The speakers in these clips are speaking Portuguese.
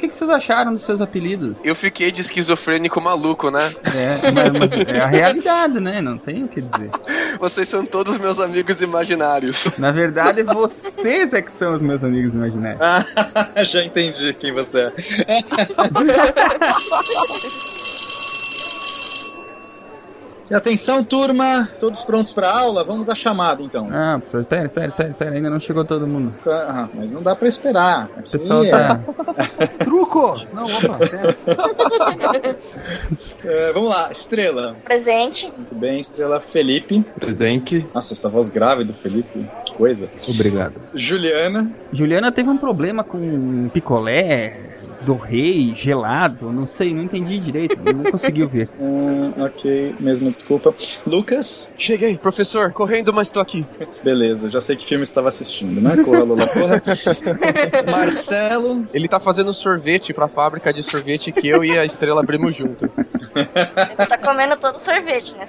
que, que vocês acharam dos seus apelidos? Eu fiquei de esquizofrênico maluco, né? É, mas, mas é a realidade, né? Não tem o que dizer. Vocês são todos meus amigos imaginários. Na verdade, vocês é que são os meus amigos imaginários. Ah, já entendi quem você é. E atenção, turma, todos prontos para aula? Vamos à chamada, então. Ah, professor, pera, pera, pera, pera, ainda não chegou todo mundo. Ah, mas não dá para esperar. O pessoal Aqui tá. Truco! Não, opa, pera. é, vamos lá, Estrela. Presente. Muito bem, Estrela Felipe. Presente. Nossa, essa voz grave do Felipe, que coisa. Obrigado. Juliana. Juliana teve um problema com picolé do rei gelado, não sei, não entendi direito, não conseguiu ver. Hum, ok, mesma desculpa. Lucas. Cheguei, professor, correndo, mas tô aqui. Beleza, já sei que filme estava assistindo, né? Corra, Lola, corra. Marcelo. Ele tá fazendo sorvete pra fábrica de sorvete que eu e a Estrela abrimos junto. Tá comendo todo o sorvete, né?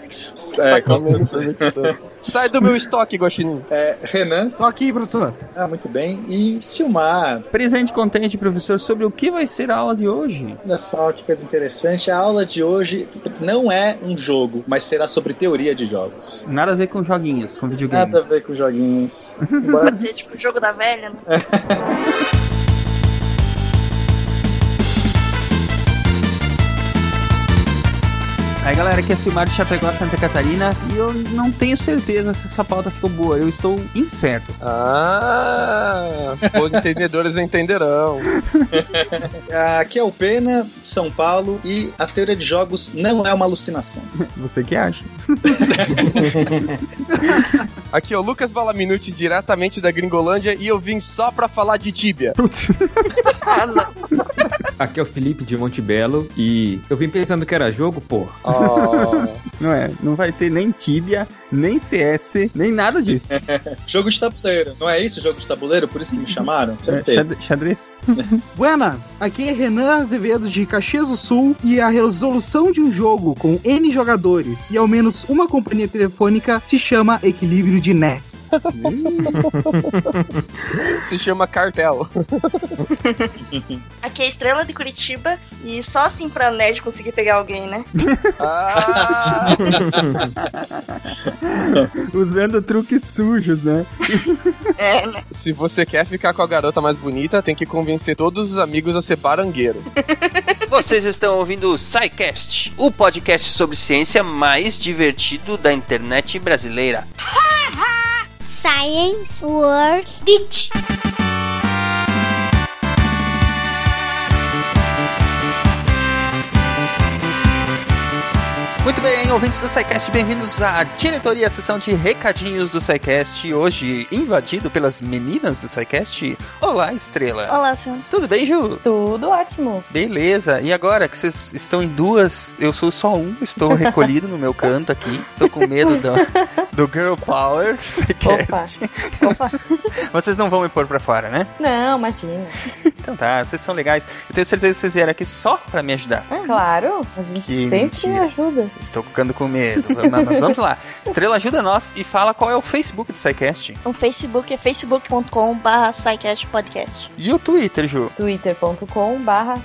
É, Tá comendo sorvete todo. Sai do meu estoque, Guaxinim. É, Renan. Tô aqui, professor. Ah, muito bem. E Silmar. Presente contente, professor, sobre o que vai ser a aula de hoje? Olha só que coisa interessante. A aula de hoje não é um jogo, mas será sobre teoria de jogos. Nada a ver com joguinhos, com videogame. Nada a ver com joguinhos. Pode ser tipo o jogo da velha, né? Aí galera, aqui é Silmar de Chapecó, Santa Catarina e eu não tenho certeza se essa pauta ficou boa, eu estou incerto. Ah, os entendedores entenderão. Aqui é o Pena, São Paulo, e a teoria de jogos não é uma alucinação. Você que acha? Aqui é o Lucas Balaminuti, diretamente da Gringolândia, e eu vim só pra falar de Tibia. Putz. Aqui é o Felipe de Monte Belo e eu vim pensando que era jogo, pô. Não é, não vai ter nem Tibia, nem CS, nem nada disso. jogo de tabuleiro, não é isso? Jogo de tabuleiro? Por isso que me chamaram? Certeza. Xad- Xadrez. Buenas! Aqui é Renan Azevedo de Caxias do Sul e a resolução de um jogo com N jogadores e ao menos uma companhia telefônica se chama Equilíbrio de Net. Se chama cartel. Aqui é a Estrela de Curitiba e só assim pra nerd conseguir pegar alguém, né? Ah, Usando truques sujos, né? É, né? se você quer ficar com a garota mais bonita, tem que convencer todos os amigos a ser barangueiro. Vocês estão ouvindo o SciCast, o podcast sobre ciência mais divertido da internet brasileira. science World Beach. Muito bem, ouvintes do SciCast, bem-vindos à diretoria, a sessão de recadinhos do SciCast, hoje invadido pelas meninas do SciCast. Olá, Estrela. Olá, Sam. Tudo bem, Ju? Tudo ótimo. Beleza, e agora que vocês estão em duas, eu sou só um, estou recolhido no meu canto aqui, tô com medo do, do Girl Power do SciCast. Opa. Vocês não vão me pôr pra fora, né? Não, imagina. Então tá, vocês são legais. Eu tenho certeza que vocês vieram aqui só pra me ajudar. Claro, a gente Que sempre mentira. ajuda. Estou ficando com medo. Mas vamos lá. Estrela, ajuda nós e fala qual é o Facebook do SciCast. O Facebook é facebook.com.br podcast. E o Twitter, Ju. twitter.com barra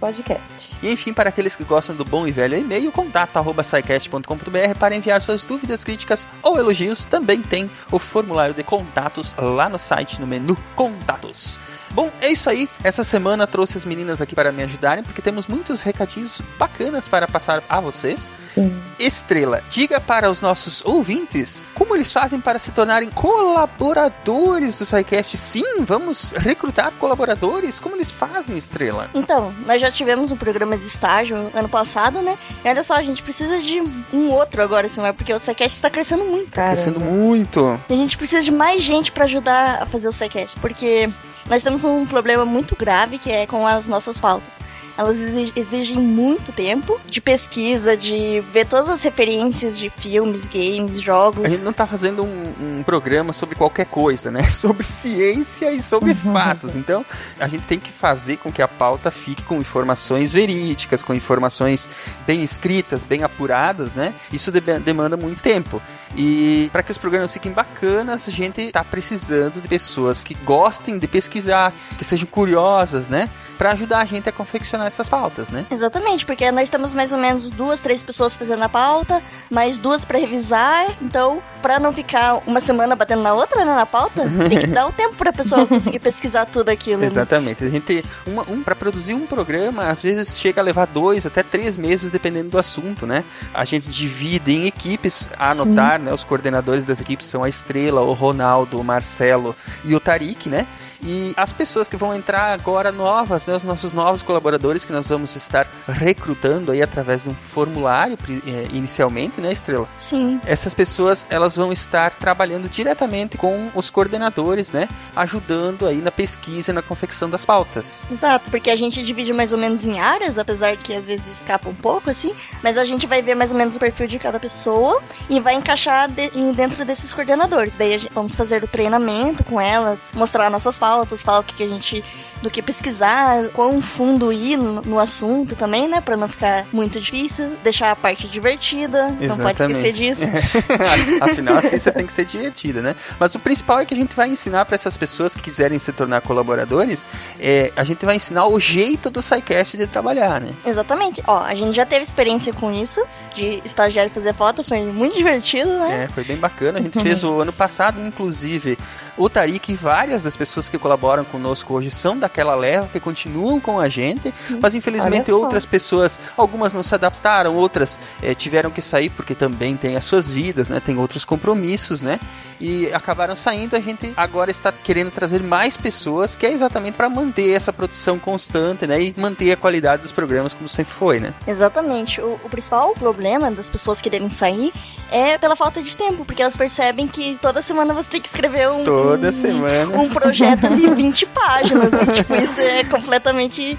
Podcast. E enfim, para aqueles que gostam do bom e velho e-mail, contato arroba scicast.com.br para enviar suas dúvidas, críticas ou elogios. Também tem o formulário de contatos lá no site, no menu Contatos. Bom, é isso aí. Essa semana trouxe as meninas aqui para me ajudarem, porque temos muitos recadinhos bacanas para passar a vocês. Sim. Estrela, diga para os nossos ouvintes como eles fazem para se tornarem colaboradores do SciCast. Sim, vamos recrutar colaboradores. Como eles fazem, Estrela? Então, nós já tivemos um programa de estágio ano passado, né? E olha só, a gente precisa de um outro agora, senhor, porque o SciCast está crescendo muito. Caramba. Crescendo muito. E a gente precisa de mais gente pra ajudar a fazer o SciCast, porque nós temos um problema muito grave que é com as nossas pautas. Elas exi- exigem muito tempo de pesquisa, de ver todas as referências de filmes, games, jogos. A gente não tá fazendo um, um programa sobre qualquer coisa, né? Sobre ciência e sobre fatos. Então, a gente tem que fazer com que a pauta fique com informações verídicas, com informações bem escritas, bem apuradas, né? Isso de- demanda muito tempo. E para que os programas fiquem bacanas, a gente tá precisando de pessoas que gostem de pesquisar, que sejam curiosas, né? Para ajudar a gente a confeccionar essas pautas, né? Exatamente, porque nós temos mais ou menos duas, três pessoas fazendo a pauta, mais duas pra revisar. Então, pra não ficar uma semana batendo na outra, né, na pauta, tem que dar o tempo pra pessoa conseguir pesquisar tudo aquilo. né? Exatamente. A gente uma, um para produzir um programa, às vezes chega a levar dois até três meses, dependendo do assunto, né? A gente divide em equipes. A anotar, né? Os coordenadores das equipes são a Estrela, o Ronaldo, o Marcelo e o Tarik, né? E as pessoas que vão entrar agora novas, né, os nossos novos colaboradores que nós vamos estar recrutando aí através de um formulário eh, inicialmente, né, Estrela? Sim. Essas pessoas, elas vão estar trabalhando diretamente com os coordenadores, né, ajudando aí na pesquisa e na confecção das pautas. Exato, porque a gente divide mais ou menos em áreas, apesar que às vezes escapa um pouco, assim, mas a gente vai ver mais ou menos o perfil de cada pessoa e vai encaixar de- dentro desses coordenadores. Daí a gente, vamos fazer o treinamento com elas, mostrar nossas pautas, falar o que, que a gente. do que pesquisar, quão fundo ir no, assunto também, né? Pra não ficar muito difícil, deixar a parte divertida, não pode esquecer Exatamente. disso. Afinal, a ciência tem que ser divertida, né? Mas o principal é que a gente vai ensinar para essas pessoas que quiserem se tornar colaboradores, é, a gente vai ensinar o jeito do SciCast de trabalhar, né? Exatamente. Ó, a gente já teve experiência com isso, de estagiário fazer fotos, foi muito divertido, né? É, foi bem bacana. A gente fez o ano passado, inclusive, o Tarik e várias das pessoas que colaboram conosco hoje são daquela leva, que continuam com a gente, mas infelizmente outras pessoas, algumas não se adaptaram, outras eh, tiveram que sair porque também têm as suas vidas, né? Tem outros compromissos, né? E acabaram saindo, a gente agora está querendo trazer mais pessoas, que é exatamente para manter essa produção constante, né? E manter a qualidade dos programas como sempre foi, né? Exatamente. O, o principal problema das pessoas quererem sair é pela falta de tempo, porque elas percebem que toda semana você tem que escrever um, Toda um, semana. um projeto de 20 páginas. e, tipo, isso é completamente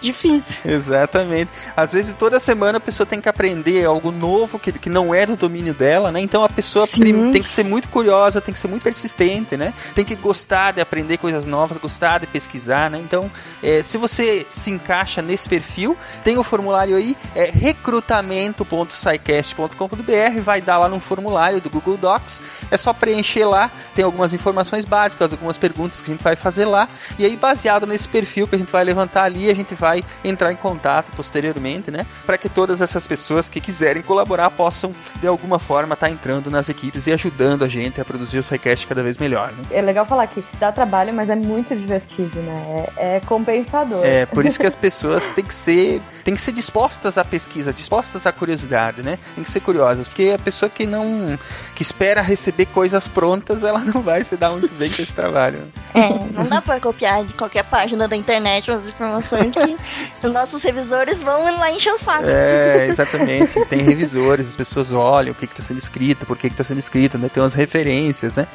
difícil. Exatamente. Às vezes toda semana a pessoa tem que aprender algo novo que, que não é do domínio dela, né? Então a pessoa prim- tem que ser muito curiosa, tem que ser muito persistente, né? Tem que gostar de aprender coisas novas, gostar de pesquisar, né? Então, eh, se você se encaixa nesse perfil, tem o formulário aí, é recrutamento.scicast.com.br, vai dar lá no formulário do Google Docs, é só preencher lá, tem algumas informações básicas, algumas perguntas que a gente vai fazer lá, e aí baseado nesse perfil que a gente vai levantar ali, a gente vai entrar em contato posteriormente, né, para que todas essas pessoas que quiserem colaborar possam de alguma forma estar entrando nas equipes e ajudando a gente a produzir o SciCast cada vez melhor, né? É legal falar que dá trabalho, mas é muito divertido, né? É, é compensador. É, por isso que as pessoas têm que ser, têm que ser dispostas à pesquisa, dispostas à curiosidade, né? Tem que ser curiosas, porque a pessoa que não que espera receber coisas prontas, ela não vai se dar muito bem com esse trabalho. É, não dá pra copiar de qualquer página da internet umas informações que os nossos revisores vão lá encher o saco. É, exatamente. Tem revisores, as pessoas olham o que está sendo escrito, por que está sendo escrito, né? Tem umas referências, né?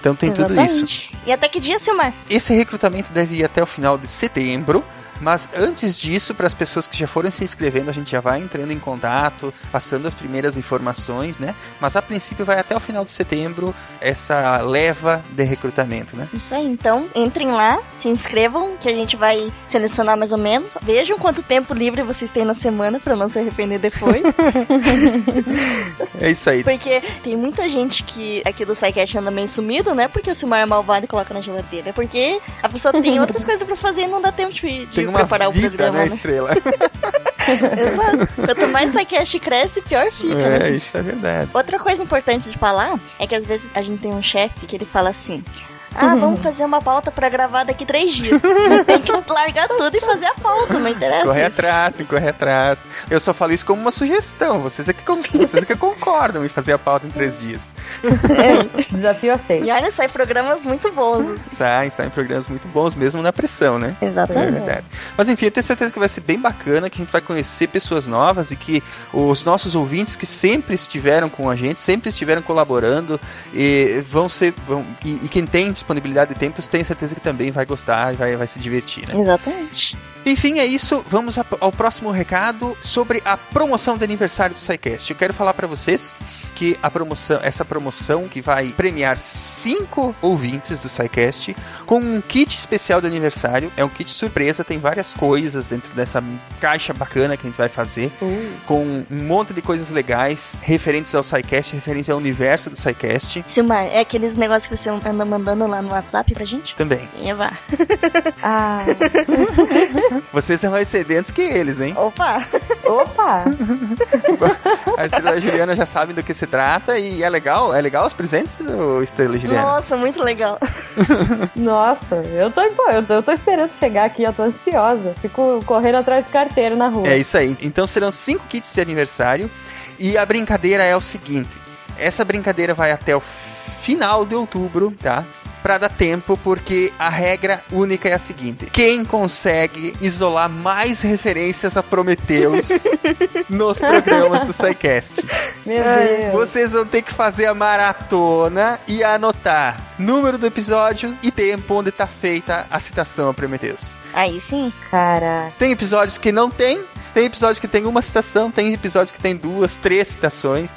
Então tem tudo isso. Exatamente. E até que dia, Silmar? Esse recrutamento deve ir até o final de setembro. Mas antes disso, para as pessoas que já foram se inscrevendo, a gente já vai entrando em contato, passando as primeiras informações, né? Mas a princípio vai até o final de setembro essa leva de recrutamento, né? Isso aí, então entrem lá, se inscrevam, que a gente vai selecionar mais ou menos. Vejam quanto tempo livre vocês têm na semana pra não se arrepender depois. É isso aí. Porque tem muita gente que aqui do SciCast anda meio sumido, né? Porque o Silmar é malvado e coloca na geladeira. É porque a pessoa tem outras coisas pra fazer e não dá tempo de, de Tem uma preparar vida, o programa, né, né? Estrela? Exato. Quanto mais SciCast cresce, pior fica, né? é, isso é verdade. Outra coisa importante de falar é que às vezes a gente tem um chefe que ele fala assim. Ah, vamos fazer uma pauta pra gravar daqui três dias. tem que largar tudo e fazer a pauta, não interessa. Correr isso. atrás, tem que correr atrás. Eu só falo isso como uma sugestão. Vocês é que, vocês é que concordam em fazer a pauta em três dias. Desafio aceito. E olha, sai programas muito bons. assim. Saem, saem programas muito bons, mesmo na pressão, né? É Exatamente. verdade. Mas enfim, eu tenho certeza que vai ser bem bacana, que a gente vai conhecer pessoas novas e que os nossos ouvintes que sempre estiveram com a gente, sempre estiveram colaborando, e vão ser. Vão, e, e quem tem disponibilidade de tempos, tenho certeza que também vai gostar e vai, vai se divertir, né? Exatamente. Enfim, é isso. Vamos ao próximo recado sobre a promoção de aniversário do SciCast. Eu quero falar para vocês que a promoção, essa promoção que vai premiar cinco ouvintes do SciCast com um kit especial de aniversário. É um kit surpresa, tem várias coisas dentro dessa caixa bacana que a gente vai fazer, com um monte de coisas legais referentes ao SciCast, referentes ao universo do SciCast Silmar, é aqueles negócios que você anda mandando lá no WhatsApp pra gente? também. Eva. Ah, Vocês são mais sedentos que eles, hein? Opa! opa! A Estrela e a Juliana já sabem do que se trata e é legal, é legal os presentes, Estrela Juliana? Nossa, muito legal. Nossa, eu tô, pô, eu tô, eu tô esperando chegar aqui, eu tô ansiosa. Fico correndo atrás do carteiro na rua. É isso aí. Então serão cinco kits de aniversário e a brincadeira é o seguinte: essa brincadeira vai até o final de outubro, tá? Pra dar tempo, porque a regra única é a seguinte: quem consegue isolar mais referências a Prometheus nos programas do SciCast? Meu Deus. Vocês vão ter que fazer a maratona e anotar número do episódio e tempo onde tá feita a citação a Prometheus. Aí sim. Caraca. Tem episódios que não tem, tem episódios que tem uma citação, tem episódios que tem duas, três citações.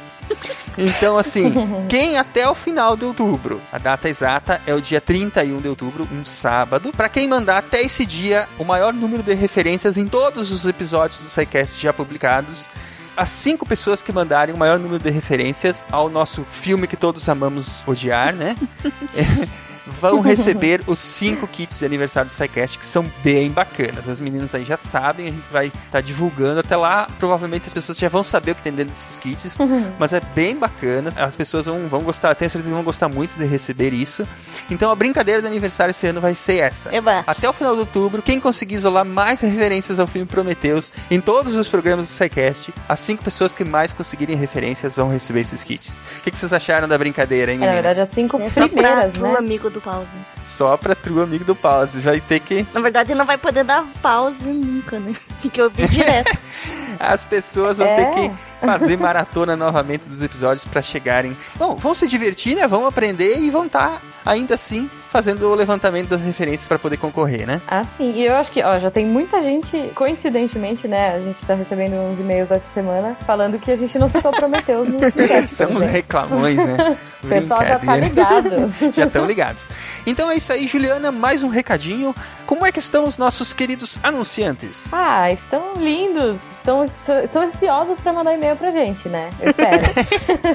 Então, assim, quem até o final de outubro, a data exata é o dia 31 de outubro, um sábado. Pra quem mandar até esse dia o maior número de referências em todos os episódios do SciCast já publicados, as cinco pessoas que mandarem o maior número de referências ao nosso filme que todos amamos odiar, né? vão receber os cinco kits de aniversário do SciCast, que são bem bacanas. As meninas aí já sabem, a gente vai estar divulgando até lá. Provavelmente as pessoas já vão saber o que tem dentro desses kits, mas é bem bacana. As pessoas vão, vão gostar, tenho certeza que vão gostar muito de receber isso. Então a brincadeira de aniversário esse ano vai ser essa. Eba. Até o final de outubro, quem conseguir isolar mais referências ao filme Prometheus em todos os programas do SciCast, as cinco pessoas que mais conseguirem referências vão receber esses kits. O que, que vocês acharam da brincadeira, hein, É, na meninas? verdade, as cinco É primeiras, né? amigo do pause. Só pra true amigo do pause. Vai ter que. Na verdade, não vai poder dar pause nunca, né? Tem que ouvir direto. As pessoas vão É. ter que fazer maratona novamente dos episódios pra chegarem. Bom, vão se divertir, né? Vão aprender e vão estar ainda assim fazendo o levantamento das referências pra poder concorrer, né? Ah, sim. E eu acho que, ó, já tem muita gente, coincidentemente, né? A gente tá recebendo uns e-mails essa semana falando que a gente não citou Prometheus no último São reclamões, né? O pessoal já tá ligado. Já estão ligados. Então é isso aí, Juliana. Mais um recadinho. Como é que estão os nossos queridos anunciantes? Ah, estão lindos. Estão, estão ansiosos pra mandar e-mail pra gente, né? Eu espero.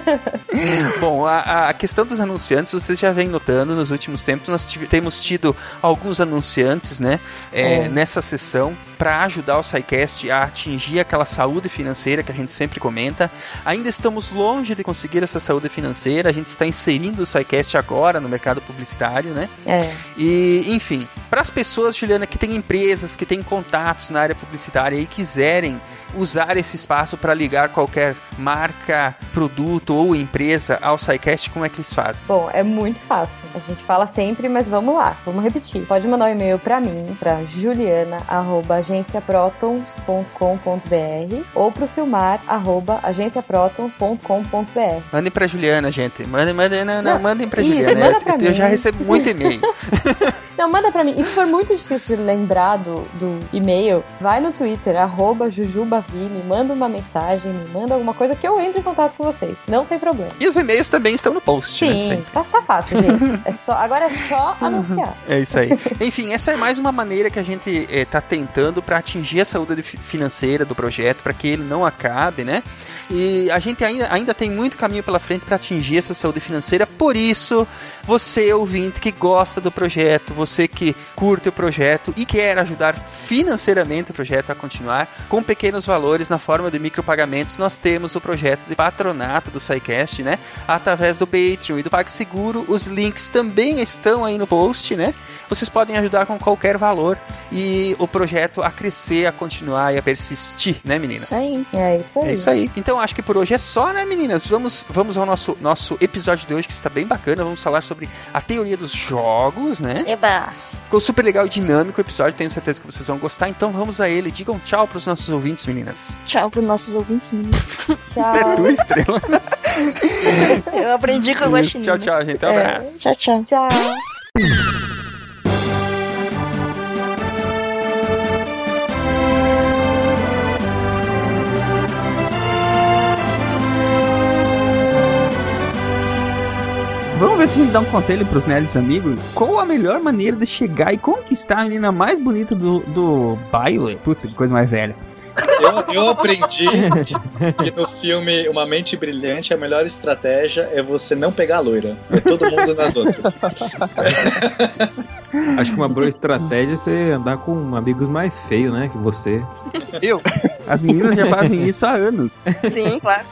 Bom, a, a questão dos anunciantes, vocês já vem notando nos últimos tempos, nós tive- temos tido alguns anunciantes, né, é, É. nessa sessão para ajudar o SciCast a atingir aquela saúde financeira que a gente sempre comenta. Ainda estamos longe de conseguir essa saúde financeira, a gente está inserindo o SciCast agora no mercado publicitário, né? É. E, enfim, para as pessoas, Juliana, que têm empresas, que têm contatos na área publicitária e quiserem usar esse espaço para ligar qualquer marca, produto ou empresa ao SciCast, como é que eles fazem? Bom, é muito fácil. A gente fala sempre, mas vamos lá, vamos repetir. Pode mandar um e-mail pra mim, pra juliana@agenciaprotons.com.br ou pro Silmar arroba agenciaprotons.com.br. Mandem pra Juliana, gente. Mandem, mandem, não, não, Não, mandem isso, Juliana. manda Eu- pra eu, mim. já recebo muito e-mail. Não, manda pra mim. E se for muito difícil de lembrar do, do e-mail, vai no Twitter, arroba jujubavi, me manda uma mensagem, me manda alguma coisa que eu entre em contato com vocês. Não tem problema. e os e-mails também estão no post, né? Sim, sempre. tá, tá fácil, gente. É só, agora é só anunciar. É isso aí. Enfim, essa é mais uma maneira que a gente está tentando para atingir a saúde fi- financeira do projeto, para que ele não acabe, né? E a gente ainda, ainda tem muito caminho pela frente para atingir essa saúde financeira. Por isso, você ouvinte que gosta do projeto, você que curte o projeto e quer ajudar financeiramente o projeto a continuar com pequenos valores na forma de micropagamentos, nós temos o projeto de patronato do SciCast, né? Através do Patreon e do PagSeguro. Os links também estão aí no post, né? Vocês podem ajudar com qualquer valor e o projeto a crescer, a continuar e a persistir, né, meninas? Isso aí. É isso aí. É isso aí. Então acho que por hoje é só, né, meninas? Vamos, vamos ao nosso, nosso episódio de hoje, que está bem bacana. Vamos falar sobre a teoria dos jogos, né? Eba. Ficou super legal e dinâmico o episódio, tenho certeza que vocês vão gostar. Então vamos a ele. Digam tchau para os nossos ouvintes, meninas. Tchau pros nossos ouvintes, meninos. Tchau. É tua estrela. Eu aprendi com o Isso, Tchau, tchau, gente. Um É. abraço. Tchau, tchau. Tchau. você me dar um conselho pros nerds amigos, qual a melhor maneira de chegar e conquistar a menina mais bonita do, do baile? Puta, que coisa mais velha. Eu, eu aprendi que no filme Uma Mente Brilhante a melhor estratégia é você não pegar a loira. É todo mundo nas outras. Acho que uma boa estratégia é você andar com amigos mais feios, né, que você. Eu? As meninas já fazem isso há anos. Sim, claro.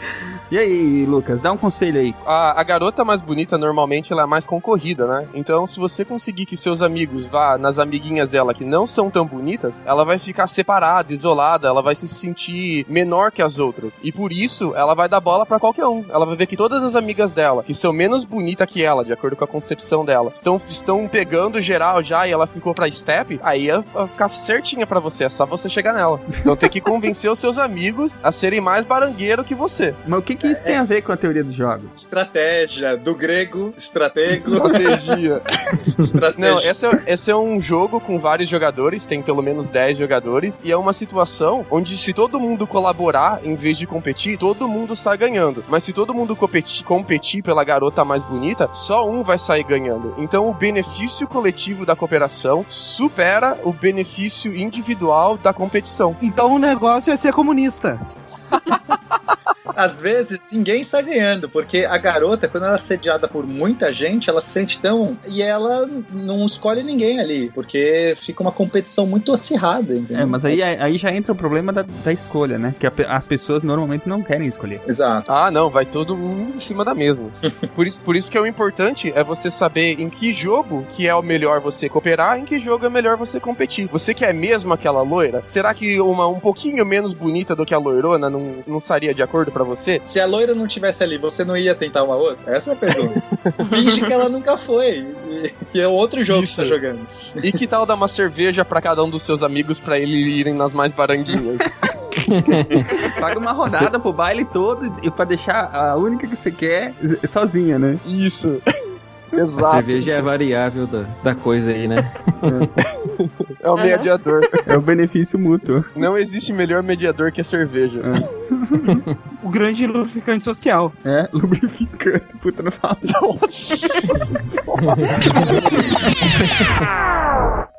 E aí, Lucas, dá um conselho aí. A, a garota mais bonita, normalmente, ela é mais concorrida, né? Então, se você conseguir que seus amigos vá nas amiguinhas dela que não são tão bonitas, ela vai ficar separada, isolada, ela vai se sentir menor que as outras. E por isso, ela vai dar bola pra qualquer um. Ela vai ver que todas as amigas dela, que são menos bonitas que ela, de acordo com a concepção dela, estão, estão pegando geral já e ela ficou pra step, aí ela vai ficar certinha pra você, é só você chegar nela. Então tem que convencer os seus amigos a serem mais barangueiro que você. Mas o que, que isso tem a ver com a teoria do jogo? Estratégia, do grego, estratego. Estratégia. Estratégia. Não, esse é, esse é um jogo com vários jogadores, tem pelo menos 10 jogadores, e é uma situação onde se todo mundo colaborar em vez de competir, todo mundo sai ganhando. Mas se todo mundo competir, competir pela garota mais bonita, só um vai sair ganhando. Então o benefício coletivo da cooperação supera o benefício individual da competição. Então o negócio é ser comunista. Às vezes ninguém sai ganhando, porque a garota, quando ela é sediada por muita gente, ela se sente tão. E ela não escolhe ninguém ali, porque fica uma competição muito acirrada, entendeu? É, mas aí, aí já entra o problema da, da escolha, né? Que a as pessoas normalmente não querem escolher. Exato. Ah, não, vai todo mundo em cima da mesma. Por isso, por isso que é o importante é você saber em que jogo que é o melhor você cooperar, em que jogo é melhor você competir. Você que é mesmo aquela loira, será que uma um pouquinho menos bonita do que a loirona não, não estaria de acordo pra você? Se a loira não tivesse ali, você não ia tentar uma outra? Essa é a pergunta. Finge que ela nunca foi. E, e é outro jogo Isso. que você tá jogando. E que tal dar uma cerveja pra cada um dos seus amigos pra eles irem nas mais baranguinhas? Paga uma rodada pro baile todo e pra deixar a única que você quer sozinha, né? Isso. A Exato. cerveja é a variável da, da coisa aí, né? É o mediador. É o benefício mútuo. Não existe melhor mediador que a cerveja. O grande lubrificante social. É, lubrificante. Puta, não fala. Olá,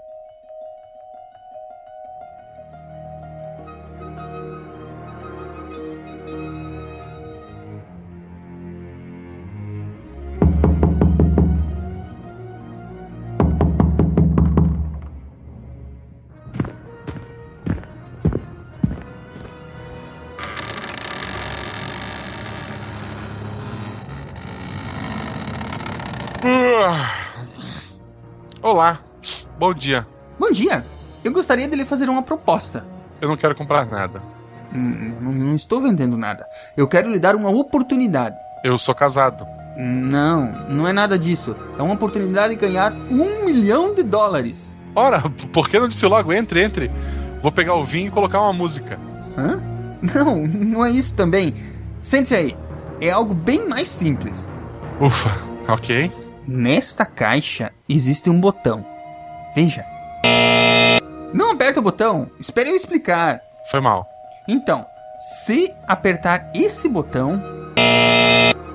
bom dia. Bom dia. Eu gostaria de lhe fazer uma proposta. Eu não quero comprar nada. Hum, não, não estou vendendo nada. Eu quero lhe dar uma oportunidade. Eu sou casado. Não, não é nada disso. É uma oportunidade de ganhar um milhão de dólares. Ora, por que não disse logo? Entre, entre. Vou pegar o vinho e colocar uma música. Hã? Não, não é isso também. Sente-se aí. É algo bem mais simples. Ufa, ok. Nesta caixa existe um botão. Veja. Não aperta o botão. Espere eu explicar. Foi mal. Então, se apertar esse botão.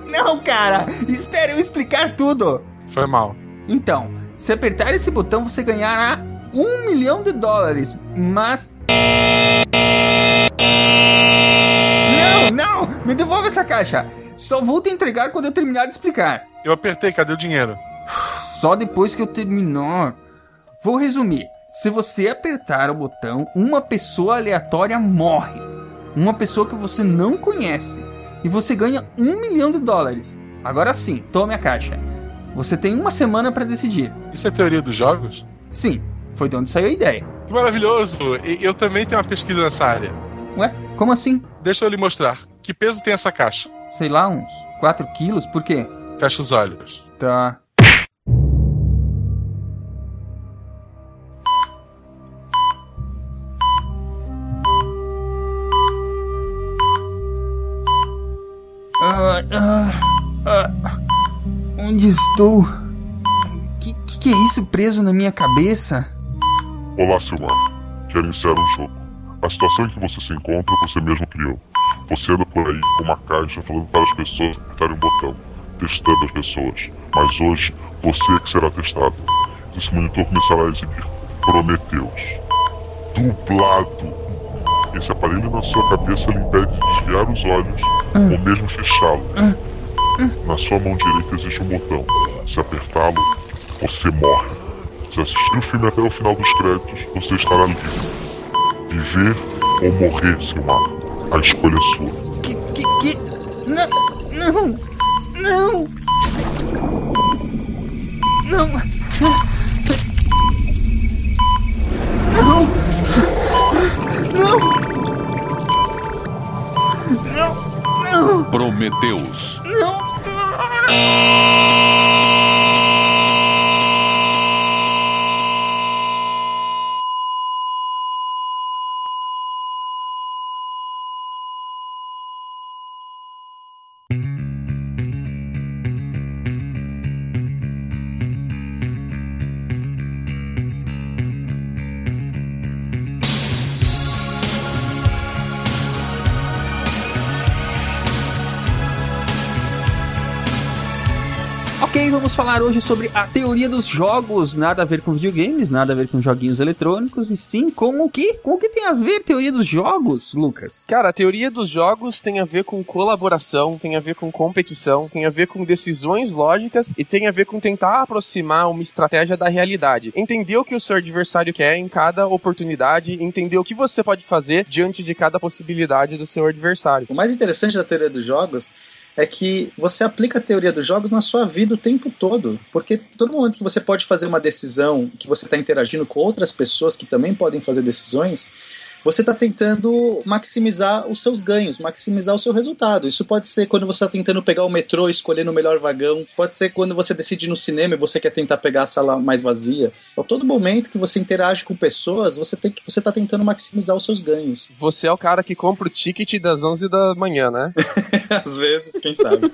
Não, cara! Espere eu explicar tudo! Foi mal. Então, se apertar esse botão, você ganhará um milhão de dólares. Mas. Não, não! Me devolve essa caixa! Só vou te entregar quando eu terminar de explicar. Eu apertei, cadê o dinheiro? Só depois que eu terminar. Vou resumir. Se você apertar o botão, uma pessoa aleatória morre. Uma pessoa que você não conhece. E você ganha um milhão de dólares. Agora sim, tome a caixa. Você tem uma semana para decidir. Isso é teoria dos jogos? Sim, foi de onde saiu a ideia. Que maravilhoso! Eu também tenho uma pesquisa nessa área. Ué, como assim? Deixa eu lhe mostrar. Que peso tem essa caixa? Sei lá, uns 4 quilos? Por quê? Fecha os olhos. Tá. Ah, ah, onde estou? Que, que que é isso preso na minha cabeça? Olá, Silmar. Quero iniciar um jogo. A situação em que você se encontra, você mesmo criou. Você anda por aí com uma caixa falando para as pessoas apertarem um botão. testando as pessoas, mas hoje você é que será testado. Esse monitor começará a exibir Prometeus. Dublado. Esse aparelho na sua cabeça lhe impede de desviar os olhos ou mesmo fechá-los. Na sua mão direita existe um botão. Se apertá-lo, você morre. Se assistir o filme até o final dos créditos, você estará livre. Viver ou morrer, seu mar. A escolha é sua. Que, que, que... Não, não, não. Não. Não. Prometeus. Não. Falar hoje sobre a teoria dos jogos. Nada a ver com videogames, nada a ver com joguinhos eletrônicos, e sim com o que? Com o que tem a ver teoria dos jogos, Lucas? Cara, a teoria dos jogos tem a ver com colaboração, tem a ver com competição, tem a ver com decisões lógicas e tem a ver com tentar aproximar uma estratégia da realidade. Entender o que o seu adversário quer em cada oportunidade, entender o que você pode fazer diante de cada possibilidade do seu adversário. O mais interessante da teoria dos jogos é que você aplica a teoria dos jogos na sua vida o tempo todo. Porque todo momento que você pode fazer uma decisão, que você está interagindo com outras pessoas que também podem fazer decisões, você está tentando maximizar os seus ganhos, maximizar o seu resultado. Isso pode ser quando você está tentando pegar o metrô e escolher no melhor vagão, pode ser quando você decide ir no cinema e você quer tentar pegar a sala mais vazia. A todo momento que você interage com pessoas, você tem que você está tentando maximizar os seus ganhos. Você é o cara que compra o ticket das 11 da manhã, né? Às vezes, quem sabe.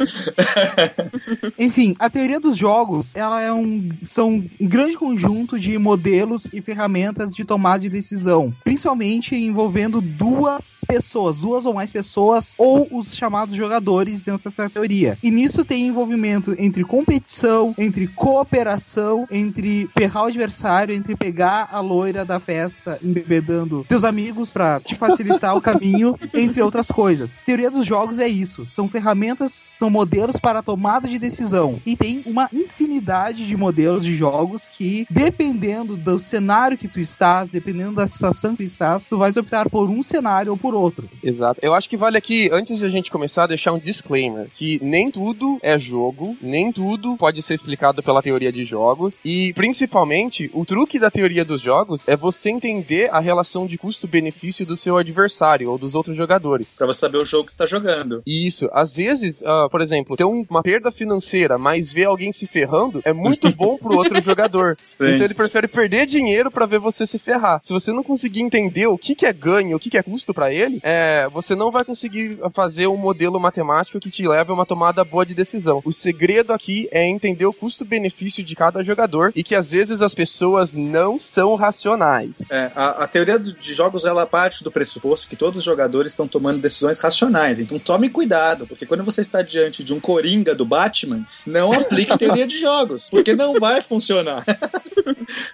Enfim, a teoria dos jogos, ela é um são um grande conjunto de modelos e ferramentas de tomada de decisão, principalmente envolvendo duas pessoas, duas ou mais pessoas, ou os chamados jogadores dentro dessa teoria. E nisso tem envolvimento entre competição, entre cooperação, entre ferrar o adversário, entre pegar a loira da festa embebedando teus amigos pra te facilitar o caminho, entre outras coisas. Teoria dos jogos é isso. São ferramentas, são modelos para a tomada de decisão. E tem uma infinidade de modelos de jogos que, dependendo do cenário que tu estás, dependendo da situação que tu estás, tu vai optar por um cenário ou por outro. Exato. Eu acho que vale aqui, antes de a gente começar, deixar um disclaimer: que nem tudo é jogo, nem tudo pode ser explicado pela teoria de jogos, e principalmente o truque da teoria dos jogos é você entender a relação de custo-benefício do seu adversário ou dos outros jogadores. Pra você saber o jogo que você tá jogando. Isso. Às vezes, ah, por exemplo, ter um- uma perda financeira, mas ver alguém se ferrando é muito bom pro outro jogador. Sim. Então ele prefere perder dinheiro pra ver você se ferrar. Se você não conseguir entender o que, que é ganho, o que, que é custo pra ele, é, você não vai conseguir fazer um modelo matemático que te leve a uma tomada boa de decisão. O segredo aqui é entender o custo-benefício de cada jogador e que às vezes as pessoas não são racionais. É, a, a teoria de jogos ela parte do pressuposto que todos os jogadores estão tomando decisões racionais. Então tome cuidado, porque quando você está diante de um coringa do Batman, não aplique teoria de jogos, porque não vai funcionar.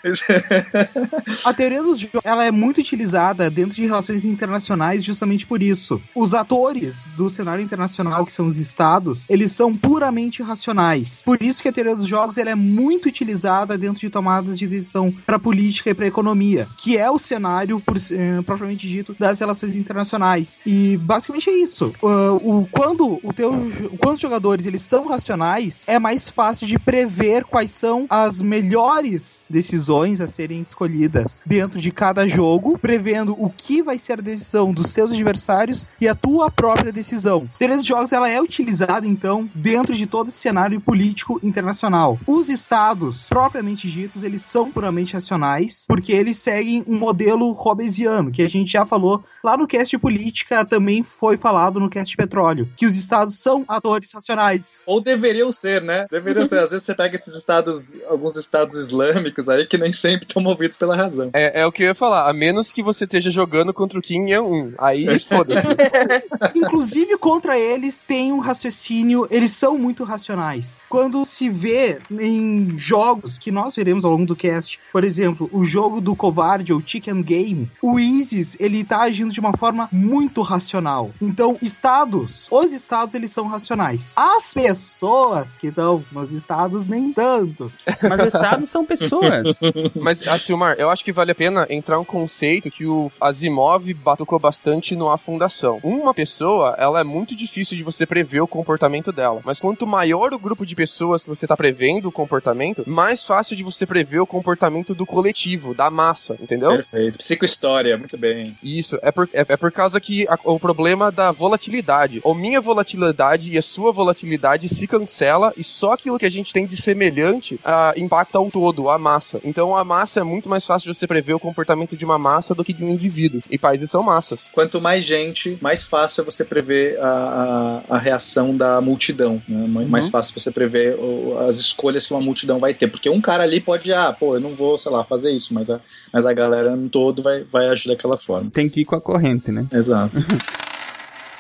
A teoria dos jogos ela é muito utilizada dentro de relações internacionais justamente por isso. Os atores do cenário internacional, que são os estados, eles são puramente racionais. Por isso que a teoria dos jogos ela é muito utilizada dentro de tomadas de decisão para política e para economia, que é o cenário por, eh, propriamente dito das relações internacionais. E basicamente é isso. Ah, o, quando o teu, quando os jogadores eles são racionais, é mais fácil de prever quais são as melhores decisões a serem escolhidas dentro de cada jogo, prevendo o que vai ser a decisão dos seus adversários e a tua própria decisão. Teoria dos jogos ela é utilizada então dentro de todo esse cenário político internacional. Os estados propriamente ditos, eles são puramente racionais, porque eles seguem um modelo hobbesiano, que a gente já falou lá no cast de política, também foi falado no cast de petróleo, que os estados são atores racionais. Ou deveriam ser, né? Deveriam ser. Às vezes você pega esses estados, alguns estados islâmicos aí que nem sempre estão movidos pela razão. É, é o que eu ia falar. A menos que você esteja jogando contra o Kim Yang-un. Aí, foda-se. Inclusive, contra eles tem um raciocínio, eles são muito racionais. Quando se vê em jogos que nós veremos ao longo do cast, por exemplo, o jogo do covarde ou Chicken Game, o Isis, ele tá agindo de uma forma muito racional. Então, estados, os estados, eles são racionais. As pessoas que estão nos estados, nem tanto. Mas estados são pessoas. Mas, Silmar, eu acho que vale a pena entrar um conceito que o Asimov batucou bastante no A Fundação. Uma pessoa, ela é muito difícil de você prever o comportamento dela. Mas quanto maior o grupo de pessoas que você tá prevendo o comportamento, mais fácil de você prever o comportamento do coletivo, da massa, entendeu? Perfeito. Psicohistória, muito bem. Isso, é por, é, é por causa que a- o problema da volatilidade. Ou minha volatilidade e a sua volatilidade se cancela e só aquilo que a gente tem de semelhante ah, impacta o todo, a massa. Então a massa é muito mais fácil de você prever o comportamento de uma massa do que de um indivíduo. E países são massas. Quanto mais gente, mais fácil é você prever a, a, a reação da multidão. Né? Mais- Mais fácil você prever o- as escolhas que uma multidão vai ter. Porque um cara ali pode, ah, pô, eu não vou, sei lá, fazer isso, mas a, mas a galera no todo vai, vai agir daquela forma. Tem que ir com a corrente, né? Exato.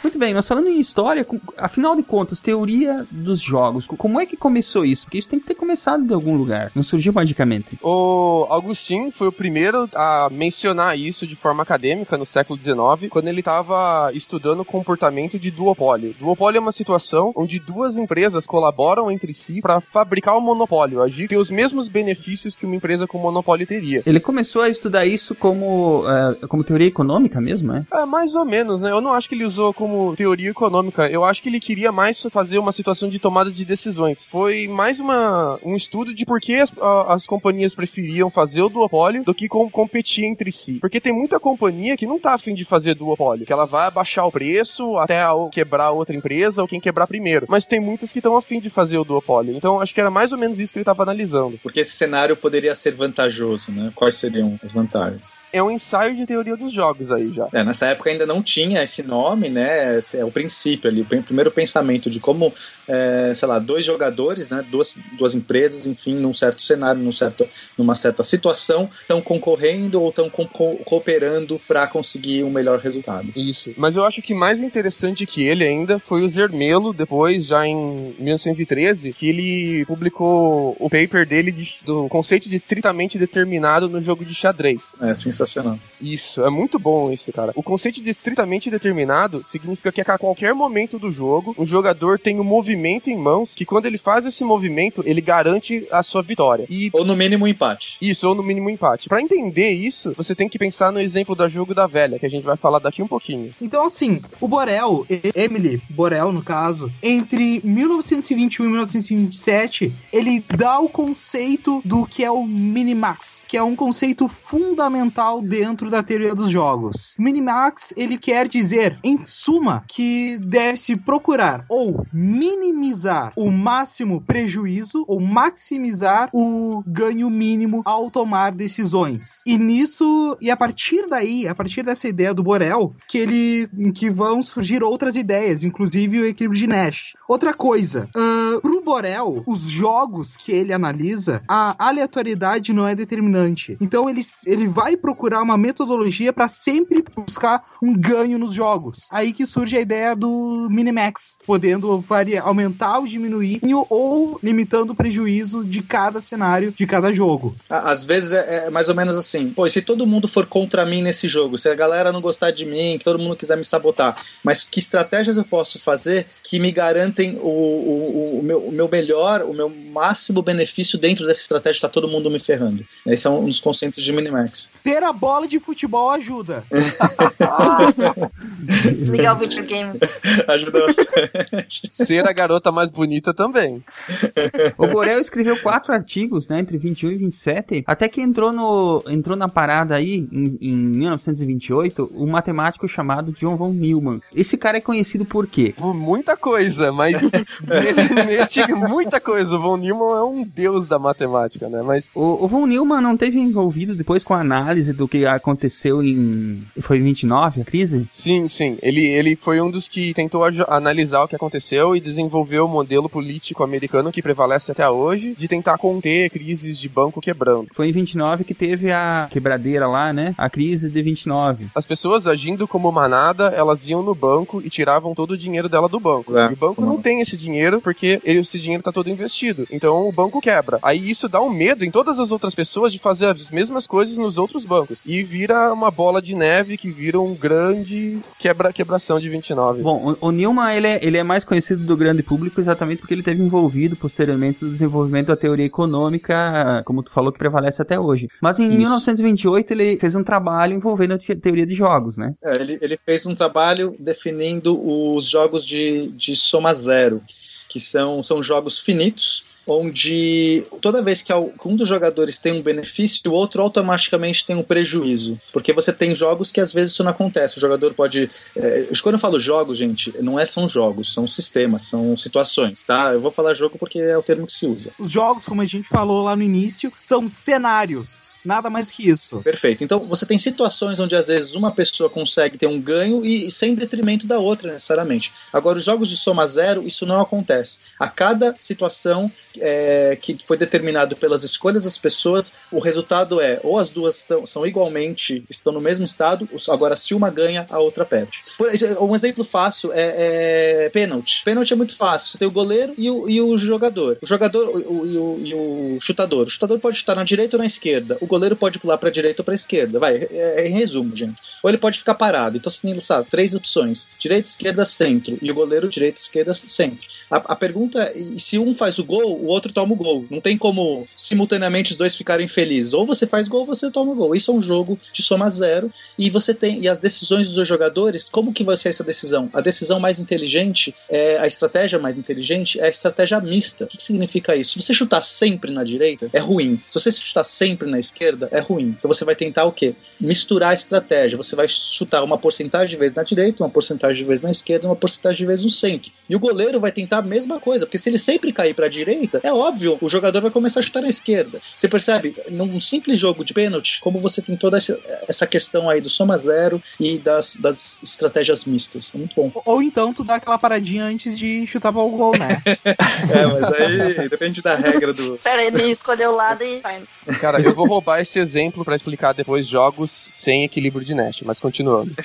Muito bem, mas falando em história, afinal de contas, teoria dos jogos, co- como é que começou isso? Porque isso tem que ter começado de algum lugar, não surgiu magicamente. O Augustin foi o primeiro a mencionar isso de forma acadêmica no século XIX, quando ele estava estudando o comportamento de duopólio. Duopólio é uma situação onde duas empresas colaboram entre si para fabricar um monopólio, agir ter os mesmos benefícios que uma empresa com monopólio teria. Ele começou a estudar isso como, eh, como teoria econômica mesmo, é? É, mais ou menos, né? Eu não acho que ele usou como teoria econômica. Eu acho que ele queria mais fazer uma situação de tomada de decisões. Foi mais uma, um estudo de por que as, as companhias preferiam fazer o duopólio do que com, competir entre si. Porque tem muita companhia que não tá afim de fazer duopólio, que ela vai abaixar o preço até quebrar outra empresa ou quem quebrar primeiro. Mas tem muitas que estão afim de fazer o duopólio. Então acho que era mais ou menos isso que ele estava analisando. Porque esse cenário poderia ser vantajoso, né? Quais seriam as vantagens? É um ensaio de teoria dos jogos aí já. É, nessa época ainda não tinha esse nome, né? Esse é o princípio ali, o prim- primeiro pensamento de como, é, sei lá, dois jogadores, né? Duas, duas empresas, enfim, num certo cenário, num certo, numa certa situação, estão concorrendo ou estão co- cooperando para conseguir um melhor resultado. Isso. Mas eu acho que mais interessante que ele ainda foi o Zermelo, depois, já em 1913, que ele publicou o paper dele de- do conceito de estritamente determinado no jogo de xadrez. É sensacional. Isso, é muito bom isso, cara. O conceito de estritamente determinado significa que a qualquer momento do jogo, um jogador tem um movimento em mãos que quando ele faz esse movimento, ele garante a sua vitória. E Ou no mínimo um empate. isso, ou no mínimo um empate. Pra entender isso, você tem que pensar no exemplo do jogo da velha, que a gente vai falar daqui um pouquinho. Então, assim, o Borel, E- Emily Borel, no caso, entre 1921 e 1927, ele dá o conceito do que é o Minimax, que é um conceito fundamental dentro da teoria dos jogos. Minimax, ele quer dizer, em suma, que deve-se procurar ou minimizar o máximo prejuízo ou maximizar o ganho mínimo ao tomar decisões. E nisso, e a partir daí, a partir dessa ideia do Borel, que ele que vão surgir outras ideias, inclusive o equilíbrio de Nash. Outra coisa, ahn, pro Borel, os jogos que ele analisa, a aleatoriedade não é determinante. Então ele, ele vai procurar uma metodologia para sempre buscar um ganho nos jogos. Aí que surge a ideia do Minimax, podendo variar, aumentar ou diminuir ou limitando o prejuízo de cada cenário, de cada jogo. Às vezes é, é mais ou menos assim, pô, se todo mundo for contra mim nesse jogo, se a galera não gostar de mim, que todo mundo quiser me sabotar, mas que estratégias eu posso fazer que me garantem o, o, o, meu, o meu melhor, o meu máximo benefício dentro dessa estratégia, tá todo mundo me ferrando. Esse é um dos conceitos de Minimax. Ter a bola de futebol ajuda. Desligar o videogame. Ajuda bastante. Ser a garota mais bonita também. O Borel escreveu quatro artigos, né, entre 21 e 27, até que entrou, no, entrou na parada aí, em, em 1928, um matemático chamado John von Neumann. Esse cara é conhecido por quê? Por muita coisa, mas nesse, nesse muita coisa. O Von Neumann é um deus da matemática, né? Mas O, o von Neumann não teve envolvido depois com a análise do que aconteceu em... Foi em 29, a crise? sim, sim. Ele, ele foi um dos que tentou analisar o que aconteceu e desenvolveu o modelo político americano que prevalece até hoje de tentar conter crises de banco quebrando. Foi em 29 que teve a quebradeira lá, né? A crise de 29. As pessoas agindo como manada, elas iam no banco e tiravam todo o dinheiro dela do banco. Exato. E o banco não tem esse dinheiro porque ele- esse dinheiro tá todo investido. Então o banco quebra. Aí isso dá um medo em todas as outras pessoas de fazer as mesmas coisas nos outros bancos. E vira uma bola de neve que vira um grande quebra quebração de 29. Bom, o, o Newman, ele é, ele é mais conhecido do grande público exatamente porque ele teve envolvido posteriormente no desenvolvimento da teoria econômica, como tu falou, que prevalece até hoje. Mas em Isso. 1928 ele fez um trabalho envolvendo a te- teoria de jogos, né? É, ele, ele fez um trabalho definindo os jogos de, de soma zero, que são, são jogos finitos, onde toda vez que um dos jogadores tem um benefício, o outro automaticamente tem um prejuízo. Porque você tem jogos que às vezes isso não acontece. O jogador pode. é, quando eu falo jogos, gente, não é são jogos, são sistemas, são situações, tá? Eu vou falar jogo porque é o termo que se usa. Os jogos, como a gente falou lá no início, são cenários. Nada mais que isso. Perfeito. Então você tem situações onde às vezes uma pessoa consegue ter um ganho e, sem detrimento da outra necessariamente. Agora, os jogos de soma zero, isso não acontece. A cada situação é, que foi determinado pelas escolhas das pessoas, o resultado é ou as duas são igualmente, estão no mesmo estado, agora se uma ganha, a outra perde. Por ex- um exemplo fácil é, é pênalti. Pênalti é muito fácil. Você tem o goleiro e o, e o jogador. O jogador o- o- e, o, chutador. O chutador pode estar na direita ou na esquerda. O goleiro pode pular para direita ou para esquerda. Vai, é, é em resumo, gente. Ou ele pode ficar parado. Então você tem, sabe, três opções: direita, esquerda, centro. E o goleiro, direita, esquerda, centro. A, a pergunta é: se um faz o gol, o outro toma o gol. Não tem como simultaneamente os dois ficarem felizes. Ou você faz gol ou você toma o gol. Isso é um jogo de soma zero. E você tem. E as decisões dos jogadores, como que vai ser essa decisão? A decisão mais inteligente, é a estratégia mais inteligente é a estratégia mista. O que, que significa isso? Se você chutar sempre na direita, é ruim. Se você chutar sempre na esquerda, é ruim. Então você vai tentar o quê? Misturar a estratégia. Você vai chutar uma porcentagem de vezes na direita, uma porcentagem de vezes na esquerda, uma porcentagem de vezes no centro. E o goleiro vai tentar a mesma coisa, porque se ele sempre cair para a direita, é óbvio, o jogador vai começar a chutar na esquerda. Você percebe, num simples jogo de pênalti, como você tem toda essa, questão aí do soma zero e das, das estratégias mistas. É muito bom. Ou então tu dá aquela paradinha antes de chutar para o gol, né? É, mas aí depende da regra do. Pera, ele escolheu o lado e. Cara, eu vou roubar esse exemplo pra explicar depois jogos sem equilíbrio de Nash, mas continuando.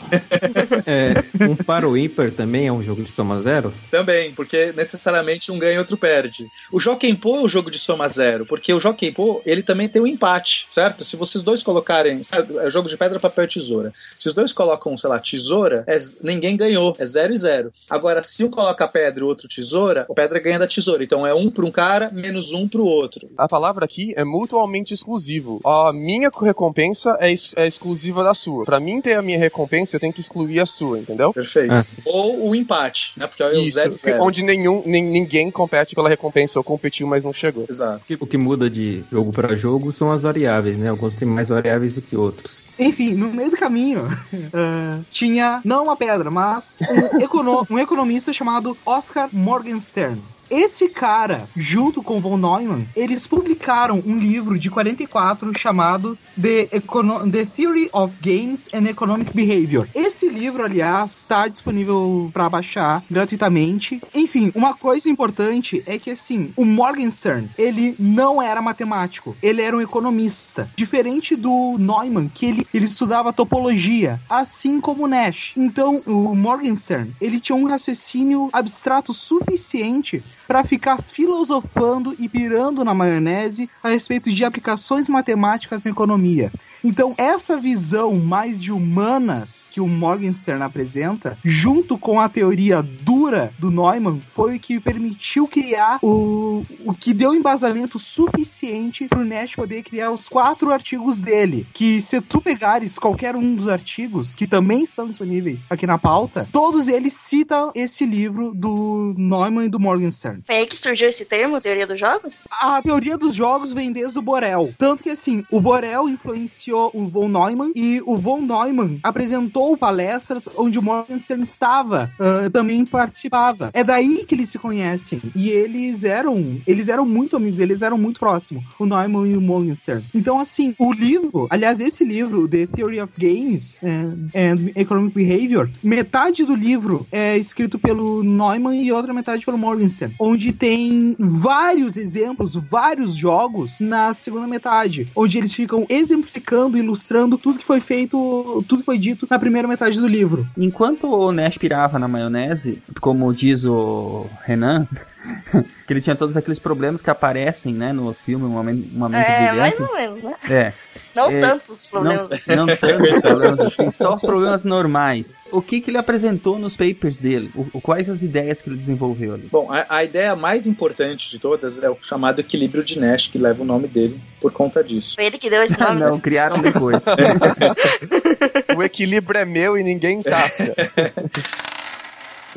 É, um para o ímpar também é um jogo de soma zero? Também, porque necessariamente um ganha e outro perde. O Jokenpô é um jogo de soma zero, porque o Jokenpô, ele também tem um empate, certo? Se vocês dois colocarem, sabe, é jogo de pedra, papel e tesoura. Se os dois colocam, sei lá, tesoura, é ninguém ganhou, é zero e zero. Agora, se um coloca pedra e o outro tesoura, o pedra ganha da tesoura. Então é um para um cara, menos um para o outro. A palavra aqui é mutualmente exclusivo. A minha recompensa é, ex- é exclusiva da sua. Pra mim ter a minha recompensa, eu tenho que excluir a sua, entendeu? Perfeito. Ah. Ou o empate, né? Porque é o Isso, zero, zero. onde nenhum, nem- ninguém compete pela recompensa, ou competiu, mas não chegou. Exato. O que muda de jogo para jogo são as variáveis, né? Alguns têm mais variáveis do que outros. Enfim, no meio do caminho, eh, tinha não uma pedra, mas um, econo- um economista chamado Oscar Morgenstern. Esse cara, junto com von Neumann, eles publicaram um livro de 44 chamado The, Econo- The Theory of Games and Economic Behavior. Esse livro, aliás, está disponível para baixar gratuitamente. Enfim, uma coisa importante é que, assim, o Morgenstern, ele não era matemático, ele era um economista. Diferente do Neumann, que ele, ele estudava topologia, assim como Nash. Então, o Morgenstern, ele tinha um raciocínio abstrato suficiente para ficar filosofando e pirando na maionese a respeito de aplicações matemáticas na economia. Então, essa visão mais de humanas que o Morgenstern apresenta, junto com a teoria dura do Neumann, foi o que permitiu criar o, o que deu embasamento suficiente para o Nash poder criar os quatro artigos dele. Que se tu pegares qualquer um dos artigos, que também são disponíveis aqui na pauta, todos eles citam esse livro do Neumann e do Morgenstern. Foi aí que surgiu esse termo, teoria dos jogos? A teoria dos jogos vem desde o Borel. Tanto que, assim, o Borel influenciou o von Neumann e o von Neumann apresentou palestras onde o Morgenstern estava, ah, também participava. É daí que eles se conhecem. E eles eram, eles eram muito amigos, eles eram muito próximos, o Neumann e o Morgenstern. Então, assim, o livro, aliás, esse livro, The Theory of Games and, and Economic Behavior, metade do livro é escrito pelo Neumann e outra metade pelo Morgenstern, onde tem vários exemplos, vários jogos na segunda metade, onde eles ficam exemplificando, ilustrando tudo que foi feito, tudo que foi dito na primeira metade do livro. Enquanto o Nash pirava na maionese, como diz o Renan, que ele tinha todos aqueles problemas que aparecem, né, no filme, um momento, um momento É, brilhante. mais ou menos, né? É. Não É, tantos problemas. assim. Não, não tantos problemas assim, só os problemas normais. O que que ele apresentou nos papers dele? O, o- quais as ideias que ele desenvolveu ali? Bom, a, a ideia mais importante de todas é o chamado equilíbrio de Nash, que leva o nome dele por conta disso. Foi ele que deu esse nome. Não, criaram depois. O equilíbrio é meu e ninguém tasca.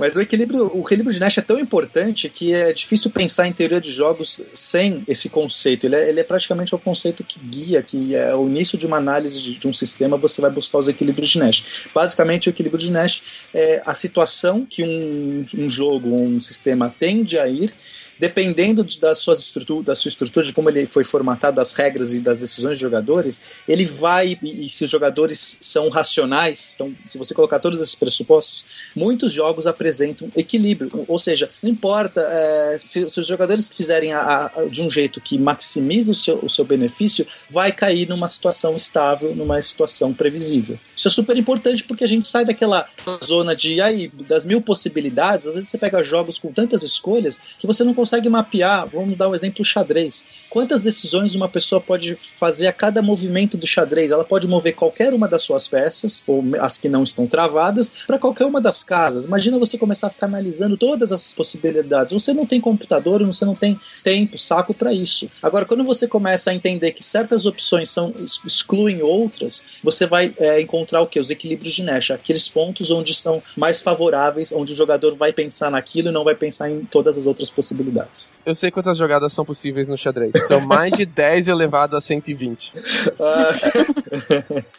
Mas o equilíbrio, o equilíbrio de Nash é tão importante que é difícil pensar em teoria de jogos sem esse conceito. Ele é, ele é praticamente o conceito que guia, que é o início de uma análise de, de um sistema, você vai buscar os equilíbrios de Nash. Basicamente, o equilíbrio de Nash é a situação que um, um jogo, um sistema tende a ir dependendo de- das suas estruturas, da sua estrutura, de como ele foi formatado, das regras e das decisões dos jogadores, ele vai, e, e se os jogadores são racionais, então, se você colocar todos esses pressupostos, muitos jogos apresentam equilíbrio. Ou seja, não importa é, se, se os jogadores fizerem a- a- de um jeito que maximiza o seu, o seu benefício, vai cair numa situação estável, numa situação previsível. Isso é super importante porque a gente sai daquela zona de aí, das mil possibilidades. Às vezes você pega jogos com tantas escolhas que você não consegue mapear. Vamos dar o exemplo xadrez. Quantas decisões uma pessoa pode fazer a cada movimento do xadrez? Ela pode mover qualquer uma das suas peças, ou as que não estão travadas, para qualquer uma das casas. Imagina você começar a ficar analisando todas essas possibilidades. Você não tem computador, você não tem tempo, saco para isso. Agora, quando você começa a entender que certas opções são ex- excluem outras, você vai é, encontrar o que? Os equilíbrios de Nash, aqueles pontos onde são mais favoráveis, onde o jogador vai pensar naquilo e não vai pensar em todas as outras possibilidades. Eu sei quantas jogadas são possíveis no xadrez. São mais de 10 elevado a 120.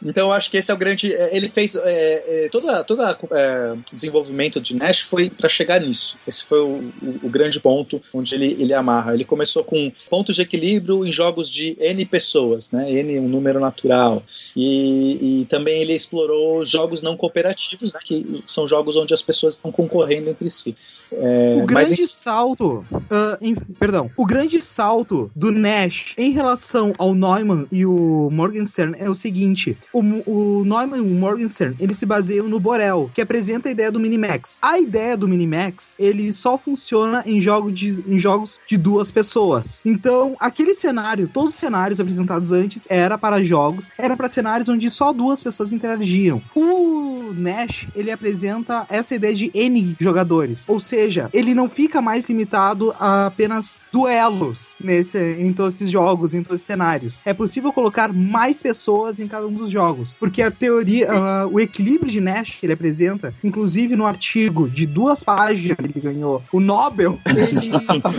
então eu acho que esse é o grande. é, Ele fez. É, é, toda toda é, o desenvolvimento de Nash foi para chegar nisso. Esse foi o, o- o grande ponto onde ele, ele amarra. Ele começou com pontos de equilíbrio em jogos de N pessoas, né? N um número natural. E, e também ele explorou jogos não cooperativos, né? que são jogos onde as pessoas estão concorrendo entre si. É, O mas grande isso- salto, ah, em- perdão, o grande salto do Nash em relação ao Neumann e o Morgenstern é o seguinte: o, o Neumann e o Morgenstern eles se baseiam no Borel, que apresenta a ideia do Minimax. A ideia do Minimax ele só funciona em, jogo de, em jogos de duas pessoas. Então, aquele cenário, todos os cenários apresentados antes era para jogos, era para cenários onde só duas pessoas interagiam. O Nash ele apresenta essa ideia de N jogadores, ou seja, ele não fica mais limitado apenas duelos nesse, em todos esses jogos, em todos esses cenários. É possível colocar mais pessoas em cada um dos jogos, porque a teoria, ah, o equilíbrio de Nash que ele apresenta, inclusive no artigo de duas páginas que ele ganhou o Nobel, ele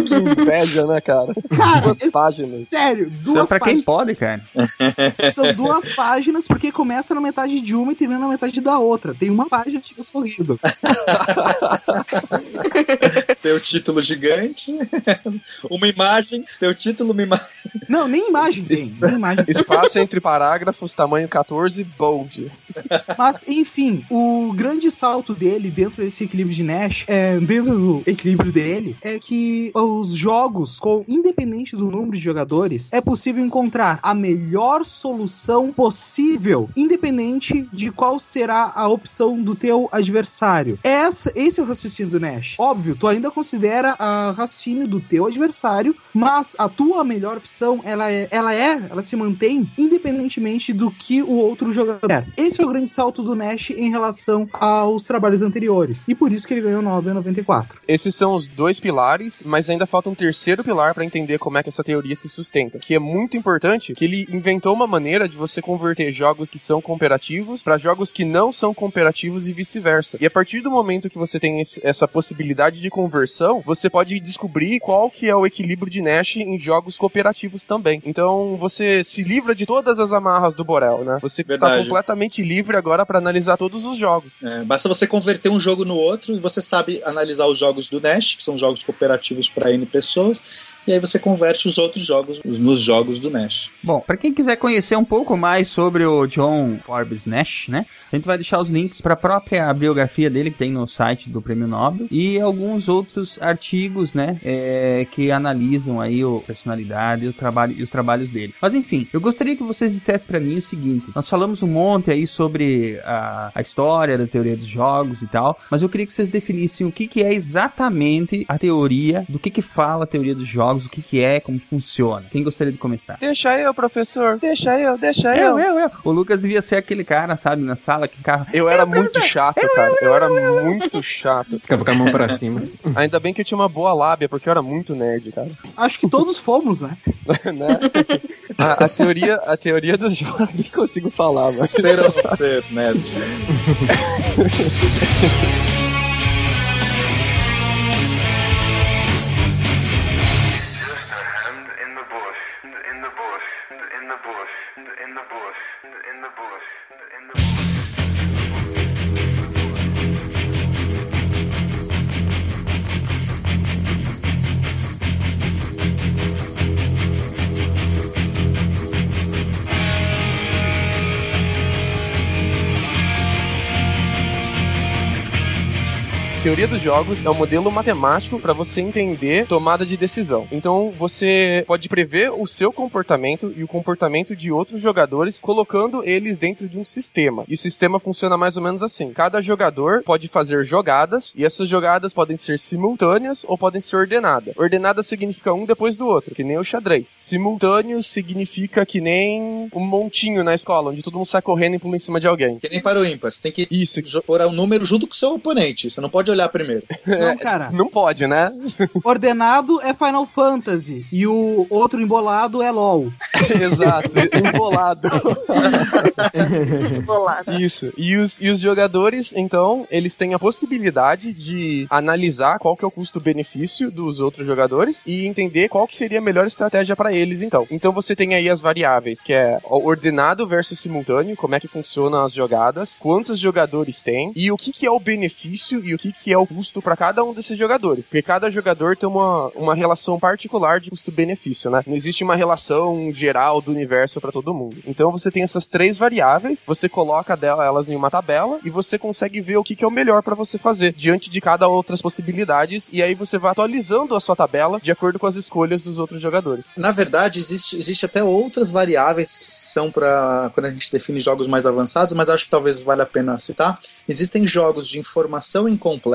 Que inveja, né, cara? Cara, Duas páginas. Sério, Isso é duas pra quem páginas. pode, cara. São duas páginas, porque começa na metade de uma e termina na metade da outra. Tem uma página de escorrido. Tem o título gigante, uma imagem, tem o título, uma imagem. Não, nem imagem tem. Nem imagem. Espaço entre parágrafos, tamanho 14, bold. Mas, enfim, o grande salto dele dentro desse equilíbrio de Nash, é, dentro do equilíbrio dele, é que os jogos, com independente do número de jogadores, é possível encontrar a melhor solução possível, independente de qual será a opção do teu adversário. Essa, esse é o raciocínio do Nash. Óbvio, tu ainda considera a raciocínio do teu adversário, mas a tua melhor opção, ela é, ela é, ela se mantém independentemente do que o outro jogador. Esse é o grande salto do Nash em relação aos trabalhos anteriores. E por isso que ele ganhou o Nobel em 94. Esses são os dois pilares, mas ainda falta um terceiro pilar para entender como é que essa teoria se sustenta, que é muito importante, que ele inventou uma maneira de você converter jogos que são cooperativos para jogos que não são cooperativos e vice-versa. E a partir do momento que você tem esse- essa possibilidade de conversão, você pode descobrir qual que é o equilíbrio de Nash em jogos cooperativos também. Então você se livra de todas as amarras do Borel, né? Você está Verdade. completamente livre agora para analisar todos os jogos. É, basta você converter um jogo no outro e você sabe analisar os jogos do Nash, que são jogos cooperativos para N pessoas, e aí você converte os outros jogos os- nos jogos do Nash. Bom, pra quem quiser conhecer um pouco mais sobre o John Forbes Nash, né? A gente vai deixar os links para a própria biografia dele que tem no site do Prêmio Nobel e alguns outros artigos, né, é, que analisam aí o personalidade o trabalho e os trabalhos dele. Mas enfim, eu gostaria que vocês dissessem para mim o seguinte: nós falamos um monte aí sobre a, a história da teoria dos jogos e tal, mas eu queria que vocês definissem o que, que é exatamente a teoria, do que que fala a teoria dos jogos, o que que é, como funciona. Quem gostaria de começar? Deixa eu, professor. Deixa eu, deixa eu. Eu, eu, eu. O Lucas devia ser aquele cara, sabe, na sala que ficava. Eu era muito chato, cara. Eu era muito chato. Ficava com a mão pra cima. Ainda bem que eu tinha uma boa lábia, porque eu era muito nerd, cara. Acho que todos fomos, né? Né? A, a teoria, a teoria dos jogos, nem consigo falar, mas... Ser ou ser nerd? Teoria dos jogos é um modelo matemático para você entender tomada de decisão. Então você pode prever o seu comportamento e o comportamento de outros jogadores, colocando eles dentro de um sistema. E o sistema funciona mais ou menos assim: cada jogador pode fazer jogadas e essas jogadas podem ser simultâneas ou podem ser ordenadas. Ordenada significa um depois do outro, que nem o xadrez. Simultâneo significa que nem um montinho na escola, onde todo mundo sai correndo e pula em cima de alguém. Que nem para o ímpar. Você tem que Isso. pôr um número junto com o seu oponente. Você não pode olhar primeiro. Não, cara. Não pode, né? Ordenado é Final Fantasy e o outro embolado é LOL. Exato, embolado. Bolado. Isso. E os, e os jogadores, então, eles têm a possibilidade de analisar qual que é o custo-benefício dos outros jogadores e entender qual que seria a melhor estratégia para eles, então. Então você tem aí as variáveis, que é o ordenado versus simultâneo, como é que funcionam as jogadas, quantos jogadores tem e o que que é o benefício e o que que é o custo para cada um desses jogadores. Porque cada jogador tem uma, uma relação particular de custo-benefício, né? Não existe uma relação geral do universo para todo mundo. Então você tem essas três variáveis, você coloca elas em uma tabela e você consegue ver o que, que é o melhor para você fazer diante de cada outras possibilidades e aí você vai atualizando a sua tabela de acordo com as escolhas dos outros jogadores. Na verdade, existe, existe até outras variáveis que são para quando a gente define jogos mais avançados, mas acho que talvez valha a pena citar. Existem jogos de informação incompleta,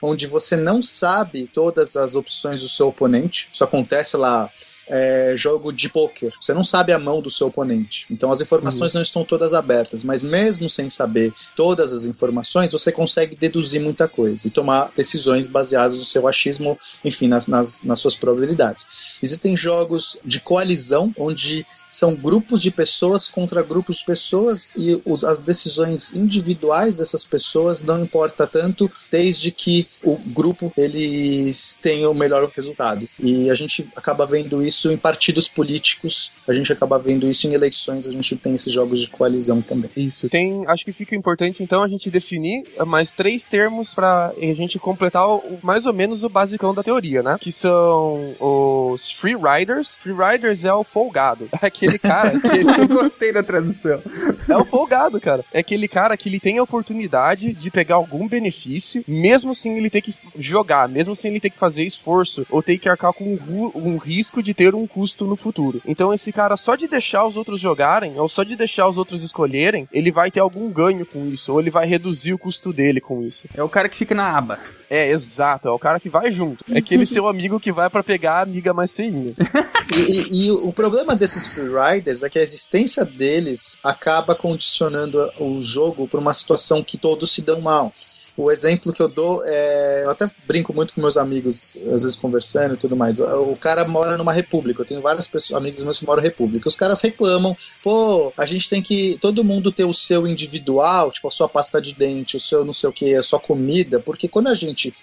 onde você não sabe todas as opções do seu oponente. Isso acontece lá. é, jogo de pôquer. Você não sabe a mão do seu oponente. Então as informações não estão todas abertas. Mas mesmo sem saber todas as informações, você consegue deduzir muita coisa e tomar decisões baseadas no seu achismo, enfim, nas, nas, nas suas probabilidades. Existem jogos de coalizão, onde são grupos de pessoas contra grupos de pessoas e os- as decisões individuais dessas pessoas não importa tanto, desde que o grupo eles tenham o melhor resultado. E a gente acaba vendo isso em partidos políticos, a gente acaba vendo isso em eleições, a gente tem esses jogos de coalizão também. Isso. Tem, acho que fica importante então a gente definir mais três termos para a gente completar o, mais ou menos o basicão da teoria, né? Que são os free riders. Free riders é o folgado. É aquele cara que Eu gostei da tradução. é o folgado, cara. É aquele cara que ele tem a oportunidade de pegar algum benefício, mesmo sem ele ter que jogar, mesmo sem ele ter que fazer esforço ou ter que arcar com um, um risco de ter um custo no futuro. Então esse cara só de deixar os outros jogarem ou só de deixar os outros escolherem, ele vai ter algum ganho com isso ou ele vai reduzir o custo dele com isso. É o cara que fica na aba. É, exato, é o cara que vai junto. É aquele seu amigo que vai pra pegar a amiga mais feinha. E, e- e o problema desses freeriders é que a existência deles acaba condicionando o jogo para uma situação que todos se dão mal. O exemplo que eu dou é. Eu até brinco muito com meus amigos, às vezes conversando e tudo mais. O cara mora numa república. Eu tenho vários pessoas, amigos meus que moram em república. Os caras reclamam, pô, a gente tem que. Todo mundo ter o seu individual, tipo a sua pasta de dente, o seu não sei o que, a sua comida, porque quando a gente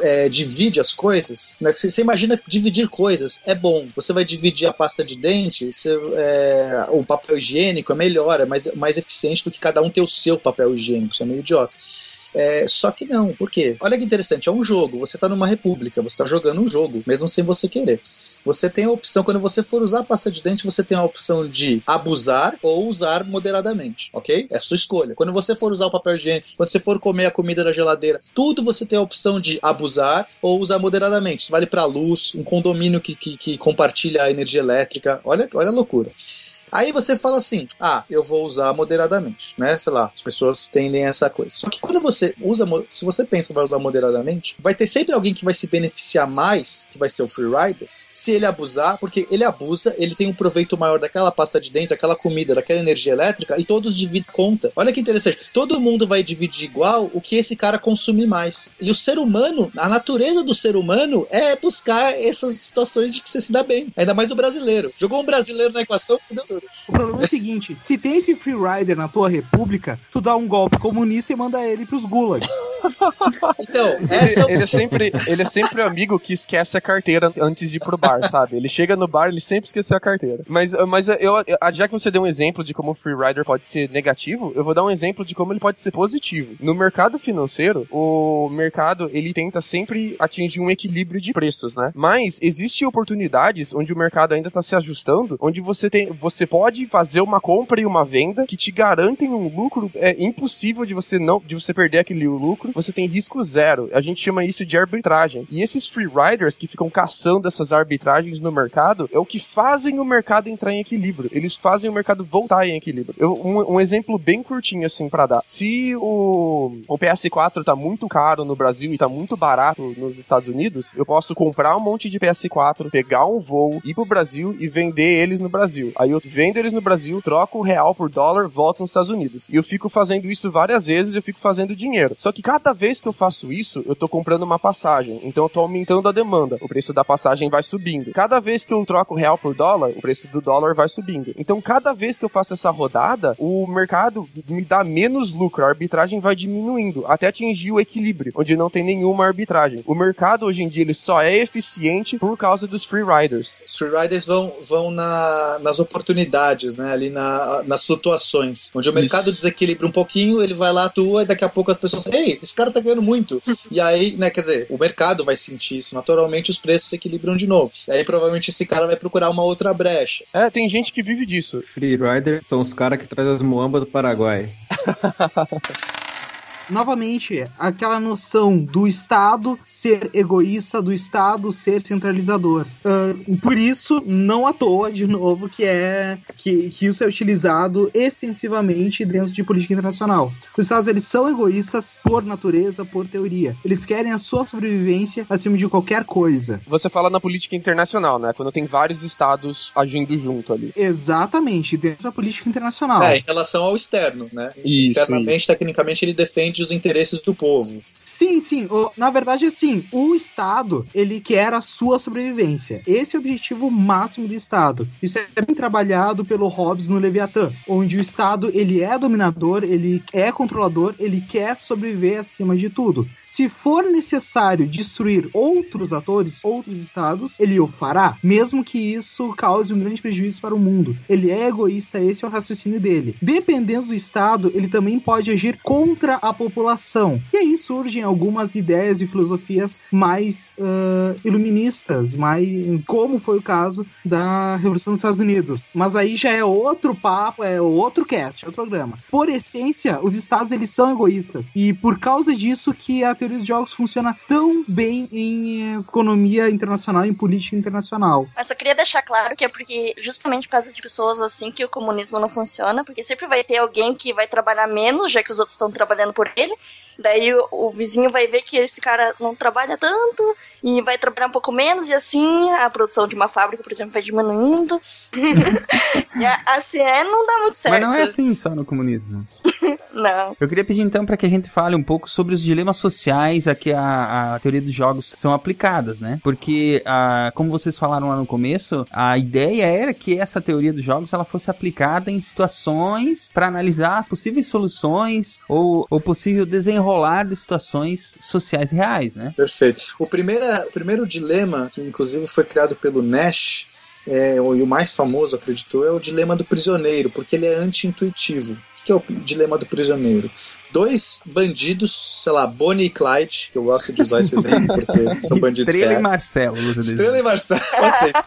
é, divide as coisas, né? Você, você imagina dividir coisas é bom. Você vai dividir a pasta de dente, você, é, o papel higiênico é melhor, é mais, mais eficiente do que cada um ter o seu papel higiênico. Isso é meio idiota. É, só que não, por quê? Olha que interessante, é um jogo, você tá numa república, você tá jogando um jogo, mesmo sem você querer. Você tem a opção, quando você for usar pasta de dente, você tem a opção de abusar ou usar moderadamente, ok? É sua escolha. Quando você for usar o papel higiênico, quando você for comer a comida da geladeira, tudo você tem a opção de abusar ou usar moderadamente. Isso vale para luz, um condomínio que, que, que compartilha a energia elétrica. Olha, olha a loucura. Aí você fala assim: ah, eu vou usar moderadamente, né? Sei lá, as pessoas tendem a essa coisa. Só que quando você usa, se você pensa vai usar moderadamente, vai ter sempre alguém que vai se beneficiar mais, que vai ser o freerider, se ele abusar, porque ele abusa, ele tem um proveito maior daquela pasta de dente, daquela comida, daquela energia elétrica, e todos dividem conta. Olha que interessante. Todo mundo vai dividir igual o que esse cara consumir mais. E o ser humano, a natureza do ser humano é buscar essas situações de que você se dá bem. Ainda mais o brasileiro. Jogou um brasileiro na equação, fudeu. O problema é o seguinte: se tem esse free rider na tua república, tu dá um golpe comunista e manda ele pros gulags. Então, essa ele, ele, é sempre, ele é sempre o amigo que esquece a carteira antes de ir pro bar, sabe? Ele chega no bar, ele sempre esqueceu a carteira. Mas, mas eu, já que você deu um exemplo de como o free rider pode ser negativo, eu vou dar um exemplo de como ele pode ser positivo. No mercado financeiro, o mercado ele tenta sempre atingir um equilíbrio de preços, né? Mas existem oportunidades onde o mercado ainda está se ajustando, onde você tem, você pode fazer uma compra e uma venda que te garantem um lucro é impossível de você não de você perder aquele lucro. Você tem risco zero. A gente chama isso de arbitragem. E esses free riders que ficam caçando essas arbitragens no mercado é o que fazem o mercado entrar em equilíbrio. Eles fazem o mercado voltar em equilíbrio. Eu, um, um, exemplo bem curtinho assim para dar. Se o, o PS4 tá muito caro no Brasil e tá muito barato nos Estados Unidos, eu posso comprar um monte de PS4, pegar um voo, ir pro Brasil e vender eles no Brasil. Aí eu vendo eles no Brasil, troco o real por dólar, volto nos Estados Unidos. E eu fico fazendo isso várias vezes, eu fico fazendo dinheiro. Só que cada vez que eu faço isso, eu tô comprando uma passagem. Então eu tô aumentando a demanda. O preço da passagem vai subindo. Cada vez que eu troco o real por dólar, o preço do dólar vai subindo. Então cada vez que eu faço essa rodada, o mercado me dá menos lucro, a arbitragem vai diminuindo até atingir o equilíbrio, onde não tem nenhuma arbitragem. O mercado hoje em dia ele só é eficiente por causa dos free riders. Os free riders vão, vão na, nas oportunidades, né? Ali na, nas flutuações. Onde o mercado Isso. desequilibra um pouquinho, ele vai lá, atua, e daqui a pouco as pessoas. Ei, esse cara tá ganhando muito. e aí, né, quer dizer, o mercado vai sentir isso. Naturalmente, os preços se equilibram de novo. E aí, provavelmente, esse cara vai procurar uma outra brecha. É, tem gente que vive disso. Free Rider são os caras que trazem as muambas do Paraguai. novamente, aquela noção do Estado ser egoísta, do Estado ser centralizador. Uh, por isso, não à toa, de novo, que é que, que isso é utilizado extensivamente dentro de política internacional. Os Estados eles são egoístas por natureza, por teoria. Eles querem a sua sobrevivência acima de qualquer coisa. Você fala na política internacional, né? Quando tem vários estados agindo junto ali. Exatamente, dentro da política internacional. É, em relação ao externo, né? Isso, Internamente, isso. tecnicamente, ele defende os interesses do povo. Sim, sim. Na verdade, assim, o Estado, ele quer a sua sobrevivência. Esse é o objetivo máximo do Estado. Isso é bem trabalhado pelo Hobbes no Leviatã, onde o Estado, ele é dominador, ele é controlador, ele quer sobreviver acima de tudo. Se for necessário destruir outros atores, outros estados, ele o fará, mesmo que isso cause um grande prejuízo para o mundo. Ele é egoísta, esse é o raciocínio dele. Dependendo do Estado, ele também pode agir contra a população. E aí surgem algumas ideias e filosofias mais uh, iluministas, mais como foi o caso da Revolução dos Estados Unidos. Mas aí já é outro papo, é outro cast, outro programa. Por essência, os estados eles são egoístas e por causa disso que a teoria dos jogos funciona tão bem em economia internacional, em política internacional. Mas só queria deixar claro que é porque justamente por causa de pessoas assim que o comunismo não funciona, porque sempre vai ter alguém que vai trabalhar menos, já que os outros estão trabalhando por ele, Daí o, o, vizinho vai ver que esse cara não trabalha tanto e vai trabalhar um pouco menos, e assim a produção de uma fábrica, por exemplo, vai diminuindo. e assim é, não dá muito certo. Mas não é assim só no comunismo. Não. Eu queria pedir então para que a gente fale um pouco sobre os dilemas sociais a que a, a teoria dos jogos são aplicadas, né? Porque, a, como vocês falaram lá no começo, a ideia era que essa teoria dos jogos ela fosse aplicada em situações para analisar as possíveis soluções ou o possível desenrolar de situações sociais reais, né? Perfeito. O, primeira, o primeiro dilema, que inclusive foi criado pelo Nash, é, e o mais famoso, acreditou, é o dilema do prisioneiro, porque ele é anti-intuitivo. Que é o dilema do prisioneiro? Dois bandidos, sei lá, Bonnie e Clyde, que eu gosto de usar esse exemplo porque são bandidos Estrela e. Marcelo. Estrela e Marcelo, pode ser isso.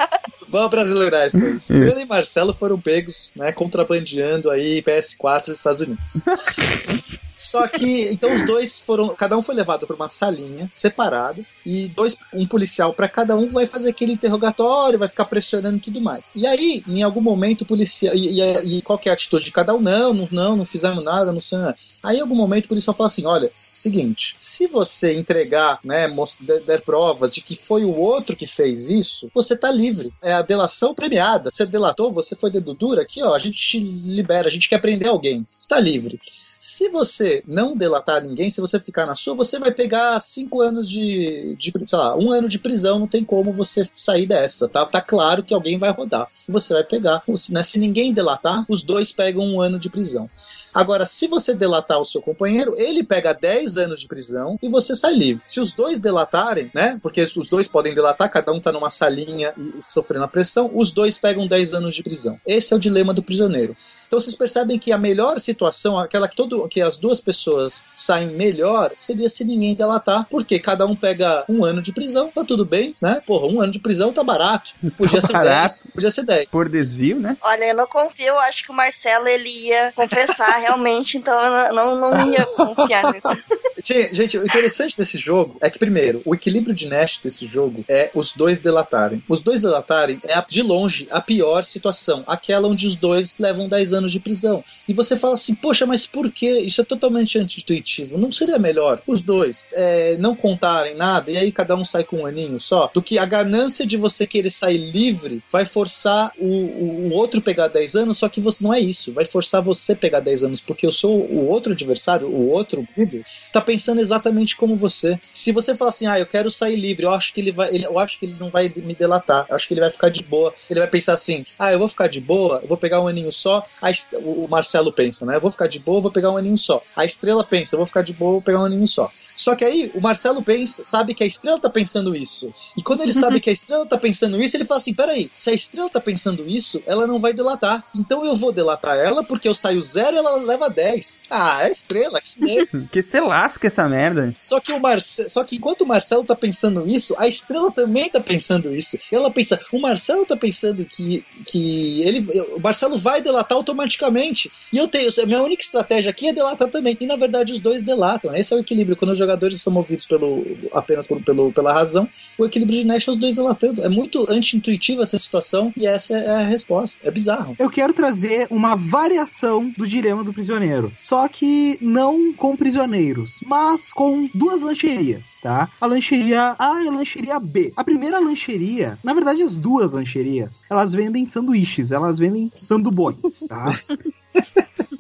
Vamos brasileirar isso aí. Estrela e Marcelo foram pegos, né, contrabandeando aí PS4 dos Estados Unidos. Só que, então os dois foram, cada um foi levado para uma salinha separada e dois, um policial para cada um vai fazer aquele interrogatório, vai ficar pressionando e tudo mais. E aí, em algum momento, o policial, e, e, e qual que é a atitude de cada um? Não, não, não, não fizemos nada, não sei nada. Aí, em algum momento, o policial fala assim: olha, seguinte, se você entregar, né, der, der provas de que foi o outro que fez isso, você tá livre. É a delação premiada. Você delatou, você foi dedo duro, aqui, ó, a gente te libera, a gente quer prender alguém. Você tá livre. Se você não delatar ninguém, se você ficar na sua, você vai pegar cinco anos de, de sei lá, um ano de prisão, não tem como você sair dessa, tá? Tá claro que alguém vai rodar. Você vai pegar, né? Se ninguém delatar, os dois pegam um ano de prisão. Agora, se você delatar o seu companheiro, ele pega 10 anos de prisão e você sai livre. Se os dois delatarem, né? Porque os dois podem delatar, cada um tá numa salinha e, sofrendo a pressão, os dois pegam 10 anos de prisão. Esse é o dilema do prisioneiro. Então vocês percebem que a melhor situação, aquela que, todo, que as duas pessoas saem melhor, seria se ninguém delatar, porque cada um pega um ano de prisão, tá tudo bem, né? Porra, um ano de prisão tá barato. Podia Tá ser barato. 10, podia ser 10. Por desvio, né? Olha, eu não confio, eu acho que o Marcelo ele ia confessar realmente, então eu não, não, ia confiar nisso. Gente, o interessante desse jogo é que, primeiro, o equilíbrio de Nash desse jogo é os dois delatarem. Os dois delatarem é, de longe, a pior situação. Aquela onde os dois levam 10 anos de prisão. E você fala assim, poxa, mas por quê? Isso é totalmente anti-intuitivo. Não seria melhor os dois é, não contarem nada e aí cada um sai com um aninho só? Do que a ganância de você querer sair livre vai forçar o, o, o outro pegar 10 anos, só que você não é isso. Vai forçar você pegar 10 anos, porque eu sou o outro adversário, o outro líder, tá pensando exatamente como você. Se você falar assim, ah, eu quero sair livre, eu acho que ele vai, ele, eu acho que ele não vai me delatar, eu acho que ele vai ficar de boa. Ele vai pensar assim, ah, eu vou ficar de boa, eu vou pegar um aninho só. A o Marcelo pensa, né? Eu vou ficar de boa, vou pegar um aninho só. A Estrela pensa, eu vou ficar de boa, vou pegar um aninho só. Só que aí o Marcelo pensa, sabe que a Estrela tá pensando isso. E quando ele sabe que a Estrela tá pensando isso, ele fala assim: peraí, se a Estrela tá pensando isso, ela não vai delatar. Então eu vou delatar ela porque eu saio zero ela leva 10. Ah, é a Estrela, que se. Que se lasca essa merda. Só que o Marce... Só que enquanto o Marcelo tá pensando isso, a Estrela também tá pensando isso. Ela pensa, o Marcelo tá pensando que, que ele, o Marcelo vai delatar automaticamente. E eu tenho, a minha única estratégia aqui é delatar também. E na verdade os dois delatam. Esse é o equilíbrio. Quando os jogadores são movidos pelo, apenas por, pelo, pela razão, o equilíbrio de Nash é os dois delatando. É muito anti-intuitiva essa situação e essa é a resposta. É bizarro. Eu quero trazer uma variação do dilema do prisioneiro. Só que não com prisioneiros, mas com duas lancherias, tá? A lancheria A e a lancheria B. A primeira lancheria, na verdade, as duas lancherias, elas vendem sanduíches, elas vendem sandubões, tá?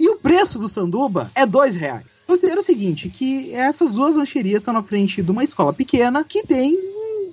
E o preço do sanduba é dois reais. Considera o seguinte, que essas duas lancherias estão na frente de uma escola pequena que tem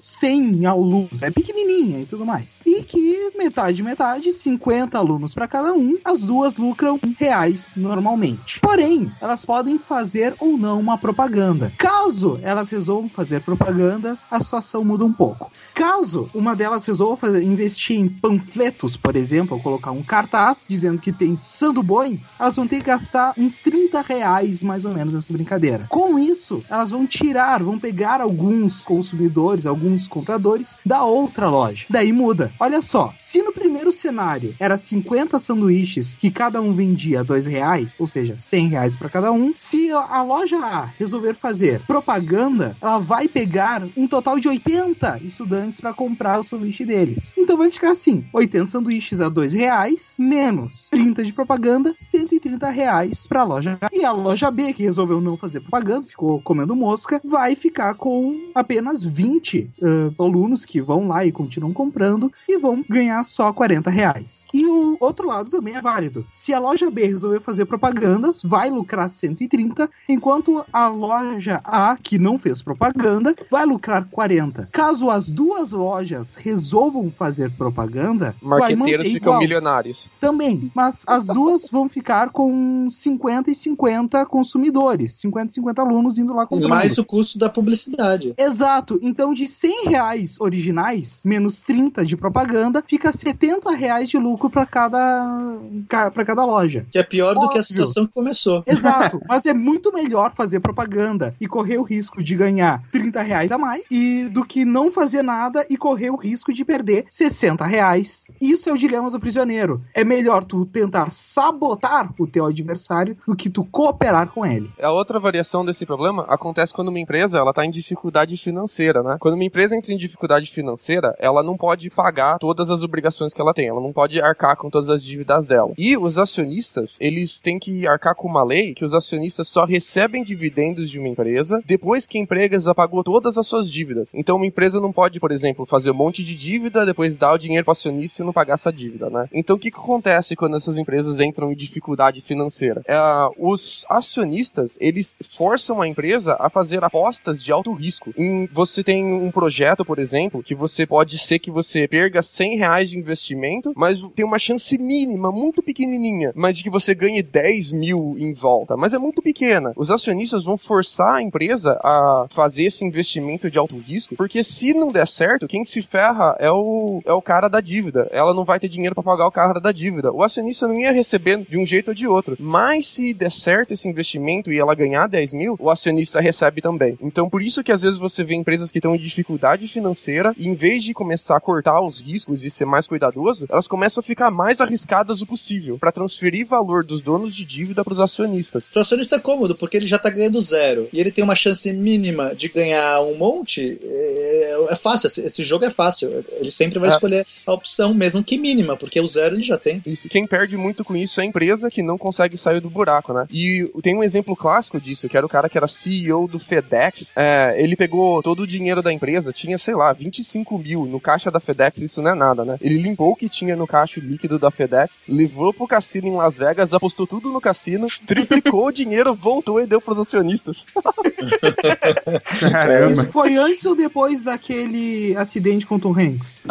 100 alunos, é pequenininha e tudo mais. E que metade, metade, 50 alunos para cada um, as duas lucram reais normalmente. Porém, elas podem fazer ou não uma propaganda. Caso elas resolvam fazer propagandas, a situação muda um pouco. Caso uma delas resolva fazer, investir em panfletos, por exemplo, ou colocar um cartaz dizendo que tem sandubões, elas vão ter que gastar uns 30 reais mais ou menos nessa brincadeira. Com isso, elas vão tirar, vão pegar alguns consumidores, alguns compradores da outra loja. Daí muda. Olha só, se no primeiro cenário era 50 sanduíches que cada um vendia dois reais, ou seja, 100 reais para cada um, se a loja A resolver fazer propaganda, ela vai pegar um total de 80 estudantes para comprar o sanduíche deles. Então vai ficar assim: 80 sanduíches a dois reais, menos 30 de propaganda, 130 reais para a loja A. E a loja B, que resolveu não fazer propaganda, ficou comendo mosca, vai ficar com apenas 20 uh, alunos que vão lá e continuam comprando e vão ganhar só 40 reais. E o outro lado também é válido. Se a loja B resolver fazer propagandas, vai lucrar 130, enquanto a loja A, que não fez propaganda, vai lucrar 40. Caso as duas lojas resolvam fazer propaganda, Marqueteiros ficam igual. milionários. Também, mas as duas vão ficar com 50 e 50 consumidores, 50 e 50 alunos indo lá E comprando. mais o custo da publicidade. Exato. Então, de 100 reais originais, menos 30 de propaganda, fica 70 reais de lucro para cada, para cada loja. Que é pior do que a Óbvio. situação que começou. Exato, mas é muito melhor fazer propaganda e correr o risco de ganhar 30 reais a mais e do que não fazer nada e correr o risco de perder 60 reais. Isso é o dilema do prisioneiro. É melhor tu tentar sabotar o teu adversário do que tu cooperar com ele. A outra variação desse problema acontece quando uma empresa ela está em dificuldade financeira, né? Quando uma empresa entra em dificuldade financeira, ela não pode pagar todas as obrigações que ela tem, ela não pode arcar com todas as dívidas dela. E os acionistas, eles têm que arcar com uma lei que os acionistas só recebem dividendos de uma empresa depois que a empresa pagou todas as suas dívidas. Então uma empresa não pode, por exemplo, fazer um monte de dívida, depois dar o dinheiro para acionista e não pagar essa dívida, né? Então o que, que acontece quando essas empresas entram em dificuldade financeira? É, os acionistas, eles forçam a empresa a fazer apostas de alto risco. Você tem um projeto, por exemplo, que você pode ser que você perca 100 reais de investimento, mas tem uma chance mínima, muito pequenininha, mas de que você ganhe 10 mil em volta. Mas é muito pequena. Os acionistas vão forçar a empresa a fazer esse investimento de alto risco, porque se não der certo, quem se ferra é o, é o cara da dívida. Ela não vai ter dinheiro para pagar o cara da dívida. O acionista não ia receber de um jeito ou de outro. Mas se der certo esse investimento e ela ganhar 10 mil, o acionista recebe também. Então por isso que às vezes você vê empresas que estão em dificuldade financeira e em vez de começar a cortar os riscos e ser mais cuidadoso, elas começam a ficar mais arriscadas o possível para transferir valor dos donos de dívida para os acionistas. Pro acionista é cômodo, porque ele já tá ganhando zero. E ele tem uma chance mínima de ganhar um monte. É, é fácil, esse, esse jogo é fácil. Ele sempre vai É. escolher a opção, mesmo que mínima, porque o zero ele já tem. Isso. Quem perde muito com isso é a empresa que não consegue sair do buraco, né? E tem um exemplo clássico disso, que era o cara que era CEO do FedEx. É, ele pegou todo o dinheiro da empresa, tinha, sei lá, 25 mil no caixa da FedEx, isso não é nada, né? Ele limpou o que tinha no caixa líquido da FedEx, levou pro cassino em Las Vegas, apostou tudo no cassino, triplicou o dinheiro, voltou e deu pros acionistas. Caramba. Isso foi antes ou depois daquele acidente com Tom Hanks?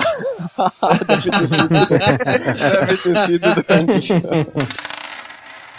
Deve ter sido, deve ter sido antes.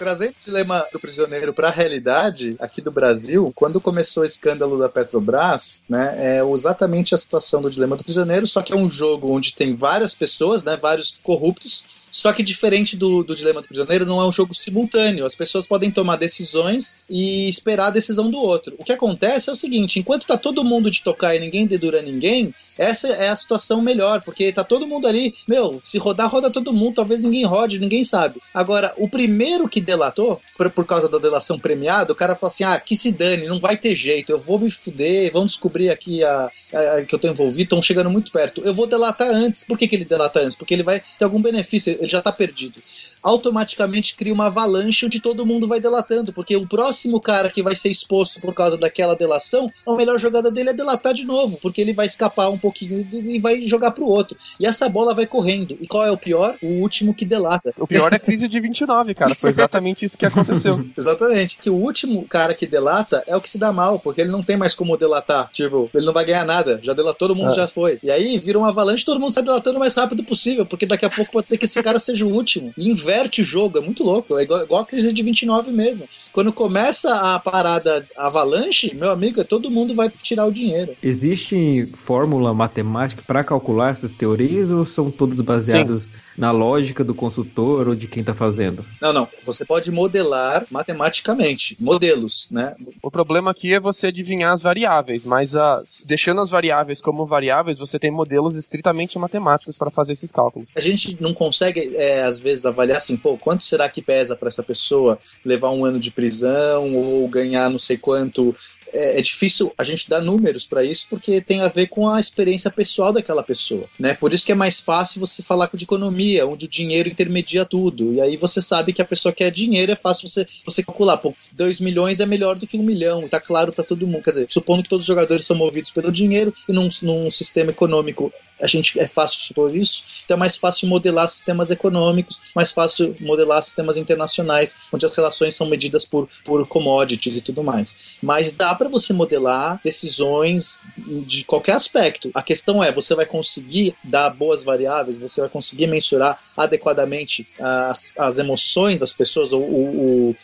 Trazendo o dilema do prisioneiro para a realidade aqui do Brasil, quando começou o escândalo da Petrobras, né, é exatamente a situação do dilema do prisioneiro, só que é um jogo onde tem várias pessoas, né, vários corruptos. Só que diferente do, do Dilema do Prisioneiro, não é um jogo simultâneo. As pessoas podem tomar decisões e esperar a decisão do outro. O que acontece é o seguinte: enquanto tá todo mundo de tocar e ninguém dedura ninguém, essa é a situação melhor, porque tá todo mundo ali, meu, se rodar, roda todo mundo, talvez ninguém rode, ninguém sabe. Agora, o primeiro que delatou, por, por causa da delação premiada, o cara falou assim: ah, que se dane, não vai ter jeito, eu vou me fuder, vão descobrir aqui a, a- que eu tô envolvido, estão chegando muito perto. Eu vou delatar antes. Por que, que ele delata antes? Porque ele vai ter algum benefício, ele já tá perdido. Automaticamente cria uma avalanche onde todo mundo vai delatando, porque o próximo cara que vai ser exposto por causa daquela delação, a melhor jogada dele é delatar de novo, porque ele vai escapar um pouquinho e vai jogar pro outro. E essa bola vai correndo. E qual é o pior? O último que delata. O pior é a crise de 29, cara. Foi exatamente isso que aconteceu. Exatamente. Que o último cara que delata é o que se dá mal, porque ele não tem mais como delatar. Tipo, ele não vai ganhar nada. Já delatou, todo mundo É. já foi. E aí vira uma avalanche, todo mundo sai delatando o mais rápido possível, porque daqui a pouco pode ser que esse cara seja o último. E inverte o jogo, é muito louco. É igual, igual a crise de 29 mesmo. Quando começa a parada avalanche, meu amigo, todo mundo vai tirar o dinheiro. Existe fórmula matemática para calcular essas teorias ou são todas baseadas na lógica do consultor ou de quem está fazendo? Não, não. Você pode modelar matematicamente. Modelos, né? O problema aqui é você adivinhar as variáveis, mas as- deixando as variáveis como variáveis, você tem modelos estritamente matemáticos para fazer esses cálculos. A gente não consegue, é, às vezes, avaliar assim, pô, quanto será que pesa para essa pessoa levar um ano de prisão ou ganhar não sei quanto é, é difícil a gente dar números para isso, porque tem a ver com a experiência pessoal daquela pessoa, né? Por isso que é mais fácil você falar de economia, onde o dinheiro intermedia tudo. E aí você sabe que a pessoa quer dinheiro, é fácil você, você calcular. Pô, 2 milhões é melhor do que um milhão, tá claro para todo mundo. Quer dizer, supondo que todos os jogadores são movidos pelo dinheiro e num, num sistema econômico a gente é fácil supor isso, então é mais fácil modelar sistemas econômicos, mais fácil modelar sistemas internacionais, onde as relações são medidas por, por commodities e tudo mais. Mas dá para você modelar decisões de qualquer aspecto. A questão é, você vai conseguir dar boas variáveis, você vai conseguir mensurar adequadamente as, as emoções das pessoas, ou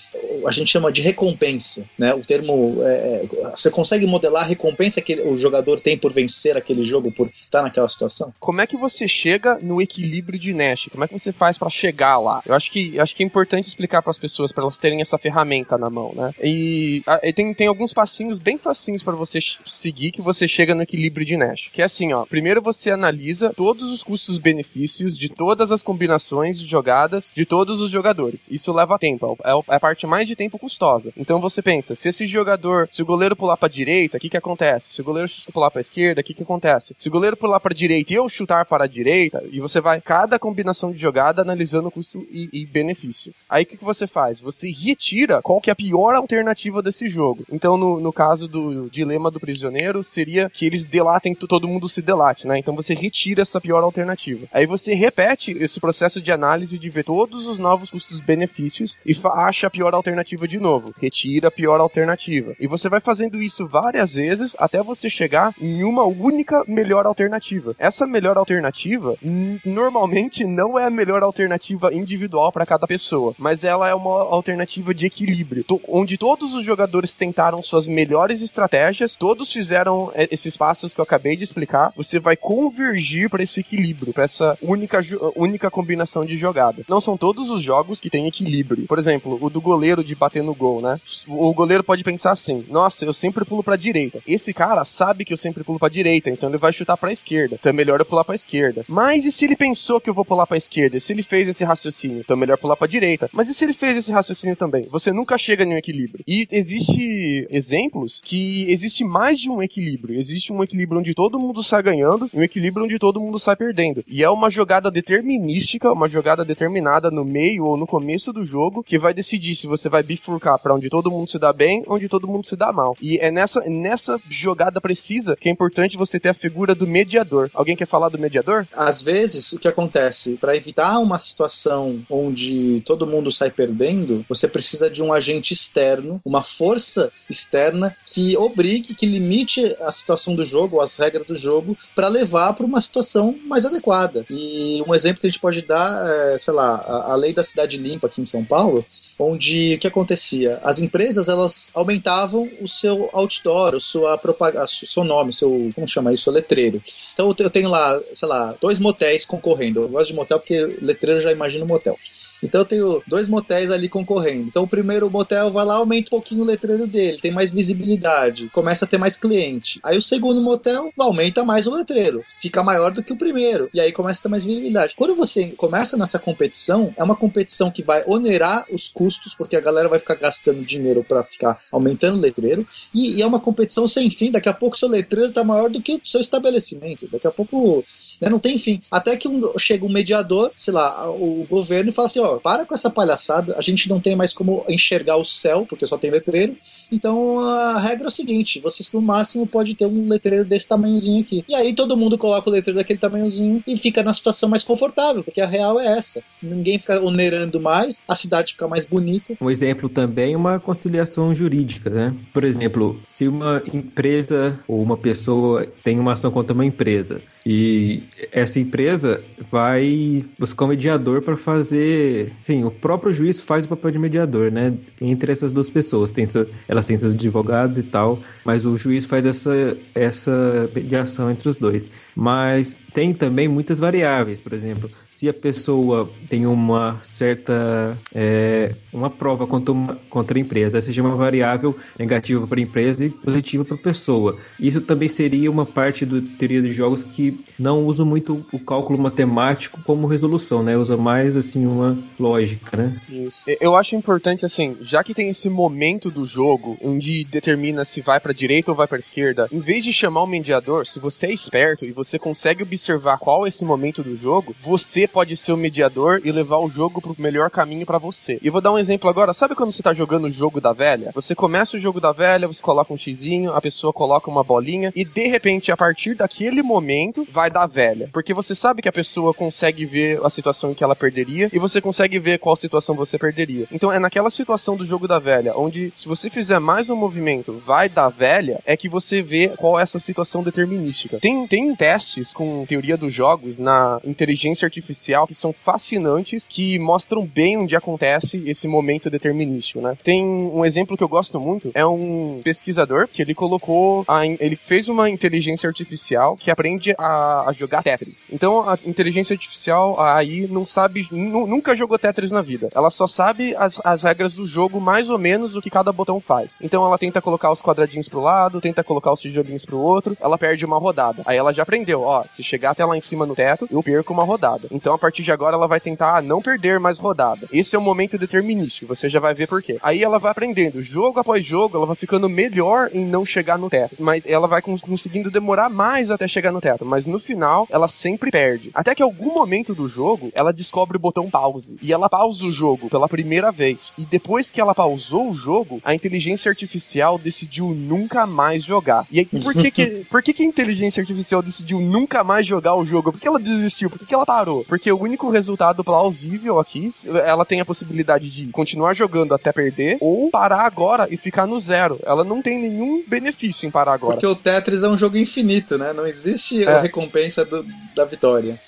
a gente chama de recompensa, né? O termo, é, é, você consegue modelar a recompensa que o jogador tem por vencer aquele jogo, por estar naquela situação? Como é que você chega no equilíbrio de Nash? Como é que você faz para chegar lá? Eu acho que, acho que é importante explicar para as pessoas, para elas terem essa ferramenta na mão, né? E, a, e tem, tem alguns passinhos bem facinhos para você seguir que você chega no equilíbrio de Nash. Que é assim, ó. Primeiro você analisa todos os custos-benefícios de todas as combinações de jogadas de todos os jogadores. Isso leva tempo, é, é a parte mais de tempo custosa. Então você pensa, se esse jogador, se o goleiro pular para direita, o que que acontece? Se o goleiro pular para esquerda, o que que acontece? Se o goleiro pular para direita e eu chutar para a direita, e você vai cada combinação de jogada analisando custo e, e benefício. Aí o que que você faz? Você retira qual que é a pior alternativa desse jogo. Então no, no caso do dilema do prisioneiro seria que eles delatem todo mundo se delate, né? Então você retira essa pior alternativa. Aí você repete esse processo de análise de ver todos os novos custos-benefícios e acha a pior alternativa de novo. Retira a pior alternativa. E você vai fazendo isso várias vezes até você chegar em uma única melhor alternativa. Essa melhor alternativa normalmente não é a melhor alternativa individual para cada pessoa, mas ela é uma alternativa de equilíbrio, onde todos os jogadores tentaram suas melhores estratégias, todos fizeram é, esses passos que eu acabei de explicar. Você vai convergir para esse equilíbrio, para essa única, única combinação de jogada. Não são todos os jogos que têm equilíbrio. Por exemplo, o do goleiro de bater no gol, né? O goleiro pode pensar assim: nossa, eu sempre pulo pra direita. Esse cara sabe que eu sempre pulo pra direita, então ele vai chutar pra esquerda. Então é melhor eu pular pra esquerda. Mas e se ele pensou que eu vou pular pra esquerda? E se ele fez esse raciocínio? Então é melhor pular pra direita. Mas e se ele fez esse raciocínio também? Você nunca chega em um equilíbrio. E existe exemplos que existe mais de um equilíbrio. Existe um equilíbrio onde todo mundo sai ganhando e um equilíbrio onde todo mundo sai perdendo. E é uma jogada determinística, uma jogada determinada no meio ou no começo do jogo que vai decidir se você vai bifurcar para onde todo mundo se dá bem, onde todo mundo se dá mal. E é nessa, nessa jogada precisa que é importante você ter a figura do mediador. Alguém quer falar do mediador? Às vezes, o que acontece? Para evitar uma situação onde todo mundo sai perdendo, você precisa de um agente externo, uma força externa que obrigue, que limite a situação do jogo, as regras do jogo, para levar para uma situação mais adequada. E um exemplo que a gente pode dar é, sei lá, a, a lei da cidade limpa aqui em São Paulo, onde o que acontecia? As empresas elas aumentavam o seu outdoor, o sua o seu nome, seu como chama isso, letreiro. Então eu tenho lá, sei lá, dois motéis concorrendo. Eu gosto de motel porque letreiro já imagina motel. Então eu tenho dois motéis ali concorrendo. Então o primeiro motel vai lá, aumenta um pouquinho o letreiro dele, tem mais visibilidade, começa a ter mais cliente. Aí o segundo motel aumenta mais o letreiro, fica maior do que o primeiro, e aí começa a ter mais visibilidade. Quando você começa nessa competição, é uma competição que vai onerar os custos, porque a galera vai ficar gastando dinheiro para ficar aumentando o letreiro, e, e é uma competição sem fim. Daqui a pouco seu letreiro tá maior do que o seu estabelecimento. Daqui a pouco né? Não tem fim. Até que um, chega um mediador, sei lá, o governo e fala assim: ó, para com essa palhaçada, a gente não tem mais como enxergar o céu, porque só tem letreiro. Então a regra é o seguinte: vocês no máximo pode ter um letreiro desse tamanhozinho aqui. E aí todo mundo coloca o letreiro daquele tamanhozinho e fica na situação mais confortável, porque a real é essa. Ninguém fica onerando mais, a cidade fica mais bonita. Um exemplo também é uma conciliação jurídica, né? Por exemplo, se uma empresa ou uma pessoa tem uma ação contra uma empresa e essa empresa vai buscar um mediador para fazer. Sim, o próprio juiz faz o papel de mediador, né? Entre essas duas pessoas. Tem seu, elas têm seus advogados e tal, mas o juiz faz essa, essa mediação entre os dois. Mas tem também muitas variáveis, por exemplo, se a pessoa tem uma certa é, uma prova contra, uma, contra a empresa, seja uma variável negativa para a empresa e positiva para a pessoa. Isso também seria uma parte do teoria de jogos que não usa muito o cálculo matemático como resolução, né? Usa mais assim uma lógica, né? Isso. Eu acho importante assim, já que tem esse momento do jogo onde determina se vai para direita ou vai para esquerda, em vez de chamar o mediador, se você é esperto e você consegue observar qual é esse momento do jogo, você pode ser o mediador e levar o jogo pro melhor caminho para você. E vou dar um exemplo agora. Sabe quando você tá jogando o jogo da velha? Você começa o jogo da velha, você coloca um xizinho, a pessoa coloca uma bolinha e de repente a partir daquele momento vai dar velha, porque você sabe que a pessoa consegue ver a situação em que ela perderia e você consegue ver qual situação você perderia. Então é naquela situação do jogo da velha, onde se você fizer mais um movimento, vai dar velha, é que você vê qual é essa situação determinística. Tem, tem testes com teoria dos jogos na inteligência artificial que são fascinantes, que mostram bem onde acontece esse momento determinístico, né? Tem um exemplo que eu gosto muito, é um pesquisador que ele colocou, a, ele fez uma inteligência artificial que aprende a, a jogar Tetris. Então a inteligência artificial aí não sabe, nunca jogou Tetris na vida. Ela só sabe as, as regras do jogo, mais ou menos o que cada botão faz. Então ela tenta colocar os quadradinhos pro lado, tenta colocar os tijolinhos pro outro, ela perde uma rodada. Aí ela já aprendeu, ó, se chegar até lá em cima no teto, eu perco uma rodada. Então a partir de agora ela vai tentar não perder mais rodada. Esse é o momento determinístico, você já vai ver por quê. Aí ela vai aprendendo, jogo após jogo, ela vai ficando melhor em não chegar no teto. Mas ela vai conseguindo demorar mais até chegar no teto. Mas no final, ela sempre perde. Até que algum momento do jogo, ela descobre o botão pause. E ela pausa o jogo pela primeira vez. E depois que ela pausou o jogo, a inteligência artificial decidiu nunca mais jogar. E aí, por que que, por que, que a inteligência artificial decidiu nunca mais jogar o jogo? Por que ela desistiu? Por que, que ela parou? Porque o único resultado plausível aqui, ela tem a possibilidade de continuar jogando até perder ou parar agora e ficar no zero. Ela não tem nenhum benefício em parar agora. Porque o Tetris é um jogo infinito, né? Não existe é. a recompensa do, da vitória.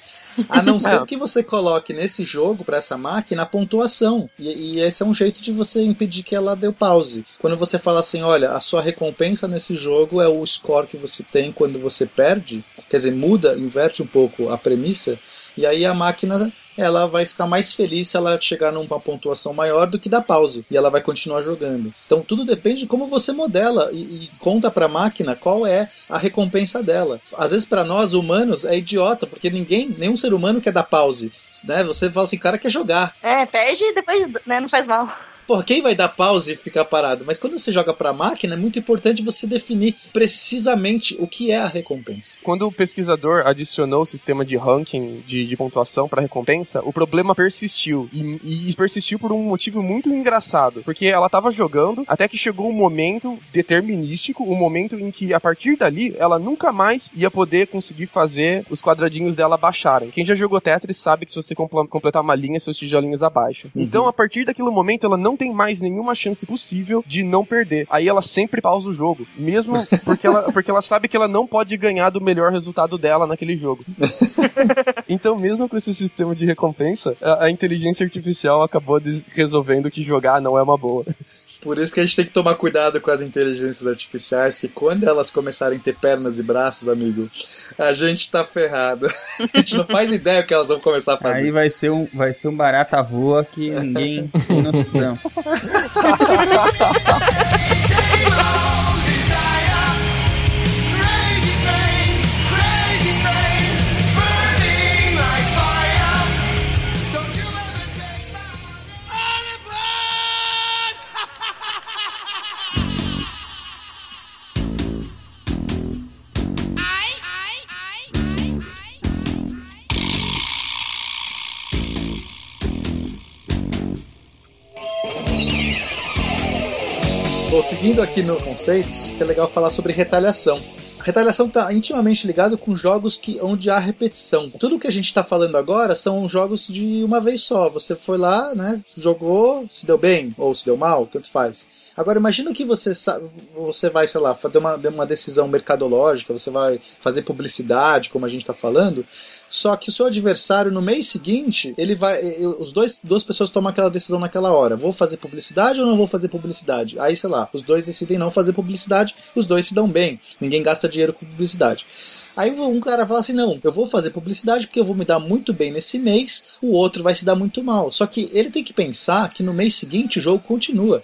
A não ser que você coloque nesse jogo, para essa máquina, a pontuação. E, e, esse é um jeito de você impedir que ela dê pause. Quando você fala assim, olha, a sua recompensa nesse jogo é o score que você tem quando você perde, quer dizer, muda, inverte um pouco a premissa, e aí a máquina ela vai ficar mais feliz se ela chegar numa pontuação maior do que da pause e ela vai continuar jogando. Então tudo depende de como você modela e, e conta para a máquina qual é a recompensa dela. Às vezes para nós humanos é idiota porque ninguém, nenhum ser humano quer dar pause, né? Você fala assim, cara quer jogar. É, perde e depois, né, não faz mal. Porra, quem vai dar pause e ficar parado? Mas quando você joga pra máquina, é muito importante você definir precisamente o que é a recompensa. Quando o pesquisador adicionou o sistema de ranking de, de pontuação para recompensa, o problema persistiu. E, e, persistiu por um motivo muito engraçado. Porque ela tava jogando até que chegou um momento determinístico, um momento em que, a partir dali, ela nunca mais ia poder conseguir fazer os quadradinhos dela baixarem. Quem já jogou Tetris sabe que se você completar uma linha, seus tijolinhos abaixam. Uhum. Então, a partir daquele momento, ela não tem mais nenhuma chance possível de não perder. Aí ela sempre pausa o jogo, mesmo porque ela, porque ela sabe que ela não pode ganhar do melhor resultado dela naquele jogo. então, mesmo com esse sistema de recompensa, a, a inteligência artificial acabou resolvendo que jogar não é uma boa. Por isso que a gente tem que tomar cuidado com as inteligências artificiais, que quando elas começarem a ter pernas e braços, amigo, a gente tá ferrado. A gente não faz ideia o que elas vão começar a fazer. Aí vai ser um, vai ser um barata voa que ninguém tem noção. seguindo aqui no conceitos, que é legal falar sobre retaliação. Retaliação está intimamente ligado com jogos que onde há repetição. Tudo que a gente está falando agora são jogos de uma vez só. Você foi lá, né, jogou, se deu bem ou se deu mal, tanto faz. Agora imagina que você você vai, sei lá, fazer uma, uma decisão mercadológica, você vai fazer publicidade, como a gente está falando, só que o seu adversário no mês seguinte, ele vai, os dois duas pessoas tomam aquela decisão naquela hora, vou fazer publicidade ou não vou fazer publicidade? Aí, sei lá, os dois decidem não fazer publicidade, os dois se dão bem. Ninguém gasta gasta dinheiro com publicidade. Aí um cara fala assim: não, eu vou fazer publicidade porque eu vou me dar muito bem nesse mês, o outro vai se dar muito mal. Só que ele tem que pensar que no mês seguinte o jogo continua.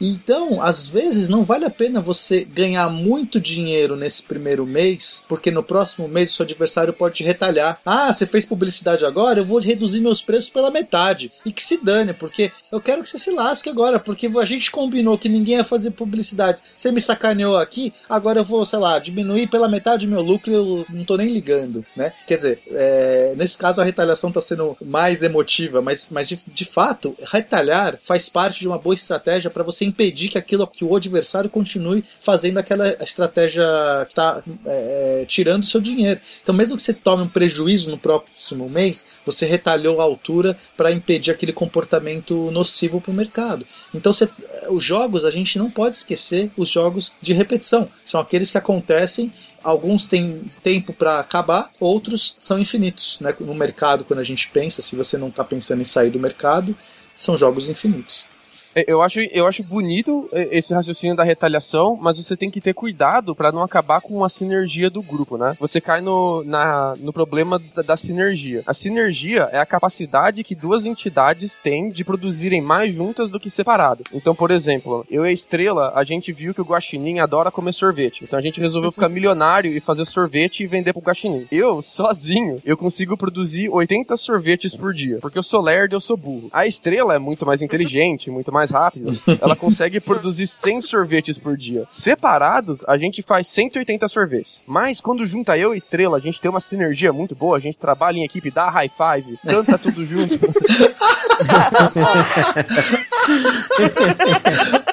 Então, às vezes, não vale a pena você ganhar muito dinheiro nesse primeiro mês, porque no próximo mês o seu adversário pode te retalhar. Ah, você fez publicidade agora, eu vou reduzir meus preços pela metade. E que se dane, porque eu quero que você se lasque agora, porque a gente combinou que ninguém ia fazer publicidade. Você me sacaneou aqui, agora eu vou, sei lá, diminuir pela metade meu lucro e eu não tô nem ligando, né? Quer dizer, é, nesse caso a retaliação tá sendo mais emotiva, mas, mas de, de fato, retalhar faz parte de uma boa estratégia para você impedir que aquilo que o adversário continue fazendo aquela estratégia que está é, é, tirando seu dinheiro. Então, mesmo que você tome um prejuízo no próximo mês, você retalhou a altura para impedir aquele comportamento nocivo para o mercado. Então, você, os jogos, a gente não pode esquecer os jogos de repetição. São aqueles que acontecem alguns têm tempo para acabar, outros são infinitos. Né? No mercado, quando a gente pensa, se você não está pensando em sair do mercado, são jogos infinitos. É, Eu acho, eu acho bonito é, esse raciocínio da retaliação, mas você tem que ter cuidado para não acabar com a sinergia do grupo, né? Você cai no, na, no problema da, da sinergia. A sinergia é a capacidade que duas entidades têm de produzirem mais juntas do que separado. Então, por exemplo, eu e a Estrela, a gente viu que o Guaxinim adora comer sorvete. Então a gente resolveu ficar milionário e fazer sorvete e vender pro Guaxinim. Eu, sozinho, eu consigo produzir 80 sorvetes por dia, porque eu sou lerdo e eu sou burro. A Estrela é muito mais inteligente, muito mais rápida. Ela consegue produzir 100 sorvetes por dia. Separados, a gente faz 180 sorvetes. Mas quando junta eu e Estrela, a gente tem uma sinergia muito boa, a gente trabalha em equipe, dá high five, canta tudo junto.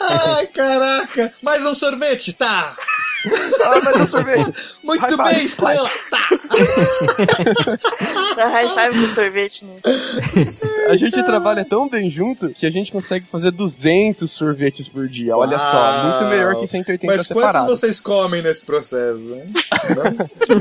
Ai, caraca! Mais um sorvete? Tá! Ah, mais um sorvete. Muito High bem, Estrela! Tá! Dá high five com sorvete, né? A gente trabalha tão bem junto que a gente consegue fazer 200 sorvetes por dia. Olha só, muito melhor que 180 Mas quantos separados. vocês comem nesse processo, né?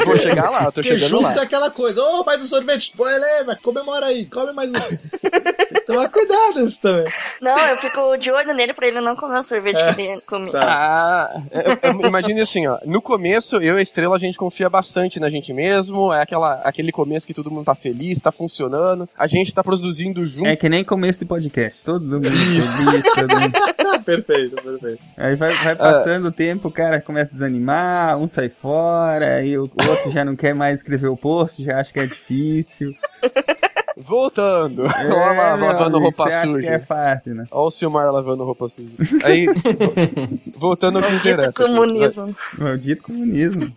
Vou chegar lá, tô Porque chegando junto lá. é aquela coisa, ô, mais um sorvete, beleza, comemora aí, come mais um. Tomar cuidado nisso também. Não, eu fico de olho nele pra ele não comer o sorvete É. que ele come. Ah, eu- eu- imagine assim, ó. No começo, eu e a Estrela, a gente confia bastante na gente mesmo. É aquela, aquele começo que todo mundo tá feliz, tá funcionando. A gente tá produzindo junto. É que nem começo de podcast. Todo mundo feliz, todo mundo... perfeito, perfeito. Aí vai, vai passando o tempo, o cara começa a desanimar, um sai fora, aí o outro já não quer mais escrever o post, já acha que é difícil. Voltando. É, Olha lá, lavando amigo, roupa você acha suja. que é fácil, né? Olha o Silmar lavando roupa suja. Aí, voltando ao que interessa. aqui. comunismo. Maldito comunismo.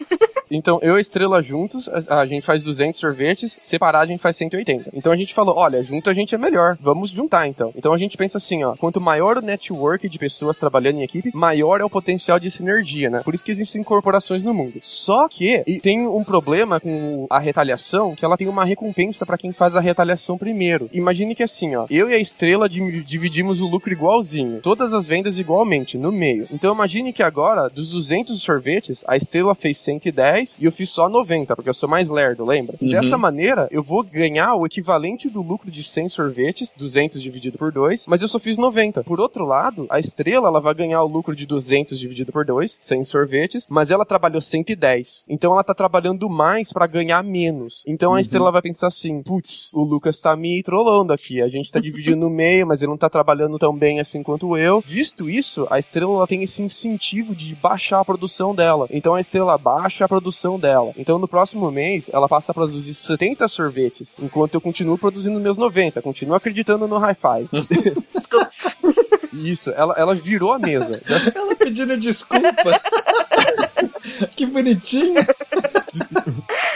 Então, eu e a Estrela juntos, a, a gente faz 200 sorvetes, separado a gente faz 180. Então a gente falou, olha, junto a gente é melhor, vamos juntar então. Então a gente pensa assim, ó, quanto maior o network de pessoas trabalhando em equipe, maior é o potencial de sinergia, né? Por isso que existem corporações no mundo. Só que tem um problema com a retaliação, que ela tem uma recompensa pra quem faz a retaliação primeiro. Imagine que assim, ó, eu e a Estrela di- dividimos o lucro igualzinho, todas as vendas igualmente, no meio. Então imagine que agora, dos 200 sorvetes, a Estrela fez 110 e eu fiz só 90, porque eu sou mais lerdo, lembra? Uhum. Dessa maneira, eu vou ganhar o equivalente do lucro de 100 sorvetes, 200 dividido por 2, mas eu só fiz 90. Por outro lado, a Estrela, ela vai ganhar o lucro de 200 dividido por 2, 100 sorvetes, mas ela trabalhou 110. Então ela tá trabalhando mais pra ganhar menos. Então a Estrela vai pensar assim, putz, o Lucas tá me trollando aqui, a gente tá dividindo no meio, mas ele não tá trabalhando tão bem assim quanto eu. Visto isso, a Estrela ela tem esse incentivo de baixar a produção dela. Então a Estrela baixa a produção dela. Então no próximo mês, ela passa a produzir 70 sorvetes, enquanto eu continuo produzindo meus 90, continuo acreditando no high five. Isso, ela, ela virou a mesa. Ela pedindo desculpa. que bonitinho.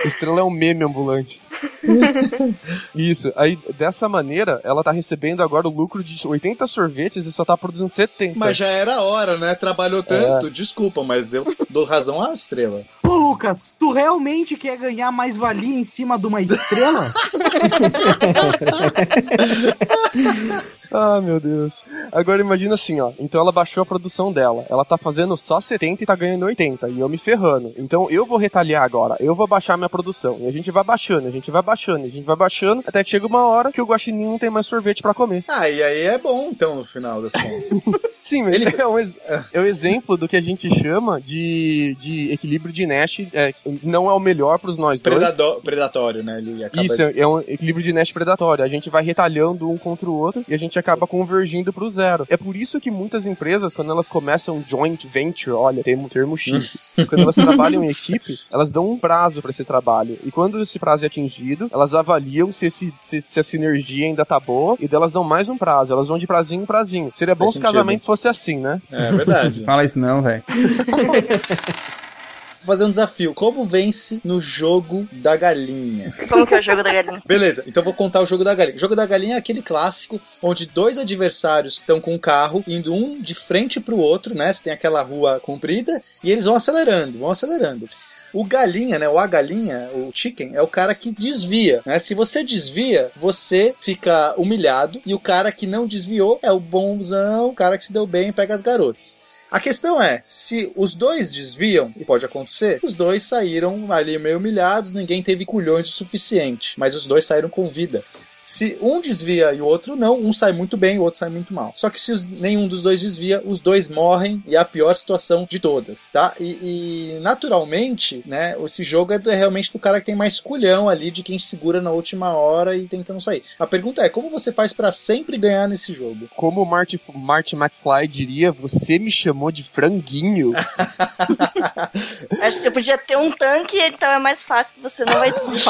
Estrela é um meme ambulante. Isso. Aí, dessa maneira, ela tá recebendo agora o lucro de 80 sorvetes e só tá produzindo 70. Mas já era a hora, né? Trabalhou tanto, desculpa, mas eu dou razão à estrela. Pô, Lucas, tu realmente quer ganhar mais valia em cima de uma estrela? Ah, meu Deus. Agora imagina assim, ó. Então ela baixou a produção dela. Ela tá fazendo só 70 e tá ganhando 80. E eu me ferrando. Então eu vou retaliar agora. Eu vou baixar minha produção. E a gente vai baixando, a gente vai baixando, a gente vai baixando. Até que chega uma hora que o guaxinim não tem mais sorvete pra comer. Ah, e aí é bom, então, no final das contas. Sim, mas ele é um, ex- é um exemplo do que a gente chama de, de equilíbrio de Nash. É, não é o melhor pros nós dois. Predado- predatório, né? Isso, é é um equilíbrio de Nash predatório. A gente vai retalhando um contra o outro e a gente acaba convergindo pro zero. É por isso que muitas empresas, quando elas começam joint venture, olha, tem um termo chique, quando elas trabalham em equipe, elas dão um prazo para esse trabalho. E quando esse prazo é atingido, elas avaliam se, esse, se, se a sinergia ainda tá boa e delas dão mais um prazo. Elas vão de prazinho em prazinho. Seria bom Faz se o casamento fosse assim, né? É verdade. Fala isso não, velho. Vou fazer um desafio. Como vence no jogo da galinha? Como que é o jogo da galinha? Beleza, então vou contar o jogo da galinha. O jogo da galinha é aquele clássico onde dois adversários estão com um carro indo um de frente pro outro, né? Você tem aquela rua comprida e eles vão acelerando, vão acelerando. O galinha, né? O a galinha, o chicken, é o cara que desvia, né? Se você desvia, você fica humilhado e o cara que não desviou é o bonzão, o cara que se deu bem e pega as garotas. A questão é, se os dois desviam, e pode acontecer, os dois saíram ali meio humilhados, ninguém teve culhões o suficiente, mas os dois saíram com vida. Se um desvia e o outro não, um sai muito bem e o outro sai muito mal. Só que se os- nenhum dos dois desvia, os dois morrem e é a pior situação de todas, tá? E, e, naturalmente, né, esse jogo é, do- é realmente do cara que tem mais culhão ali, de quem segura na última hora e tentando sair. A pergunta é, como você faz pra sempre ganhar nesse jogo? Como o Marty, Marty McFly diria, você me chamou de franguinho. Acho que você podia ter um tanque, então é mais fácil, você não vai desistir.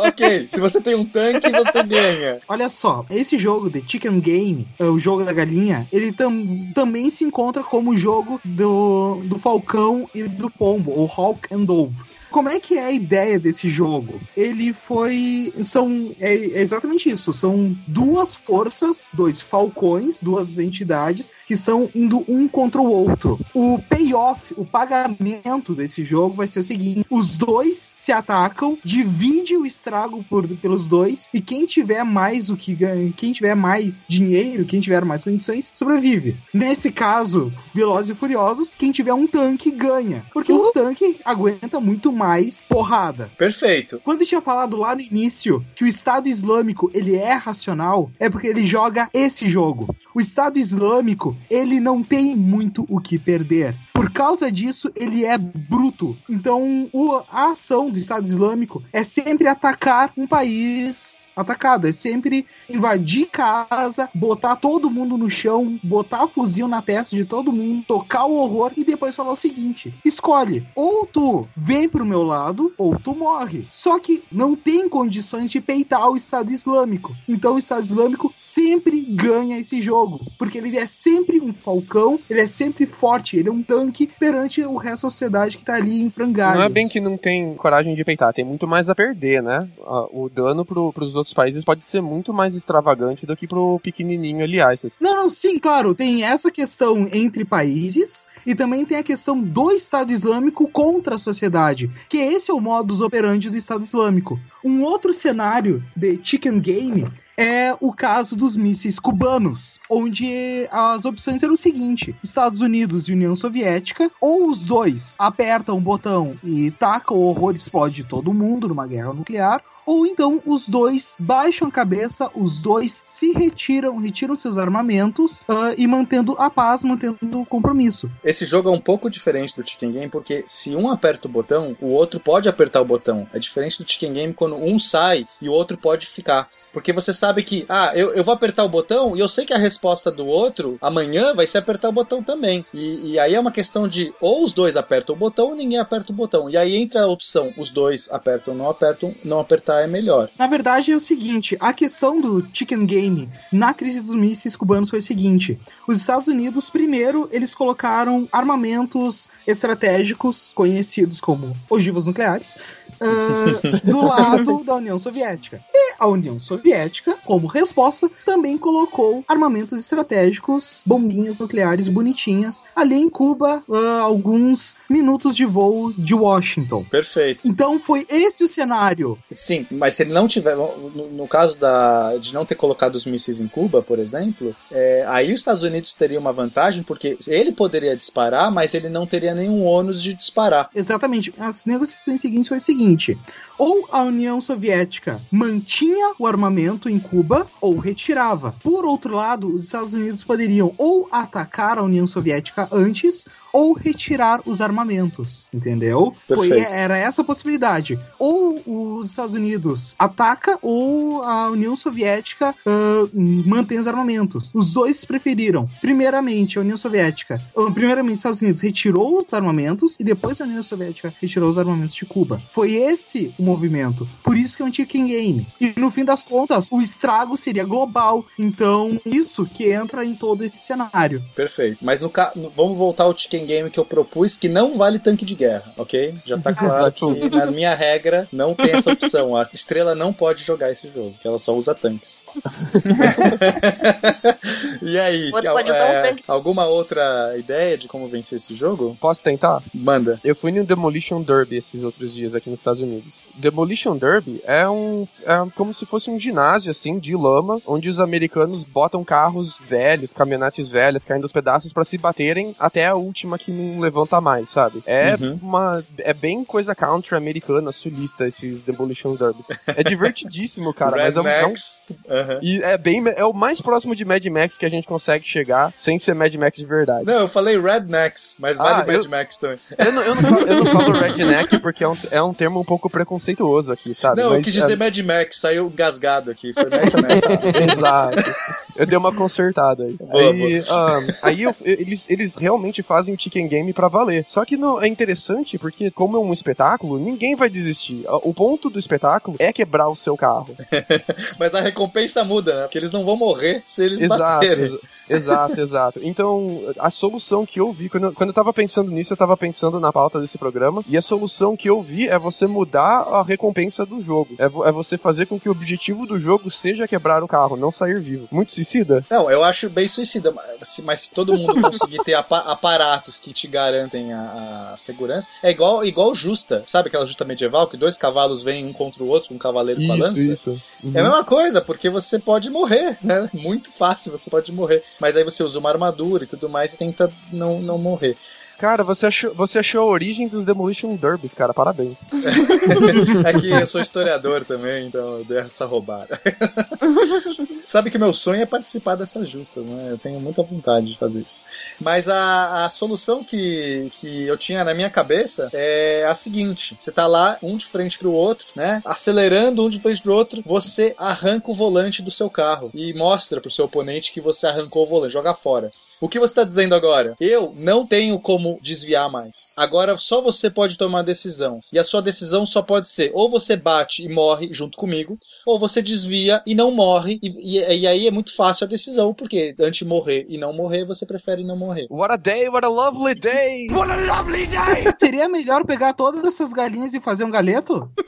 ok, se você tem um tanque, você ganha. Olha só, esse jogo, The Chicken Game, é o jogo da galinha, ele tam, também se encontra como o jogo do, do Falcão e do Pombo, ou Hawk and Dove. Como é que é a ideia desse jogo? Ele foi. São. É, é exatamente isso. São duas forças, dois falcões, duas entidades que estão indo um contra o outro. O payoff, o pagamento desse jogo vai ser o seguinte: os dois se atacam, divide o estrago por, pelos dois, e quem tiver mais o que ganha, quem tiver mais dinheiro, quem tiver mais condições, sobrevive. Nesse caso, Velozes e Furiosos, quem tiver um tanque ganha. Porque o tanque aguenta muito mais porrada. Perfeito. Quando eu tinha falado lá no início que o Estado Islâmico ele é racional, é porque ele joga esse jogo. O Estado Islâmico ele não tem muito o que perder. Por causa disso, ele é bruto. Então, o- a ação do Estado Islâmico é sempre atacar um país atacado, é sempre invadir casa, botar todo mundo no chão, botar fuzil na testa de todo mundo, tocar o horror e depois falar o seguinte: escolhe, ou tu vem pro meu lado, ou tu morre. Só que não tem condições de peitar o Estado Islâmico. Então o Estado Islâmico sempre ganha esse jogo, porque ele é sempre um falcão, ele é sempre forte, ele é um tanque perante o resto da sociedade que tá ali em frangalhos. Não é bem que não tem coragem de peitar, tem muito mais a perder, né? O dano pro, pros outros países pode ser muito mais extravagante do que pro pequenininho, aliás. Não, não, sim, claro, tem essa questão entre países e também tem a questão do Estado Islâmico contra a sociedade, que esse é o modus operandi do Estado Islâmico. Um outro cenário de Chicken Game é o caso dos mísseis cubanos, onde as opções eram o seguinte: Estados Unidos e União Soviética, ou os dois apertam o botão e tacam o horror explode todo mundo numa guerra nuclear, ou então os dois baixam a cabeça, os dois se retiram, retiram seus armamentos ah, e mantendo a paz, mantendo o compromisso. Esse jogo é um pouco diferente do Chicken Game, porque se um aperta o botão, o outro pode apertar o botão. É diferente do Chicken Game quando um sai e o outro pode ficar. Porque você sabe que, ah, eu, eu vou apertar o botão e eu sei que a resposta do outro amanhã vai ser apertar o botão também. E, e aí é uma questão de ou os dois apertam o botão ou ninguém aperta o botão. E aí entra a opção, os dois apertam ou não apertam, não apertar é melhor. Na verdade é o seguinte, a questão do Chicken Game na crise dos mísseis cubanos foi o seguinte: os Estados Unidos, primeiro, eles colocaram armamentos estratégicos conhecidos como ogivas nucleares ah, do lado da União Soviética. E a União Soviética, como resposta, também colocou armamentos estratégicos, bombinhas nucleares bonitinhas, ali em Cuba, a alguns minutos de voo de Washington. Perfeito. Então foi esse o cenário. Sim, mas se ele não tiver. No, no caso da, de não ter colocado os mísseis em Cuba, por exemplo, é, aí os Estados Unidos teriam uma vantagem, porque ele poderia disparar, mas ele não teria nenhum ônus de disparar. Exatamente. As negociações seguintes foi o seguinte: ou a União Soviética mantinha o armamento em Cuba ou retirava. Por outro lado, os Estados Unidos poderiam ou atacar a União Soviética antes ou retirar os armamentos, entendeu? Foi, era essa a possibilidade. Ou os Estados Unidos ataca ou a União Soviética ah, mantém os armamentos. Os dois preferiram. Primeiramente, a União Soviética. ah, Primeiramente, os Estados Unidos retirou os armamentos e depois a União Soviética retirou os armamentos de Cuba. Foi esse o movimento. Por isso que é um chicken game. E no fim das contas, o estrago seria global. Então, isso que entra em todo esse cenário. Perfeito. Mas no, ca... no- vamos voltar ao chicken game que eu propus, que não vale tanque de guerra, ok? Já tá claro que na minha regra não tem essa opção. A estrela não pode jogar esse jogo, que ela só usa tanques. e aí, usar um tanque. alguma outra ideia de como vencer esse jogo? Posso tentar? Manda. Eu fui no Demolition Derby esses outros dias aqui nos Estados Unidos. Demolition Derby é um é como se fosse um ginásio assim de lama, onde os americanos botam carros velhos, caminhonetes velhas caindo aos pedaços pra se baterem até a última que não levanta mais, sabe? É Uhum. uma é bem coisa country americana, sulista esses Demolition Derbys. É divertidíssimo, cara, mas é um, é um-. Aham. e é bem é o mais próximo de Mad Max que a gente consegue chegar sem ser Mad Max de verdade. Não, eu falei Rednecks, mas vale Ah, Mad eu- Max também. Eu não, eu não falo, eu não falo redneck porque é um, é um termo um pouco preconceituoso aqui, sabe? Não, eu Mas, quis dizer é, Mad Max, saiu gasgado aqui. Foi Mad Max. Exato. Eu dei uma consertada aí. Boa, aí ahn, aí eu- eles, eles realmente fazem o chicken game pra valer. Só que no- é interessante porque, como é um espetáculo, ninguém vai desistir. O ponto do espetáculo é quebrar o seu carro. Mas a recompensa muda, né? Porque eles não vão morrer se eles Exato, baterem. exa- exato, exato. Então, a solução que eu vi, quando eu, quando eu tava pensando nisso, eu tava pensando na pauta desse programa, e a solução que eu vi é você mudar a recompensa do jogo. É, vo- é você fazer com que o objetivo do jogo seja quebrar o carro, não sair vivo. Muito suicida? Não, eu acho bem suicida, mas se, mas se todo mundo conseguir ter apa- aparatos que te garantem a, a segurança, é igual, igual justa, sabe aquela justa medieval que dois cavalos vêm um contra o outro, um cavaleiro com a lança? Isso, isso. Uhum. É a mesma coisa, porque você pode morrer, né? Muito fácil, você pode morrer. Mas aí você usa uma armadura e tudo mais e tenta não, não morrer. Cara, você achou, você achou a origem dos Demolition Derbys, cara. Parabéns. É que eu sou historiador também, então eu dei essa roubada. Sabe que meu sonho é participar dessas justas, né? Eu tenho muita vontade de fazer isso. Mas a, a solução que, que eu tinha na minha cabeça é a seguinte: você tá lá, um de frente pro outro, né? Acelerando um de frente pro outro, você arranca o volante do seu carro e mostra pro seu oponente que você arrancou o volante, joga fora. O que você está dizendo agora? Eu não tenho como desviar mais. Agora só você pode tomar a decisão. E a sua decisão só pode ser ou você bate e morre junto comigo, ou você desvia e não morre. E, e- e aí é muito fácil a decisão, porque antes de morrer e não morrer, você prefere não morrer. What a day, what a lovely day! What a lovely day! Seria melhor pegar todas essas galinhas e fazer um galeto?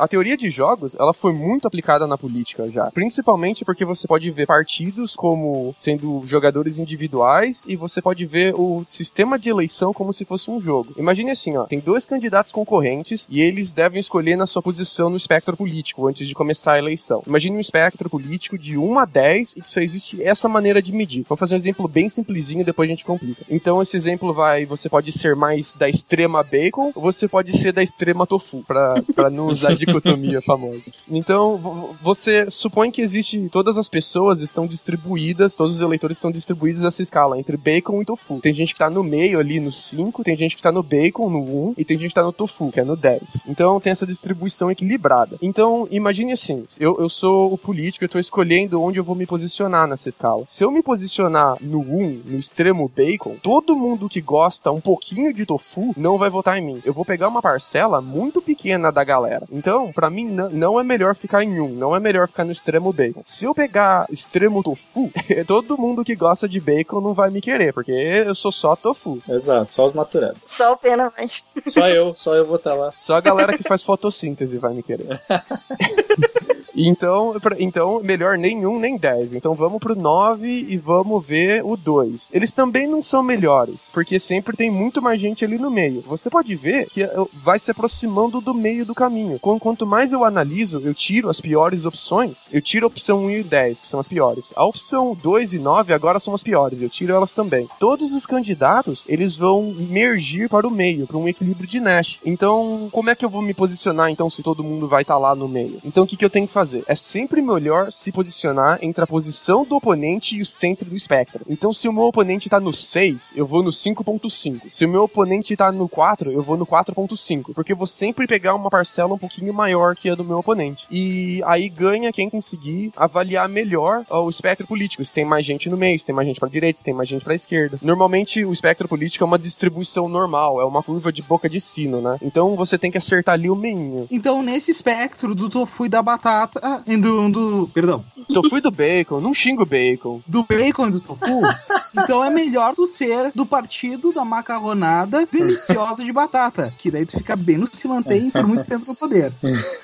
A teoria de jogos, ela foi muito aplicada na política já. Principalmente porque você pode ver partidos como sendo jogadores individuais e você pode ver o sistema de eleição como se fosse um jogo. Imagine assim, ó, tem dois candidatos concorrentes e eles devem escolher na sua posição no espectro político antes de começar a eleição. Imagine um espectro político de 1 a 10 e só existe essa maneira de medir. Vamos fazer um exemplo bem simplesinho, depois a gente complica. Então esse exemplo vai, você pode ser mais da extrema bacon ou você pode ser da extrema tofu, pra não usar a dicotomia famosa. Então, vo- você supõe que existe, todas as pessoas estão distribuídas, todos os eleitores estão distribuídos nessa escala, entre bacon e tofu. Tem gente que tá no meio ali no 5, tem gente que tá no bacon, no 1, e tem gente que tá no tofu, que é no 10. Então tem essa distribuição equilibrada. Então, imagine assim, eu, eu sou o político, eu tô escolhendo onde eu vou me posicionar nessa escala. Se eu me posicionar no 1, no extremo bacon, todo mundo que gosta um pouquinho de tofu não vai votar em mim. Eu vou pegar uma parcela muito pequena da galera. Então, pra mim, n- não é melhor ficar em um, não é melhor ficar no extremo bacon. Se eu pegar extremo tofu, todo mundo que gosta de bacon não vai me querer, porque eu sou só tofu. Exato, só os naturais. Só o pena vai. Só eu, só eu vou estar lá. Só a galera que faz fotossíntese vai me querer. Então, então, melhor nenhum nem 10. Então vamos pro 9 e vamos ver o 2. Eles também não são melhores, porque sempre tem muito mais gente ali no meio. Você pode ver que eh, vai se aproximando do meio do caminho. Qu- Quanto mais eu analiso, eu tiro as piores opções, eu tiro a opção 1 e 10, que são as piores. A opção 2 e 9 agora são as piores, eu tiro elas também. Todos os candidatos, eles vão mergir para o meio, para um equilíbrio de Nash. Então, como é que eu vou me posicionar então se todo mundo vai estar lá no meio? Então, o que, que eu tenho que fazer? É sempre melhor se posicionar entre a posição do oponente e o centro do espectro. Então, se o meu oponente tá no 6, eu vou no 5.5. Se o meu oponente tá no 4, eu vou no 4.5. Porque eu vou sempre pegar uma parcela um pouquinho maior que a do meu oponente. E aí ganha quem conseguir avaliar melhor o espectro político. Se tem mais gente no meio, se tem mais gente pra direita, se tem mais gente pra esquerda. Normalmente, o espectro político é uma distribuição normal, é uma curva de boca de sino, né? Então, você tem que acertar ali o meinho. Então, nesse espectro do tofu e da batata. Ah, do, do. Perdão. Tofu e do bacon, não xingo o bacon. Do bacon e do tofu. então é melhor tu ser do partido da macarronada deliciosa de batata. Que daí tu fica bem no se mantém por muito tempo no poder.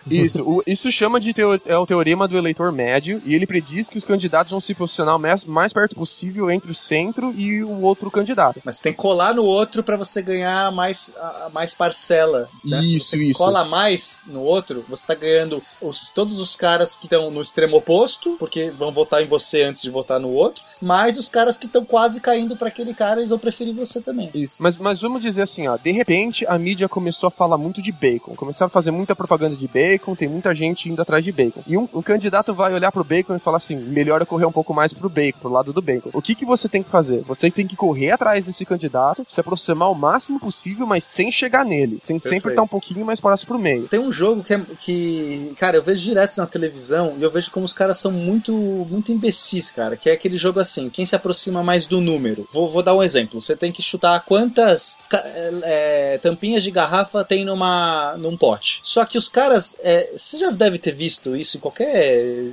Isso, o- isso chama de teo- é o teorema do eleitor médio, e ele prediz que os candidatos vão se posicionar o mais, mais perto possível entre o centro e o outro candidato. Mas tem que colar no outro pra você ganhar mais, a- mais parcela. né? Se Isso, você isso. cola mais no outro, você tá ganhando os, todos os caras que estão no extremo oposto, porque vão votar em você antes de votar no outro, mais os caras que estão quase caindo pra aquele cara, eles vão preferir você também. Isso. Mas, mas vamos dizer assim, ó, de repente a mídia começou a falar muito de bacon, começaram a fazer muita propaganda de bacon, tem muita gente indo atrás de bacon. E um, um candidato vai olhar pro bacon e falar assim, melhor eu correr um pouco mais pro bacon, pro lado do bacon. O que que você tem que fazer? Você tem que correr atrás desse candidato, se aproximar o máximo possível, mas sem chegar nele, sem sempre Perfeito. estar um pouquinho mais próximo pro meio. Tem um jogo que, é, que, cara, eu vejo direto na televisão e eu vejo como os caras são muito, muito imbecis, cara. Que é aquele jogo assim, quem se aproxima mais do número. Vou, vou dar um exemplo. Você tem que chutar quantas ca- é, é, tampinhas de garrafa tem numa, num pote. Só que os caras, é, você já deve ter visto isso em qualquer é,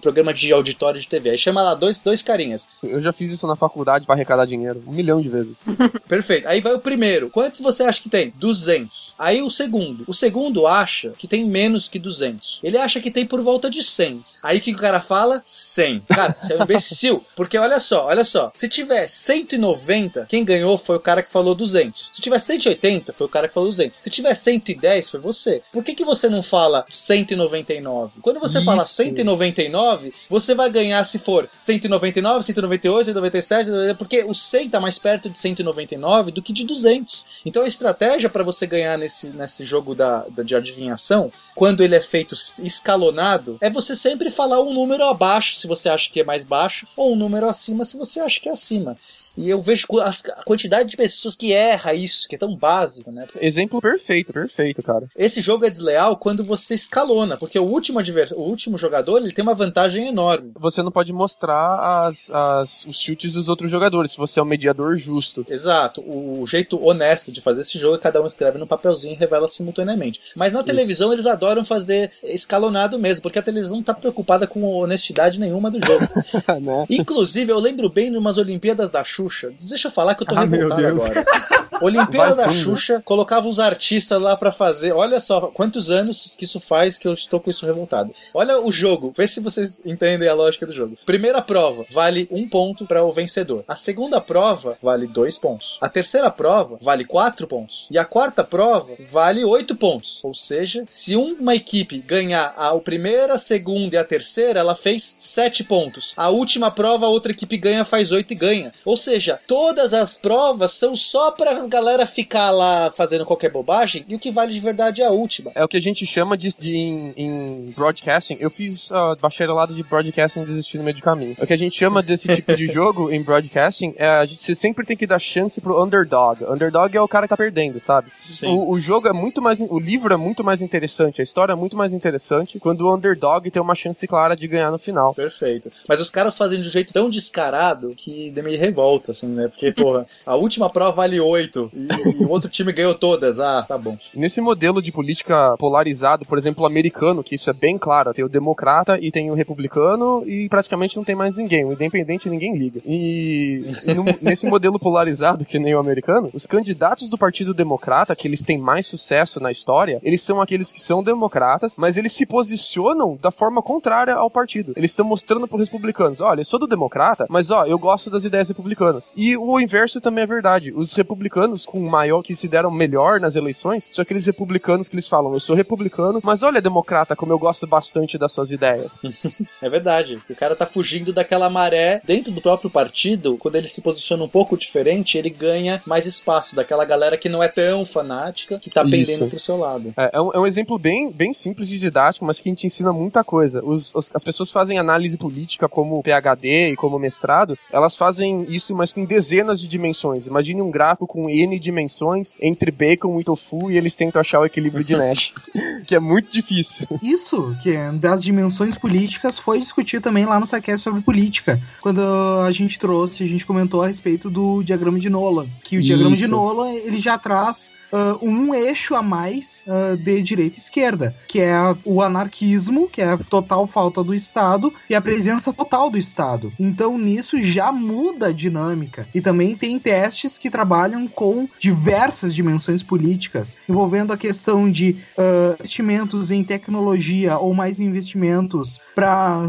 programa de auditório de TV. Aí chama lá dois, dois carinhas. Eu já fiz isso na faculdade pra arrecadar dinheiro, um milhão de vezes. Perfeito. Aí vai o primeiro. Quantos você acha que tem? 200. Aí o segundo. O segundo acha que tem menos que 200. Ele acha que tem por volta de 100. Aí o que o cara fala? 100. Cara, você é um imbecil. Porque olha só, olha só. Se tiver 190, quem ganhou foi o cara que falou 200. Se tiver 180, foi o cara que falou 200. Se tiver 110, foi você. Por que, que você não fala 199? Quando você fala Isso. 199, você vai ganhar se for 199, 198, 197, porque o 100 tá mais perto de 199 do que de 200. Então a estratégia para você ganhar nesse, nesse jogo da, da- de adivinhação, quando ele é feito escalonado, é você sempre falar um número abaixo se você acha que é mais baixo, ou um número acima se você acha que é acima. E eu vejo a quantidade de pessoas que erra isso, que é tão básico, né? Exemplo perfeito, perfeito, cara. Esse jogo é desleal quando você escalona, porque o último, advers... o último jogador ele tem uma vantagem enorme. Você não pode mostrar as, as- os chutes dos outros jogadores, se você é um mediador justo. Exato. O jeito honesto de fazer esse jogo é cada um escreve no papelzinho e revela simultaneamente. Mas na televisão eles adoram fazer escalonado mesmo, porque a televisão não tá preocupada com honestidade nenhuma do jogo. né? Inclusive, eu lembro bem de umas Olimpíadas da Xuxa. Deixa eu falar que eu tô Ah, revoltado agora. Olimpíada da fundo. Xuxa, colocava os artistas lá pra fazer. Olha só quantos anos que isso faz que eu estou com isso revoltado. Olha o jogo, vê se vocês entendem a lógica do jogo. Primeira prova vale um ponto para o vencedor. A segunda prova vale dois pontos. A terceira prova vale quatro pontos. E a quarta prova vale oito pontos. Ou seja, se uma equipe ganhar a primeira, a segunda e a terceira, ela fez sete pontos. A última prova, a outra equipe ganha, faz oito e ganha. Ou seja, todas as provas são só pra galera ficar lá fazendo qualquer bobagem e o que vale de verdade é a última. É o que a gente chama de, de- em, em broadcasting. Eu fiz uh, bacharelado de broadcasting e desisti no meio do caminho. O que a gente chama desse tipo de jogo em broadcasting é a gente, você sempre tem que dar chance pro underdog. Underdog é o cara que tá perdendo, sabe? O, o jogo é muito mais. O livro é muito mais interessante, a história é muito mais interessante quando o underdog tem uma chance clara de ganhar no final. Perfeito. Mas os caras fazem de um jeito tão descarado que me revolta, assim, né? Porque, porra, a última prova vale 8. Oito e, e outro time ganhou todas. Ah, tá bom. Nesse modelo de política polarizado, por exemplo, americano, que isso é bem claro, tem o democrata e tem o republicano e praticamente não tem mais ninguém. O independente ninguém liga. E, e no- nesse modelo polarizado, que nem o americano, os candidatos do Partido Democrata, que eles têm mais sucesso na história, eles são aqueles que são democratas, mas eles se posicionam da forma contrária ao partido. Eles estão mostrando para os republicanos: olha, eu sou do democrata, mas ó, eu gosto das ideias republicanas. E o inverso também é verdade. Os republicanos com maior que se deram melhor nas eleições são aqueles republicanos que eles falam: eu sou republicano, mas olha, democrata, como eu gosto bastante das suas ideias. É verdade. O cara tá fugindo daquela maré dentro do próprio partido. Quando ele se posiciona um pouco diferente, ele ganha mais espaço daquela galera que não é tão fanática, que tá pendendo Isso. pro seu lado. É, é um, é um exemplo bem, bem simples e didático, mas que a gente ensina muita coisa. Os- os- as pessoas fazem análise política como PhD e como mestrado, elas fazem isso, mas com dezenas de dimensões. Imagine um gráfico com N dimensões entre bacon e tofu e eles tentam achar o equilíbrio de Nash, que é muito difícil. Isso, que é das dimensões políticas, foi discutido também lá no Saquest sobre política. Quando a gente trouxe, a gente comentou a respeito do diagrama de Nolan. Que o diagrama de Isso. Nolan, ele já traz ah, um eixo a mais ah, de direita e esquerda, que é o anarquismo, que é a total falta do Estado, e a presença total do Estado. Então, nisso já muda a dinâmica. E também tem testes que trabalham com diversas dimensões políticas, envolvendo a questão de ah, investimentos em tecnologia ou mais investimentos para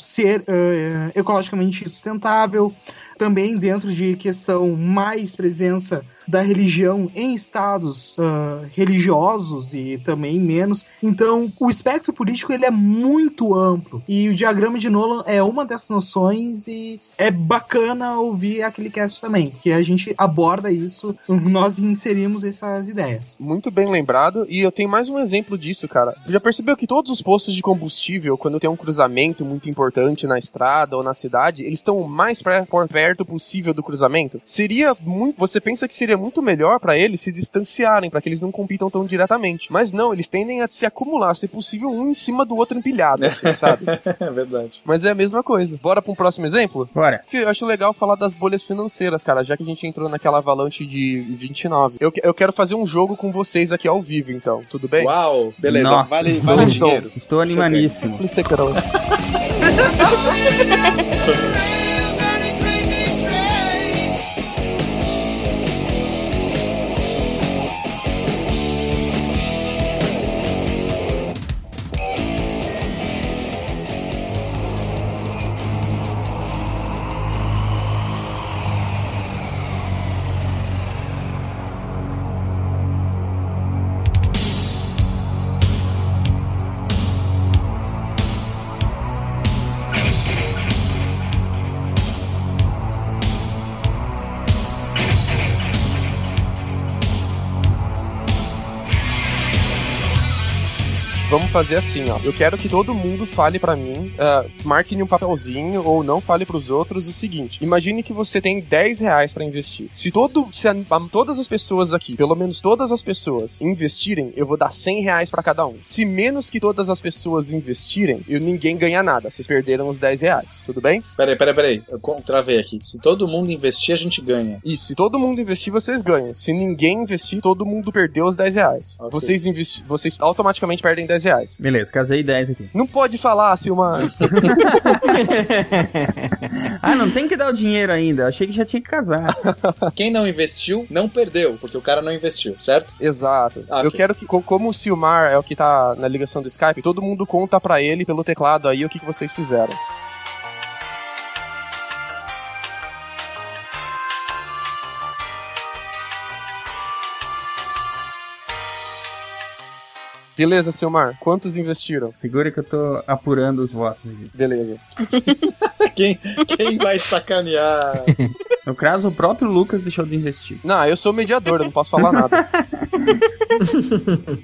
ser ah, ecologicamente sustentável. Também dentro de questão mais presença da religião em estados ah, religiosos e também menos. Então, o espectro político ele é muito amplo e o diagrama de Nolan é uma dessas noções e é bacana ouvir aquele cast também, que a gente aborda isso, nós inserimos essas ideias. Muito bem lembrado, e eu tenho mais um exemplo disso, cara. Já percebeu que todos os postos de combustível, quando tem um cruzamento muito importante na estrada ou na cidade, eles estão o mais perto possível do cruzamento? Seria muito. Você pensa que seria muito melhor pra eles se distanciarem, pra que eles não compitam tão diretamente. Mas não, eles tendem a se acumular, se possível, um em cima do outro empilhado, assim, sabe? É verdade. Mas é a mesma coisa. Bora pra um próximo exemplo? Bora. Que Eu acho legal falar das bolhas financeiras, cara, já que a gente entrou naquela avalanche de 29. Eu, que- eu quero fazer um jogo com vocês aqui ao vivo, então, tudo bem? Uau, beleza. Nossa, vale estou- vale dinheiro. Estou animadíssimo. Please take it away. Fazer assim, ó. Eu quero que todo mundo fale pra mim, ah, marque em um papelzinho ou não fale pros outros o seguinte: imagine que você tem 10 reais pra investir. Se todo, se a- a- todas as pessoas aqui, pelo menos todas as pessoas, investirem, eu vou dar 100 reais pra cada um. Se menos que todas as pessoas investirem, eu ninguém ganha nada. Vocês perderam os 10 reais. Tudo bem? Peraí, peraí, peraí. Eu travei aqui. Se todo mundo investir, a gente ganha. Isso, se todo mundo investir, vocês ganham. Se ninguém investir, todo mundo perdeu os 10 reais. Ok. Vocês, vocês automaticamente perdem 10 reais. Beleza, casei 10 aqui. Não pode falar, Silmar. ah, não tem que dar o dinheiro ainda. Achei que já tinha que casar. Quem não investiu, não perdeu, porque o cara não investiu, certo? Exato. Ah, Eu ok. quero que, co- como o Silmar é o que tá na ligação do Skype, todo mundo conta pra ele pelo teclado aí o que, que vocês fizeram. Beleza, Silmar. Quantos investiram? Segura que eu tô apurando os votos aqui. Beleza. Quem, quem vai sacanear? No caso, o próprio Lucas deixou de investir. Não, eu sou mediador, eu não posso falar nada.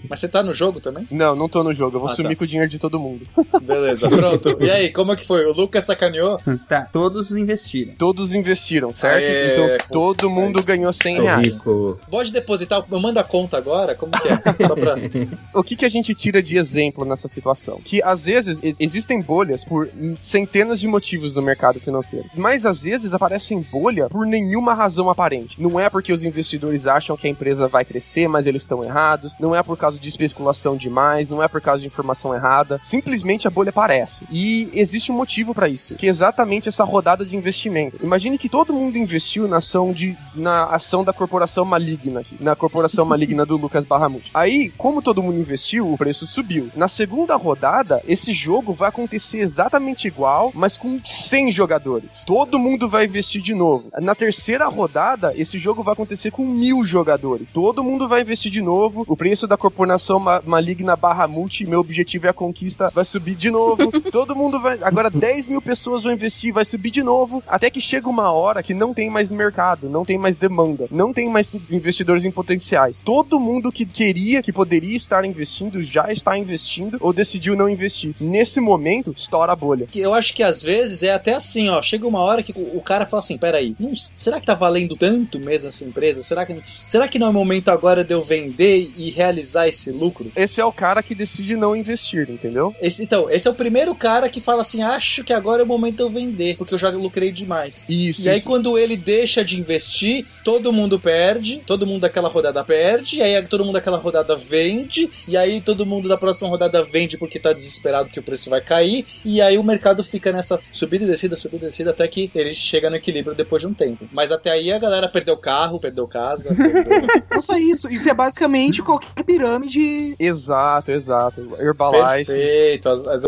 Mas você tá no jogo também? Não, não tô no jogo. Eu vou Ah, sumir tá. com o dinheiro de todo mundo. Beleza, pronto. E aí, como é que foi? O Lucas sacaneou? Tá, todos investiram. Todos investiram, certo? Aê, então pô, todo mundo ganhou 100 Tô reais. rico. Pode depositar, eu mando a conta agora? Como que é? Só pra... O que, que a gente tira de exemplo nessa situação? Que às vezes existem bolhas por centenas de motivos no mercado financeiro. Mas às vezes aparecem bolha por nenhuma razão aparente. Não é porque os investidores acham que a empresa vai crescer, mas eles estão errados. Não é por causa de especulação demais. Não é por causa de informação errada. Simplesmente a bolha aparece. E existe um motivo para isso, que é exatamente essa rodada de investimento. Imagine que todo mundo investiu na ação de na ação da corporação maligna aqui, na corporação maligna do Lucas Barramute. Aí, como todo mundo investiu, o preço subiu. Na segunda rodada, esse jogo vai acontecer exatamente igual, mas com 100 jogadores. Todo mundo vai investir de novo. Na terceira rodada, esse jogo vai acontecer com mil jogadores. Todo mundo vai investir de novo. O preço da corporação ma- maligna Barramute, meu objetivo é a conquista, vai subir de novo. Todo mundo vai. Agora 10 mil pessoas vão investir, vai subir de novo. Até que chega uma hora que não tem mais mercado, não tem mais demanda, não tem mais investidores em potenciais. Todo mundo que queria, que poderia estar investindo, já está investindo ou decidiu não investir. Nesse momento, estoura a bolha. Que Eu acho que às vezes é até assim, ó. Chega uma hora que o o cara fala assim: peraí, não- será que tá valendo tanto mesmo essa empresa? Será que, será que não é o momento agora de eu vender e realizar esse lucro? Esse é o cara que decide não investir, entendeu? Esse, então, esse é o primeiro cara que fala assim: acho que agora é o momento de eu vender, porque eu já lucrei demais. Isso. E aí, isso. quando ele deixa de investir, todo mundo perde, todo mundo daquela rodada perde, e aí todo mundo daquela rodada vende, e aí todo mundo da próxima rodada vende porque tá desesperado que o preço vai cair, e aí o mercado fica nessa subida e descida, subida e descida, até que ele chega no equilíbrio depois de um tempo. Mas até aí a galera perdeu carro, perdeu casa, perdeu... Não só isso, isso é basicamente qualquer pirâmide. Exato, exato. Herbalife. Perfeito, as, as...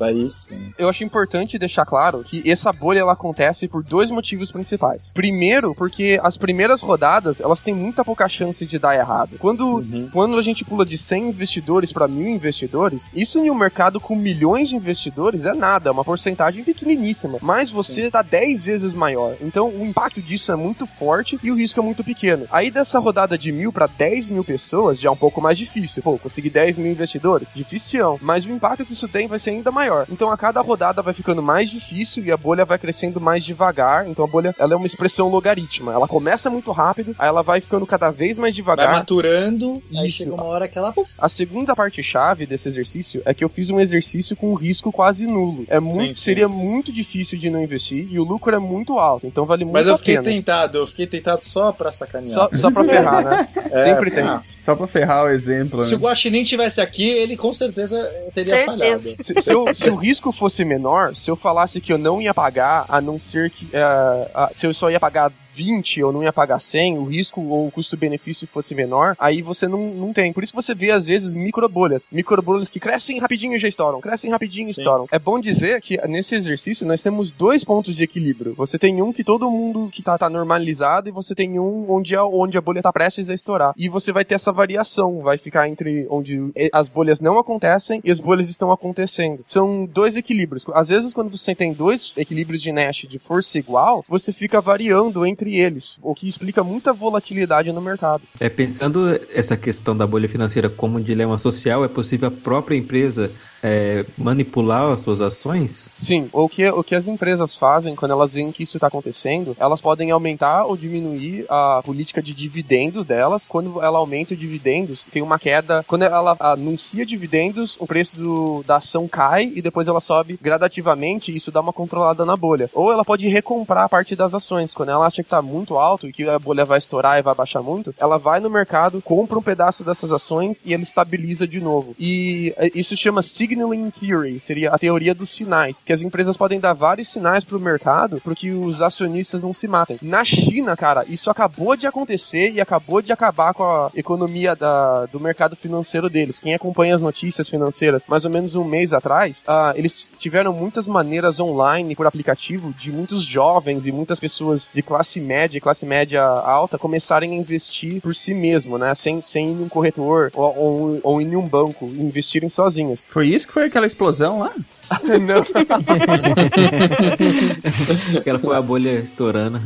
Aí sim. Eu acho importante deixar claro que essa bolha ela acontece por dois motivos principais. Primeiro, porque as primeiras rodadas elas têm muita pouca chance de dar errado. Quando, quando a gente pula de 100 investidores para mil investidores, isso em um mercado com milhões de investidores é nada, é uma porcentagem pequeniníssima. Mas você está 10 vezes maior. Então o impacto disso é muito forte e o risco é muito pequeno. Aí dessa rodada de mil para 10 mil pessoas já é um pouco mais difícil. Pô, conseguir 10 mil investidores? Difícil. Mas o impacto que isso tem vai ser ainda maior. Então a cada rodada vai ficando mais difícil e a bolha vai crescendo mais devagar. Então a bolha ela é uma expressão logarítmica. Ela começa muito rápido, aí ela vai ficando cada vez mais Vai devagar. maturando, aí Isso. chega uma hora que ela... A segunda parte chave desse exercício é que eu fiz um exercício com um risco quase nulo. É muito, sim. seria muito difícil de não investir e o lucro é muito alto, então vale muito Mas eu a fiquei pena. tentado, eu fiquei tentado só pra sacanear. Só, só pra ferrar, né? É, Sempre tem. ah, Só pra ferrar o exemplo, Se o né? Guaxinim tivesse aqui, ele com certeza teria Certeza. falhado. Se, se eu- se o risco fosse menor, se eu falasse que eu não ia pagar, a não ser que. é, a- se eu só ia pagar 20 ou não ia pagar 100, o risco ou o custo-benefício fosse menor, aí você não, não tem. Por isso você vê, às vezes, microbolhas. Microbolhas que crescem rapidinho e já estouram, crescem rapidinho e Sim. estouram. É bom dizer que nesse exercício nós temos dois pontos de equilíbrio. Você tem um que todo mundo que tá, tá normalizado e você tem um onde a, onde a bolha tá prestes a estourar. E você vai ter essa variação, vai ficar entre onde as bolhas não acontecem e as bolhas estão acontecendo. São dois equilíbrios. Às vezes, quando você tem dois equilíbrios de Nash de força igual, você fica variando entre eles, o que explica muita volatilidade no mercado. É, pensando essa questão da bolha financeira como um dilema social, é possível a própria empresa é, manipular as suas ações? Sim, o que, o que as empresas fazem quando elas veem que isso está acontecendo, elas podem aumentar ou diminuir a política de dividendo delas. Quando ela aumenta os dividendos, tem uma queda. Quando ela anuncia dividendos, o preço do- da ação cai e depois ela sobe gradativamente e isso dá uma controlada na bolha. Ou ela pode recomprar parte das ações. Quando ela acha que está muito alto e que a bolha vai estourar e vai baixar muito, ela vai no mercado, compra um pedaço dessas ações e ela estabiliza de novo. E eh, isso chama signaling theory, seria a teoria dos sinais, que as empresas podem dar vários sinais pro mercado para que os acionistas não se matem. Na China, cara, isso acabou de acontecer e acabou de acabar com a economia da, do mercado financeiro deles. Quem acompanha as notícias financeiras, mais ou menos um mês atrás, ah, eles tiveram muitas maneiras online por aplicativo de muitos jovens e muitas pessoas de classe média e classe média alta começarem a investir por si mesmo, né? Sem, sem ir um corretor ou, ou, ou em um banco, investirem sozinhas. Foi isso que foi aquela explosão lá? Não. Aquela foi a bolha estourando.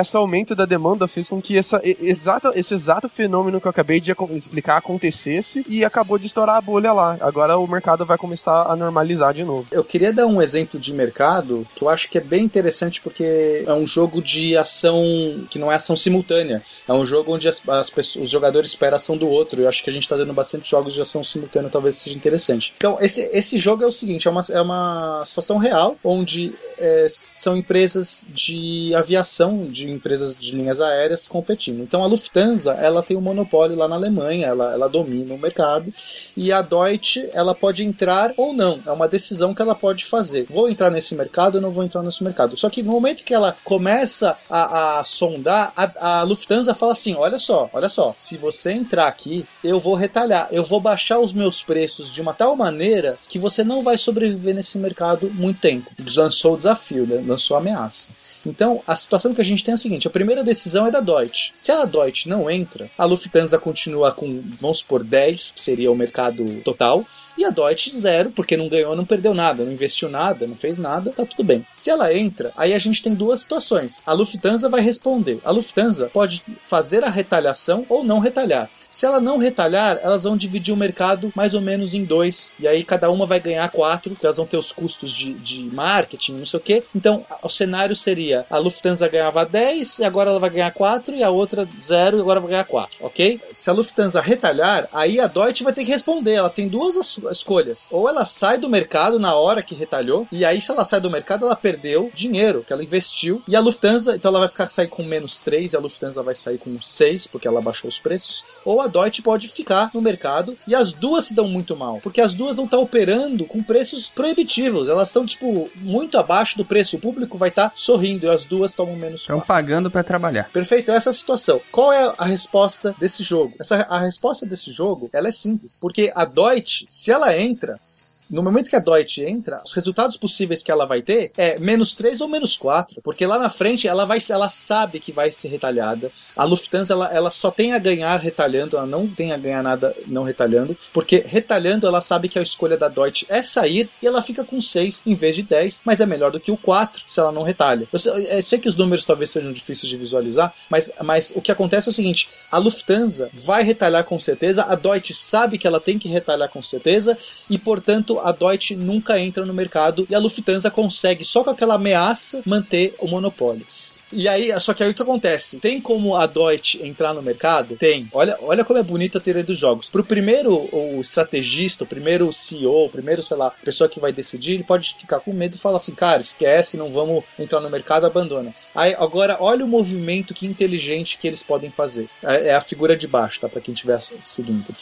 Esse aumento da demanda fez com que essa, e- exata, esse exato fenômeno que eu acabei de explicar acontecesse e acabou de estourar a bolha lá. Agora o mercado vai começar a normalizar de novo. Eu queria dar um exemplo de mercado que eu acho que é bem interessante porque é um jogo de ação que não é ação simultânea. É um jogo onde as, as os jogadores esperam a ação do outro. Eu acho que a gente tá dando bastante jogos de ação simultânea, talvez seja interessante. Então, esse, esse jogo é o seguinte: é uma, é uma situação real onde é, são empresas de aviação, de empresas de linhas aéreas competindo. Então, a Lufthansa ela tem um monopólio lá na Alemanha, ela, ela domina o mercado e a Deutsche ela pode entrar ou não. É uma decisão que ela pode fazer. Vou entrar nesse mercado ou não vou entrar nesse mercado. Só que no momento que ela começa a, a sondar, a, a Lufthansa fala assim: olha só, olha só, se você entrar aqui, eu vou retalhar, eu vou baixar os meus preços de uma tal maneira que você não vai sobreviver nesse mercado muito tempo. Lançou o desafio, né? lançou a ameaça. Então, a situação que a gente tem a seguinte: a primeira decisão é da Deutsche. Se a Deutsche não entra, a Lufthansa continua com, vamos supor, 10, que seria o mercado total. E a Deutsche zero, porque não ganhou, não perdeu nada, não investiu nada, não fez nada, tá tudo bem. Se ela entra, aí a gente tem duas situações. A Lufthansa vai responder. A Lufthansa pode fazer a retaliação ou não retalhar. Se ela não retalhar, elas vão dividir o mercado mais ou menos em dois. E aí cada uma vai ganhar quatro, porque elas vão ter os custos de, de marketing, não sei o quê. Então o cenário seria: a Lufthansa ganhava 10, e agora ela vai ganhar 4, e a outra 0, e agora vai ganhar 4, ok? Se a Lufthansa retalhar, aí a Deutsche vai ter que responder. Ela tem duas as- escolhas. Ou ela sai do mercado na hora que retalhou, e aí se ela sai do mercado, ela perdeu dinheiro que ela investiu. E a Lufthansa, então ela vai ficar sair com menos 3, e a Lufthansa vai sair com 6, porque ela baixou os preços. Ou a Deutsche pode ficar no mercado, e as duas se dão muito mal, porque as duas vão estar operando com preços proibitivos. Elas estão, tipo, muito abaixo do preço. O público vai estar sorrindo, e as duas tomam menos Estão pagando pra trabalhar. Perfeito, essa é a situação. Qual é a resposta desse jogo? Essa, a resposta desse jogo, ela é simples. Porque a Deutsche, se ela entra, no momento que a Deutsche entra, os resultados possíveis que ela vai ter é menos 3 ou menos 4. Porque lá na frente, ela, vai, ela sabe que vai ser retalhada. A Lufthansa, ela, ela só tem a ganhar retalhando, ela não tem a ganhar nada não retalhando. Porque retalhando, ela sabe que a escolha da Deutsche é sair e ela fica com 6 em vez de 10. Mas é melhor do que o 4 se ela não retalha. Eu sei, eu sei que os números talvez sejam difíceis de visualizar, mas, mas o que acontece é o seguinte: a Lufthansa vai retalhar com certeza, a Deutsche sabe que ela tem que retalhar com certeza, e portanto a Deutsche nunca entra no mercado e a Lufthansa consegue, só com aquela ameaça, manter o monopólio. E aí, só que aí o que acontece? Tem como a Deutsche entrar no mercado? Tem. Olha, olha como é bonita a teoria dos jogos. Pro primeiro o estrategista, o primeiro CEO, o primeiro, sei lá, pessoa que vai decidir, ele pode ficar com medo e falar assim, cara, esquece, não vamos entrar no mercado, abandona. Aí, agora, olha o movimento que inteligente que eles podem fazer. É é a figura de baixo, tá? Pra quem estiver seguindo.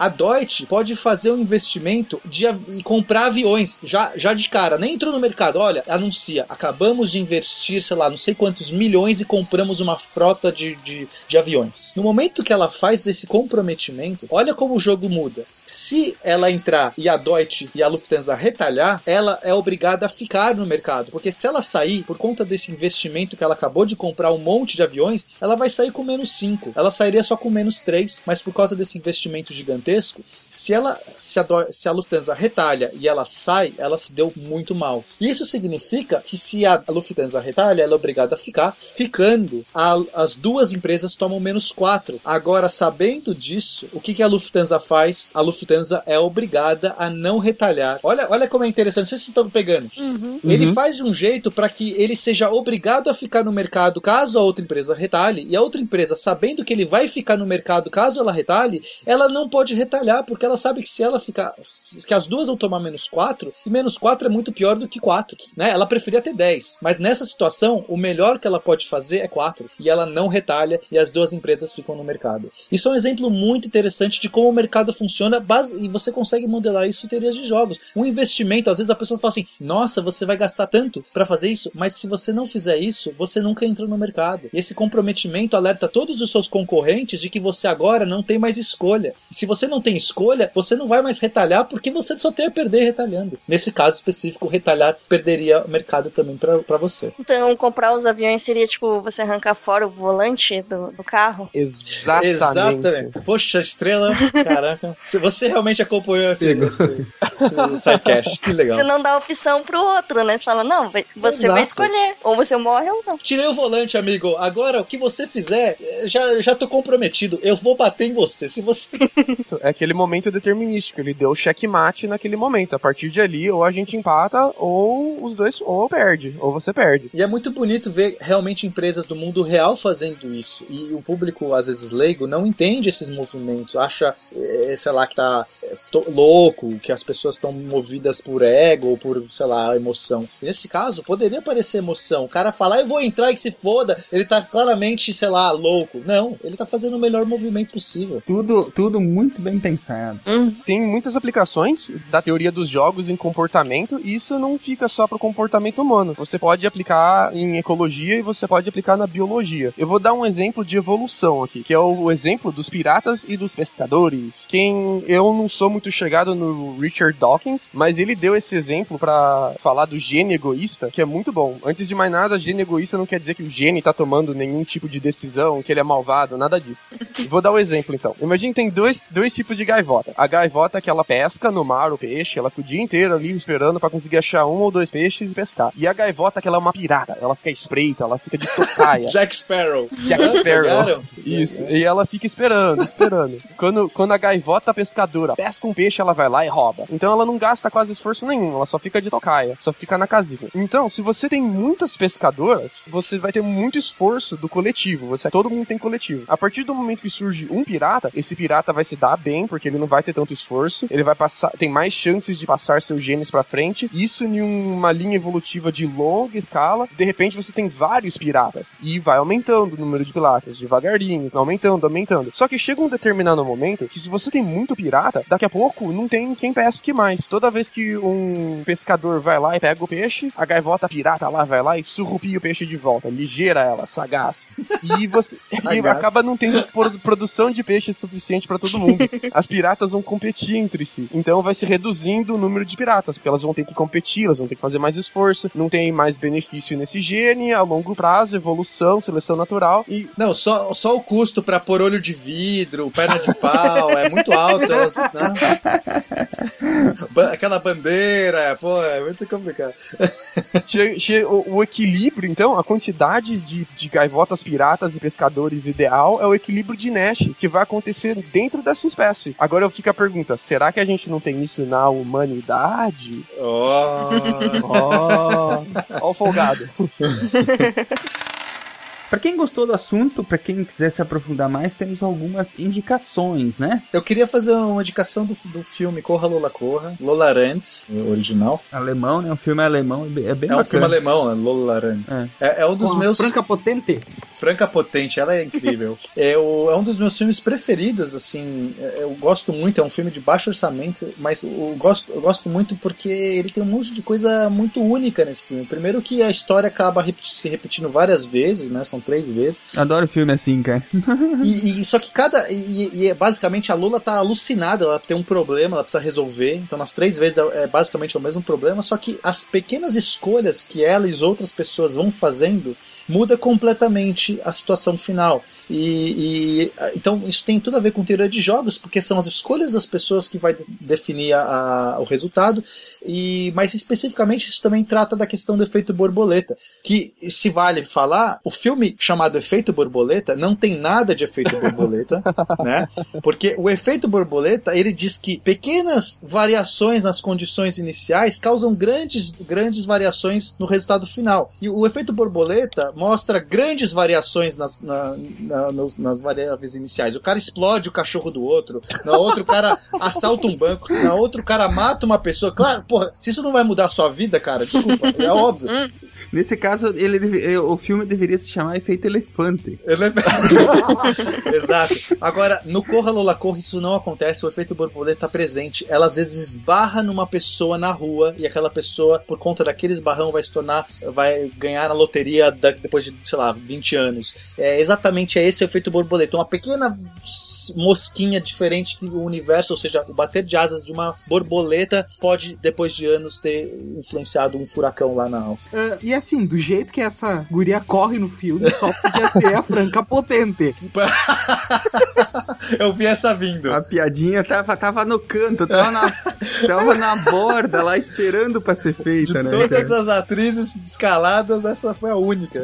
A Deutsche pode fazer um investimento de comprar aviões já, já de cara. Nem entrou no mercado. Olha, anuncia. Acabamos de investir, sei lá, não sei quantos milhões e compramos uma frota de, de, de aviões. No momento que ela faz esse comprometimento, olha como o jogo muda. Se ela entrar e a Deutsche e a Lufthansa retalhar, ela é obrigada a ficar no mercado. Porque se ela sair, por conta desse investimento que ela acabou de comprar um monte de aviões, ela vai sair com menos 5. Ela sairia só com menos 3, mas por causa desse investimento gigantesco, se ela se a, se a Lufthansa retalha e ela sai, ela se deu muito mal. Isso significa que se a Lufthansa retalha, ela é obrigada a ficar. Ficando, a- as duas empresas tomam menos 4. Agora, sabendo disso, o que, que a Lufthansa faz? A Lufthansa é obrigada a não retalhar. Olha, olha como é interessante, não sei se vocês estão pegando. Ele Uhum. faz de um jeito para que ele seja obrigado a ficar no mercado caso a outra empresa retalhe, e a outra empresa, sabendo que ele vai ficar no mercado caso ela retalhe, ela não pode retalhar, porque ela sabe que se ela ficar. que as duas vão tomar menos 4, e menos 4 é muito pior do que 4. Né? Ela preferia ter 10. Mas nessa situação, o melhor que ela pode fazer é 4. E ela não retalha, e as duas empresas ficam no mercado. Isso é um exemplo muito interessante de como o mercado funciona, base- e você consegue modelar isso em teorias de jogos. Um investimento, às vezes a pessoa fala assim: nossa, você vai gastar tanto para fazer isso, mas se você não fizer isso, você nunca entra no mercado. E esse comprometimento alerta todos os seus concorrentes de que você agora não tem mais escolha. E se você não tem escolha, você não vai mais retalhar porque você só tem a perder retalhando. Nesse caso específico, retalhar perderia o mercado também para você. Então, comprar os aviões seria tipo você arrancar fora o volante do, do carro? Exatamente. Exatamente. Poxa, estrela, caraca. Se você você realmente acompanhou esse, esse, esse sidecast. Que legal. Você não dá opção pro outro, né? Você fala, não, vai- você vai Exato. escolher. Ou você morre ou não. Tirei o volante, amigo. Agora, o que você fizer, já, já tô comprometido. Eu vou bater em você. Se você. É aquele momento determinístico. Ele deu checkmate naquele momento. A partir de ali, ou a gente empata, ou os dois, ou perde, ou você perde. E é muito bonito ver realmente empresas do mundo real fazendo isso. E o público, às vezes leigo, não entende esses movimentos. Acha, eh, sei lá, que tá eh, louco, que as pessoas estão movidas por ego ou por, sei lá, emoção. Nesse caso, poderia parecer emoção. O cara falar, eu vou entrar e que se foda. Ele tá claramente, sei lá, louco. Não, ele tá fazendo o melhor movimento possível. Tudo, tudo muito bem pensado. Tem muitas aplicações da teoria dos jogos em comportamento, e isso não fica só pro comportamento humano. Você pode aplicar em ecologia e você pode aplicar na biologia. Eu vou dar um exemplo de evolução aqui, que é o exemplo dos piratas e dos pescadores. Quem eu não sou muito chegado no Richard Dawkins, mas ele deu esse exemplo pra falar do gene egoísta, que é muito bom. Antes de mais nada, gene egoísta não quer dizer que o gene tá tomando nenhum tipo de decisão, que ele é malvado, nada disso. Vou dar o exemplo então. Imagine tem dois, dois tipos de gaivota. A gaivota que ela pesca no mar o peixe, ela fica o dia inteiro ali esperando pra conseguir achar um ou dois peixes e pescar. E a gaivota que ela é uma pirata, ela fica espreita, ela fica de tocaia. Jack Sparrow. Jack Sparrow. Isso. E ela fica esperando, esperando. Quando, quando a gaivota pescadora pesca um peixe, ela vai lá e rouba. Então ela não gasta quase esforço nenhum, ela só fica de tocaia, só fica na casinha. Então, se você tem muitas pescadoras, você vai ter muito esforço do coletivo. Você, todo mundo tem coletivo. A partir do momento que surge um pirata, esse pirata vai se dar bem, porque ele não vai ter tanto esforço, ele vai passar, tem mais chances de passar seus genes pra frente. Isso em uma linha evolutiva de longa escala. De repente você tem vários piratas e vai aumentando o número de piratas devagarinho, aumentando, aumentando. Só que chega um determinado momento que se você tem muito pirata, daqui a pouco não tem quem pesque mais. Toda vez que um pescador vai lá e pega o peixe, a gaivota pirata lá vai lá e surrupia o peixe de volta, ligeira ela, sagaz. E você e acaba não tendo produção de peixe suficiente pra todo mundo. As piratas vão competir entre si. Então vai se reduzindo o número de piratas, porque elas vão ter que competir, elas vão ter que fazer mais esforço, não tem mais benefício nesse gene, a longo prazo, evolução, seleção natural e Não, só, só o custo pra pôr olho de vidro, perna de pau, é muito alto. Elas, né? Aquela bandeira, pô, é muito complicado. Che- che- o, o equilíbrio, então, a quantidade de, de gaivotas piratas e pescadores ideal é o equilíbrio de Nash que vai acontecer dentro dessa espécie. Agora eu fico a pergunta: será que a gente não tem isso na humanidade? Oh. Ó, ó o folgado. Pra quem gostou do assunto, pra quem quiser se aprofundar mais, temos algumas indicações, né? Eu queria fazer uma indicação do, do filme Corra Lola Corra, Lola Rent, o original. Alemão, né? O filme é alemão, é bem É um bacana. filme alemão, né? Lola Rent. É, é um dos Com meus. Franca Potente. Franca Potente, ela é incrível. é, o- é um dos meus filmes preferidos, assim. é- Eu gosto muito, é um filme de baixo orçamento, mas eu gosto, eu gosto muito porque ele tem um monte de coisa muito única nesse filme. Primeiro que a história acaba se repetindo várias vezes, né? São três vezes. Adoro filme assim, cara. E, e- só que cada. E, e é basicamente a Lula tá alucinada, ela tem um problema, ela precisa resolver. Então, nas três vezes é, é basicamente o mesmo problema. Só que as pequenas escolhas que ela e as outras pessoas vão fazendo muda completamente a situação final. E, e, então isso tem tudo a ver com teoria de jogos, porque são as escolhas das pessoas que vai de- definir a- a- o resultado. E mas especificamente isso também trata da questão do efeito borboleta, que se vale falar, o filme chamado Efeito Borboleta não tem nada de efeito borboleta, né? Porque o efeito borboleta, ele diz que pequenas variações nas condições iniciais causam grandes grandes variações no resultado final. E o efeito borboleta mostra grandes variações nas, na- na- nos- nas variáveis iniciais. O cara explode o cachorro do outro, na outra o cara assalta um banco, na outra o cara mata uma pessoa. Claro, porra, se isso não vai mudar a sua vida, cara, desculpa, é óbvio. Nesse caso, ele deve- eh, o filme deveria se chamar Efeito Elefante. Exato. Agora, no Corra Lola Corra, isso não acontece, o efeito borboleta tá presente. Ela às vezes esbarra numa pessoa na rua e aquela pessoa, por conta daquele esbarrão, vai se tornar, vai ganhar a loteria da- depois de, sei lá, 20 anos. É exatamente esse o efeito borboleta. Uma pequena mosquinha diferente que o universo, ou seja, o bater de asas de uma borboleta pode, depois de anos, ter influenciado um furacão lá na Alfa. Ah, e assim, do jeito que essa guria corre no filme, só podia ser a Franca Potente. Eu vi essa vindo. A piadinha tava, tava no canto, tava na, tava na borda lá esperando pra ser feita, né? Todas cara? as atrizes escaladas, essa foi a única.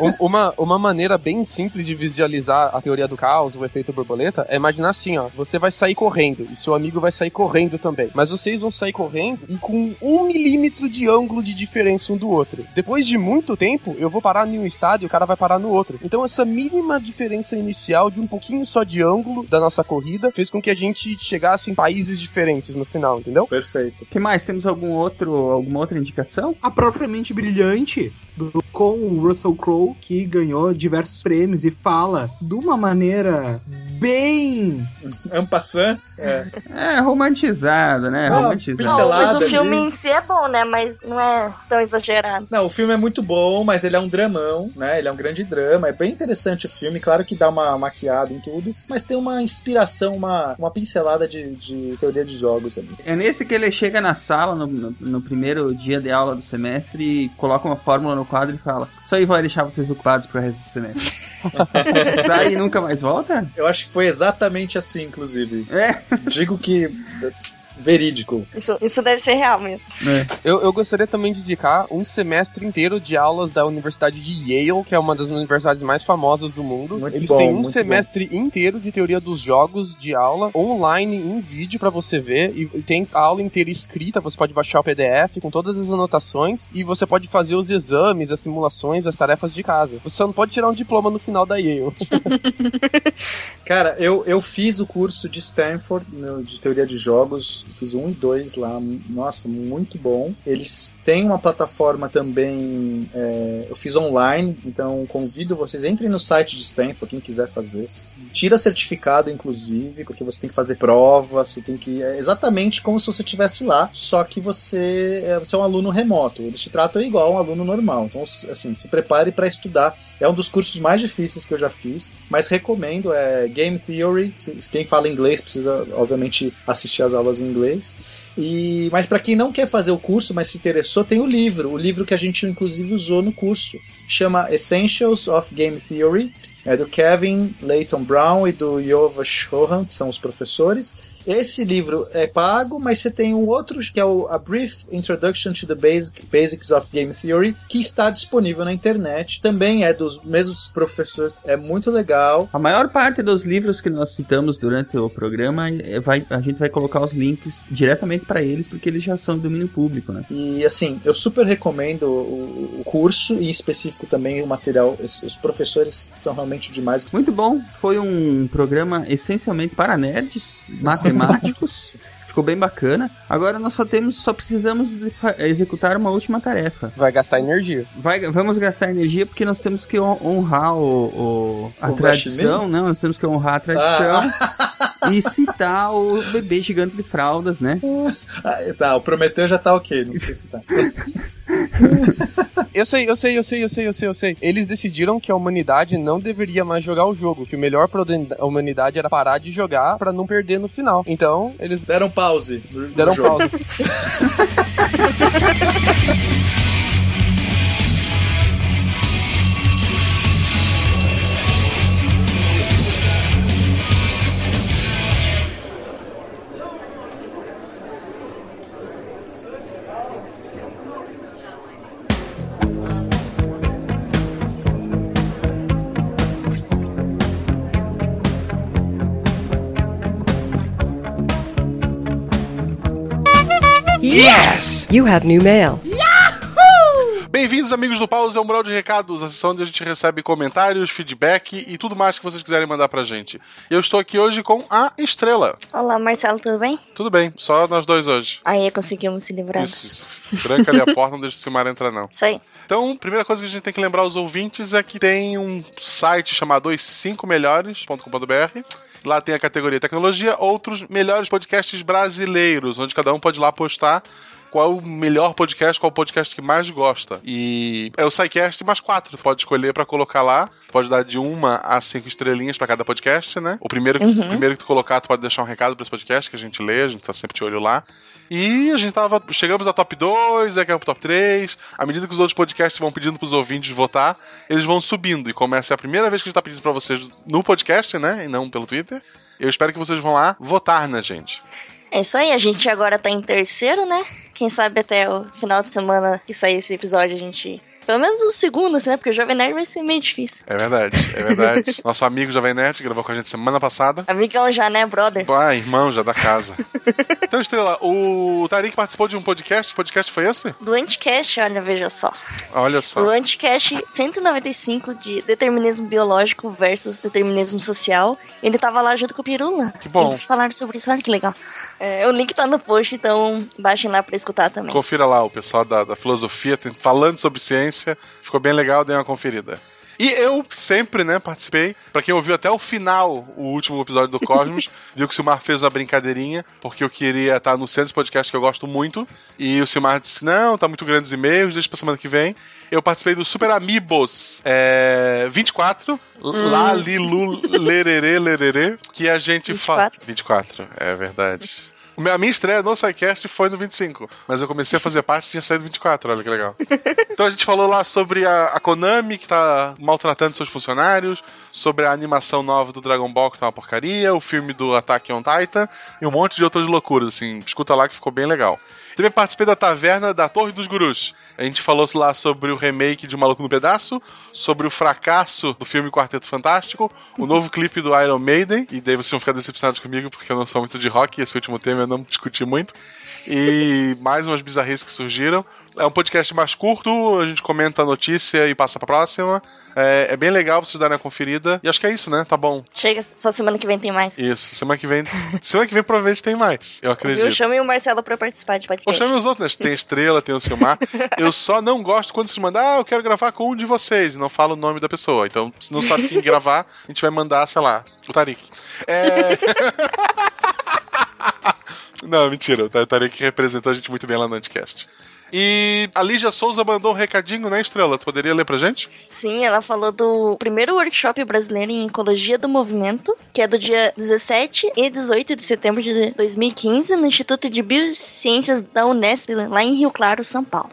Um- uma, uma maneira bem simples de visualizar a teoria do caos, o efeito borboleta, é imaginar assim, ó. Você vai sair correndo e seu amigo vai sair correndo também. Mas vocês vão sair correndo e com um milímetro de ângulo de diferença um do outro. Depois de muito tempo, eu vou parar em um estado e o cara vai parar no outro. Então essa mínima diferença inicial de um pouquinho só de ângulo da nossa corrida fez com que a gente chegasse em países diferentes no final, entendeu? Perfeito. O que mais? Temos algum outro, alguma outra indicação? A propriamente brilhante do, com o Russell Crowe, que ganhou diversos prêmios e fala de uma maneira bem. Ampassan? É. É, romantizado, né? Ah, romantizado. Não, mas o filme ali. em si é bom, né? Mas não é tão exagerado. Não, o filme é muito bom, mas ele é um dramão, né? Ele é um grande drama. É bem interessante o filme, claro que dá uma maquiada em tudo, mas tem uma inspiração, uma, uma pincelada de, de teoria de jogos ali. É nesse que ele chega na sala, no, no- no primeiro dia de aula do semestre, e coloca uma fórmula no quadro e fala: Isso aí vai deixar vocês ocupados pro resto do semestre. Sai e nunca mais volta? Eu acho que foi exatamente assim, inclusive. É. Digo que. Verídico. Isso, isso deve ser real mesmo. Eu, eu gostaria também de indicar um semestre inteiro de aulas da Universidade de Yale, que é uma das universidades mais famosas do mundo. Muito Eles bom, têm um semestre inteiro de teoria dos jogos de aula, online, em vídeo pra você ver, e tem a aula inteira escrita, você pode baixar o PDF com todas as anotações, e você pode fazer os exames, as simulações, as tarefas de casa. Você só não pode tirar um diploma no final da Yale. Cara, eu, eu fiz o curso de Stanford de teoria de jogos, fiz um e dois lá, nossa, muito bom. Eles têm uma plataforma também, é, eu fiz online, então convido vocês, entrem no site de Stanford, quem quiser fazer. Tira certificado, inclusive, porque você tem que fazer prova, você tem que. É exatamente como se você estivesse lá, só que você é, você é um aluno remoto. Eles te tratam igual um aluno normal. Então, assim, se prepare para estudar. É um dos cursos mais difíceis que eu já fiz, mas recomendo. É Game Theory. Quem fala inglês precisa, obviamente, assistir as aulas em inglês. E, mas para quem não quer fazer o curso, mas se interessou, tem o livro. O livro que a gente inclusive usou no curso. Chama Essentials of Game Theory. É do Kevin Layton Brown e do Yova Shohan, que são os professores. Esse livro é pago, mas você tem um outro que é o A Brief Introduction to the Basic, Basics of Game Theory, que está disponível na internet. Também é dos mesmos professores. É muito legal. A maior parte dos livros que nós citamos durante o programa, é, vai, a gente vai colocar os links diretamente para eles, porque eles já são de domínio público, né? E assim, eu super recomendo o, o curso e em específico também o material. Os professores estão realmente demais. Muito bom, foi um programa essencialmente para nerds, matemáticos. Ficou bem bacana. Agora nós só temos, só precisamos executar uma última tarefa. Vai gastar energia. Vai, vamos gastar energia porque nós temos que hon- honrar o, o- a O tradição, não, nós temos que honrar a tradição e citar o bebê gigante de fraldas, né? Ah, tá, o Prometeu já tá ok, não sei se tá. Eu sei, eu sei, eu sei, eu sei, eu sei, eu sei. Eles decidiram que a humanidade não deveria mais jogar o jogo, que o melhor pra humanidade era parar de jogar pra não perder no final. Então, eles deram pause. no- no Deram jogo. pause. Yes! You have new mail. Bem-vindos, amigos do Pause, ao Mural de Recados, a sessão onde a gente recebe comentários, feedback e tudo mais que vocês quiserem mandar pra gente. Eu estou aqui hoje com a Estrela. Olá, Marcelo, tudo bem? Tudo bem, só nós dois hoje. Aí conseguimos se livrar. Isso, isso. Tranca ali a porta, não deixa o Silmar entrar, não. Isso aí. Então, primeira coisa que a gente tem que lembrar aos ouvintes é que tem um site chamado os5melhores.com.br. Lá tem a categoria tecnologia, outros melhores podcasts brasileiros, onde cada um pode lá postar qual o melhor podcast, qual o podcast que mais gosta. E é o SciCast mais quatro. Tu pode escolher pra colocar lá. Tu pode dar de uma a cinco estrelinhas pra cada podcast, né? O primeiro, que- Uhum. o primeiro que tu colocar, tu pode deixar um recado pra esse podcast que a gente lê, a gente tá sempre de olho lá. E a gente tava. Chegamos a top 2, aí caiu pro top 3. À medida que os outros podcasts vão pedindo pros ouvintes votar, eles vão subindo. E começa a primeira vez que a gente tá pedindo pra vocês no podcast, né? E não pelo Twitter. Eu espero que vocês vão lá votar na gente. É isso aí, a gente agora tá em terceiro, né? Quem sabe até o final de semana que sair esse episódio a gente. Pelo menos o segundo, assim, né? Porque o Jovem Nerd vai ser meio difícil. É verdade, é verdade. Nosso amigo Jovem Nerd gravou com a gente semana passada. Amigão já, né, brother? Ah, irmão já da casa. então, Estrela, o Tarik participou de um podcast. Que podcast foi esse? Do Anticast, olha, veja só. Olha só. O Anticast 195 de determinismo biológico versus determinismo social. Ele tava lá junto com o Pirula. Que bom. Eles falaram sobre isso, olha que legal. É, o link tá no post, então baixem lá pra escutar também. Confira lá o pessoal da, da filosofia tem- falando sobre ciência. Ficou bem legal, dê uma conferida. E eu sempre, né, participei. Pra quem ouviu até o final, o último episódio do Cosmos, viu que o Silmar fez uma brincadeirinha, porque eu queria estar no centro podcast que eu gosto muito. E o Silmar disse: Não, tá muito grande os e-mails, deixa pra semana que vem. Eu participei do Super Amigos é, 24, lá, li, lu, lererê, lererê, que a gente fala. 24, é verdade. A minha estreia no SciCast foi no 25, mas eu comecei a fazer parte e tinha saído 24, olha que legal. Então a gente falou lá sobre a, a Konami, que tá maltratando seus funcionários, sobre a animação nova do Dragon Ball, que tá uma porcaria, o filme do Attack on Titan e um monte de outras loucuras, assim. Escuta lá que ficou bem legal. Também participei da taverna da Torre dos Gurus. A gente falou lá sobre o remake de Maluco no Pedaço, sobre o fracasso do filme Quarteto Fantástico, o novo clipe do Iron Maiden, e daí vocês vão ficar decepcionados comigo porque eu não sou muito de rock esse último tema eu não discuti muito. E mais umas bizarrices que surgiram. É um podcast mais curto, a gente comenta a notícia e passa pra próxima. É, é bem legal vocês darem a conferida. E acho que é isso, né? Tá bom. Chega, só semana que vem tem mais. Isso. Semana que vem. semana que vem provavelmente tem mais. Eu acredito. Viu? Chamem o Marcelo pra participar de Ou podcast. chame os outros, né? Tem a Estrela, tem o Silmar. eu só não gosto quando se mandar, ah, eu quero gravar com um de vocês, e não fala o nome da pessoa. Então, se não sabe quem gravar, a gente vai mandar, sei lá, o Tarik. É... não, mentira, o Tarik representou a gente muito bem lá no Anticast. E a Lígia Souza mandou um recadinho, né, Estrela? Tu poderia ler pra gente? Sim, ela falou do primeiro workshop brasileiro em Ecologia do Movimento, que é do dia 17 e 18 de setembro de 2015, no Instituto de Biociências da Unesp, lá em Rio Claro, São Paulo.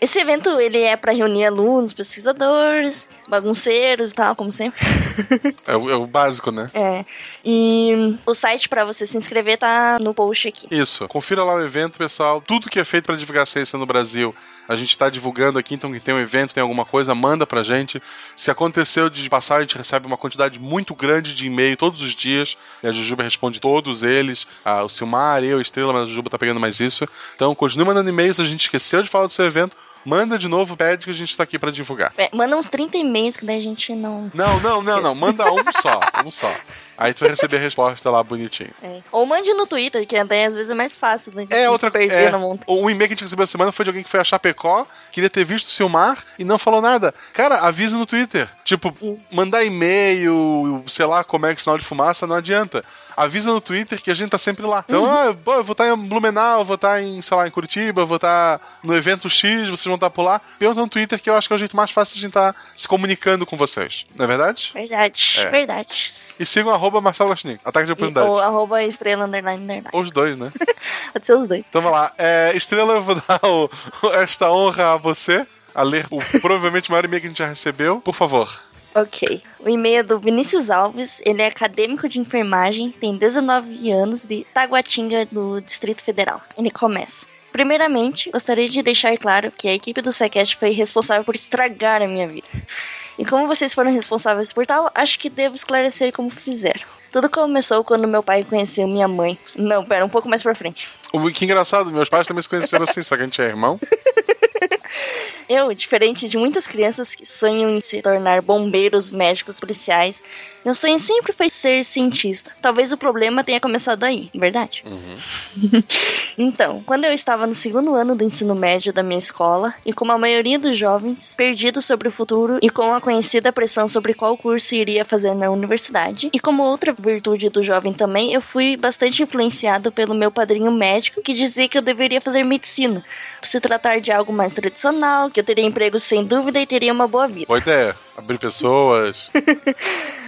Esse evento ele é para reunir alunos, pesquisadores, bagunceiros e tal, como sempre. É o, é o básico, né? É. E o site para você se inscrever tá no post aqui. Isso. Confira lá o evento, pessoal. Tudo que é feito para divulgar a ciência no Brasil, a gente está divulgando aqui. Então, quem tem um evento, tem alguma coisa, manda pra gente. Se aconteceu de passar, a gente recebe uma quantidade muito grande de e-mail todos os dias. E a Jujuba responde todos eles. Ah, o Silmar, eu, Estrela, mas a Jujuba tá pegando mais isso. Então, continue mandando e-mails. Se a gente esqueceu de falar do seu evento, manda de novo, pede que a gente tá aqui para divulgar. É, manda uns 30 e-mails que daí a gente não. Não, não, não, não. Manda um só. Um só. Aí tu vai receber a resposta lá bonitinho. É. Ou mande no Twitter, que até às vezes é mais fácil do que É outra perder é, na monta. Um e-mail que a gente recebeu essa semana foi de alguém que foi a Chapecó, queria ter visto o Silmar e não falou nada. Cara, avisa no Twitter. Tipo, mandar e-mail, sei lá, como é que sinal de fumaça, não adianta. Avisa no Twitter que a gente tá sempre lá. Então, ah, pô, eu vou estar em Blumenau, vou estar em, sei lá, em Curitiba, vou estar no evento X, vocês vão estar por lá. Pergunta no Twitter que eu acho que é o jeito mais fácil de a gente estar se comunicando com vocês. Não é verdade? Verdade, É. verdade. E sigam arroba Marcelo Gostinic, ataque de E, oportunidade. ou arroba estrela underline underline. Ou os dois, né? Pode ser os dois. Então vamos lá. É, Estrela, eu vou dar o- esta honra a você, a ler o provavelmente maior e-mail que a gente já recebeu. Por favor. Ok. O e-mail é do Vinícius Alves, ele é acadêmico de enfermagem, tem 19 anos, de Taguatinga, do Distrito Federal. Ele começa. Primeiramente, gostaria de deixar claro que a equipe do SciCast foi responsável por estragar a minha vida. E como vocês foram responsáveis por tal, acho que devo esclarecer como fizeram. Tudo começou quando meu pai conheceu minha mãe. Não, pera, um pouco mais pra frente. O que engraçado, meus pais também se conheceram assim, só que a gente é irmão. Eu, diferente de muitas crianças que sonham em se tornar bombeiros, médicos, policiais, meu sonho sempre foi ser cientista. Talvez o problema tenha começado aí, verdade? Então, quando eu estava no segundo ano do ensino médio da minha escola, e como a maioria dos jovens, perdido sobre o futuro e com a conhecida pressão sobre qual curso iria fazer na universidade, e como outra virtude do jovem também, eu fui bastante influenciado pelo meu padrinho médico, que dizia que eu deveria fazer medicina, por se tratar de algo mais tradicional, que eu teria emprego sem dúvida e teria uma boa vida. Boa ideia. Abrir pessoas.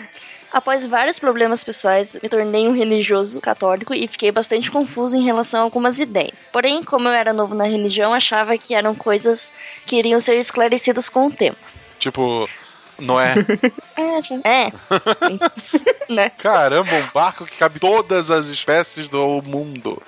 Após vários problemas pessoais, me tornei um religioso católico e fiquei bastante confuso em relação a algumas ideias. Porém, como eu era novo na religião, achava que eram coisas que iriam ser esclarecidas com o tempo. Tipo, Noé. É, é. né? Caramba, um barco que cabe todas as espécies do mundo.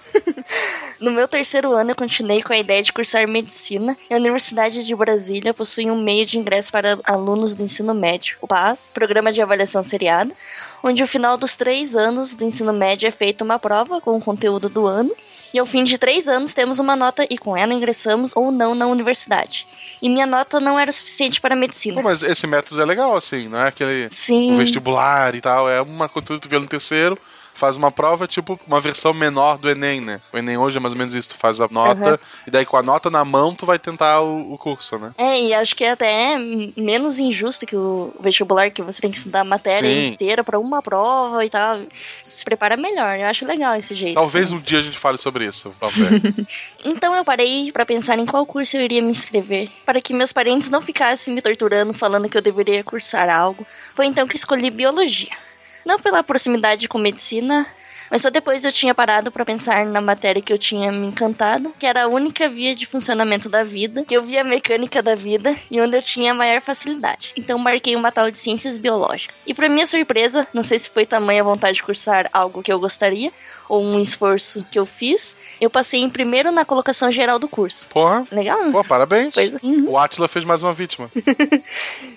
No meu terceiro ano, eu continuei com a ideia de cursar medicina e a Universidade de Brasília possui um meio de ingresso para alunos do ensino médio, o PAS, Programa de Avaliação Seriada, onde ao final dos três anos do ensino médio é feita uma prova com o conteúdo do ano e ao fim de três anos temos uma nota e com ela ingressamos ou não na universidade. E minha nota não era suficiente para a medicina. Pô, mas esse método é legal, assim, não é aquele Sim. o vestibular e tal. É uma conteúdo que tu vê no terceiro, faz uma prova, tipo uma versão menor do Enem, né? O Enem hoje é mais ou menos isso, tu faz a nota, Aham. e daí com a nota na mão tu vai tentar o, o curso, né? É, e acho que é até menos injusto que o vestibular, que você tem que estudar a matéria Sim. inteira para uma prova e tal. Se prepara melhor, eu acho legal esse jeito. Talvez um dia a gente fale sobre isso. Então eu parei para pensar em qual curso eu iria me inscrever, para que meus parentes não ficassem me torturando falando que eu deveria cursar algo. Foi então que escolhi biologia. Não pela proximidade com medicina, mas só depois eu tinha parado para pensar na matéria que eu tinha me encantado, que era a única via de funcionamento da vida, que eu via a mecânica da vida e onde eu tinha maior facilidade. Então marquei uma tal de ciências biológicas. E para minha surpresa, não sei se foi tamanha a vontade de cursar algo que eu gostaria ou um esforço que eu fiz, eu passei em primeiro na colocação geral do curso. Porra. Legal? Pô, parabéns. É. O Atila fez mais uma vítima.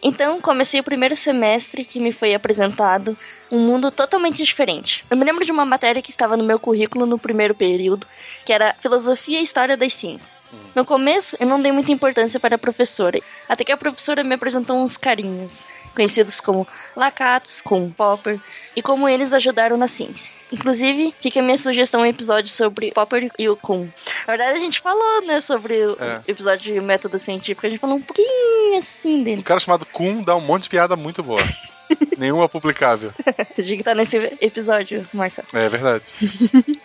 Então, comecei o primeiro semestre que me foi apresentado um mundo totalmente diferente. Eu me lembro de uma matéria que estava no meu currículo no primeiro período, que era Filosofia e História das Ciências. No começo, eu não dei muita importância para a professora, até que a professora me apresentou uns carinhas, conhecidos como Lacatos, como Popper, e como eles ajudaram na ciência. Inclusive, fica a minha sugestão um episódio sobre Popper e o Kuhn. Na verdade, a gente falou, né, sobre o É. episódio de método científico, a gente falou um pouquinho assim dele. Um cara chamado Kun dá um monte de piada muito boa. Nenhuma publicável. Você tinha que estar nesse episódio, Marcelo. É verdade.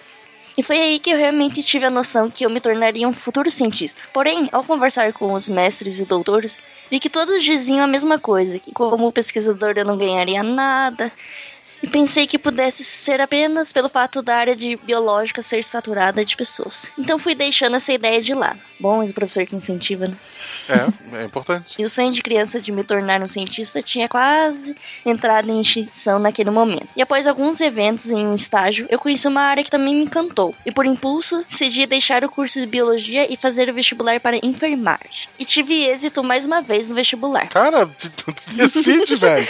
E foi aí que eu realmente tive a noção que eu me tornaria um futuro cientista. Porém, ao conversar com os mestres e doutores, vi que todos diziam a mesma coisa, que como pesquisador eu não ganharia nada. E pensei que pudesse ser apenas pelo fato da área de biológica ser saturada de pessoas. Então fui deixando essa ideia de lado. Bom, esse professor que incentiva, né? É, é importante. E o sonho de criança de me tornar um cientista tinha quase entrado em extinção naquele momento. E após alguns eventos em um estágio, eu conheci uma área que também me encantou. E por impulso, decidi deixar o curso de biologia e fazer o vestibular para enfermagem. E tive êxito mais uma vez no vestibular. Cara, decide, velho.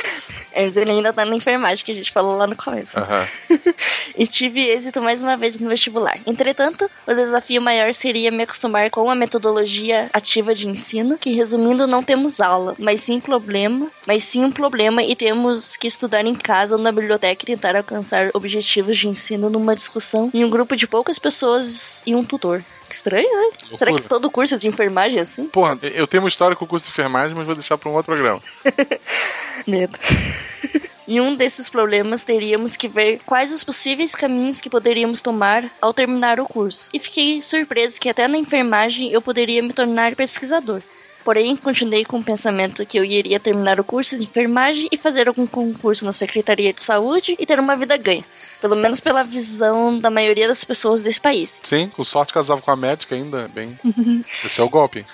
Ele ainda tá na enfermagem que a gente falou lá no começo. Aham. e tive êxito mais uma vez no vestibular. Entretanto, o desafio maior seria me acostumar com a metodologia ativa de ensino, que resumindo não temos aula, mas sim problema, mas sim um problema e temos que estudar em casa ou na biblioteca e tentar alcançar objetivos de ensino numa discussão em um grupo de poucas pessoas e um tutor. Que estranho, né? Loucura. Será que todo curso de enfermagem é assim? Porra, eu tenho uma história com o curso de enfermagem, mas vou deixar pra um outro programa. Medo. Em um desses problemas, teríamos que ver quais os possíveis caminhos que poderíamos tomar ao terminar o curso. E fiquei surpreso que até na enfermagem eu poderia me tornar pesquisador. Porém, continuei com o pensamento que eu iria terminar o curso de enfermagem e fazer algum concurso na Secretaria de Saúde e ter uma vida ganha. Pelo menos pela visão da maioria das pessoas desse país. Sim, com sorte casava com a médica ainda, bem. Esse é o golpe.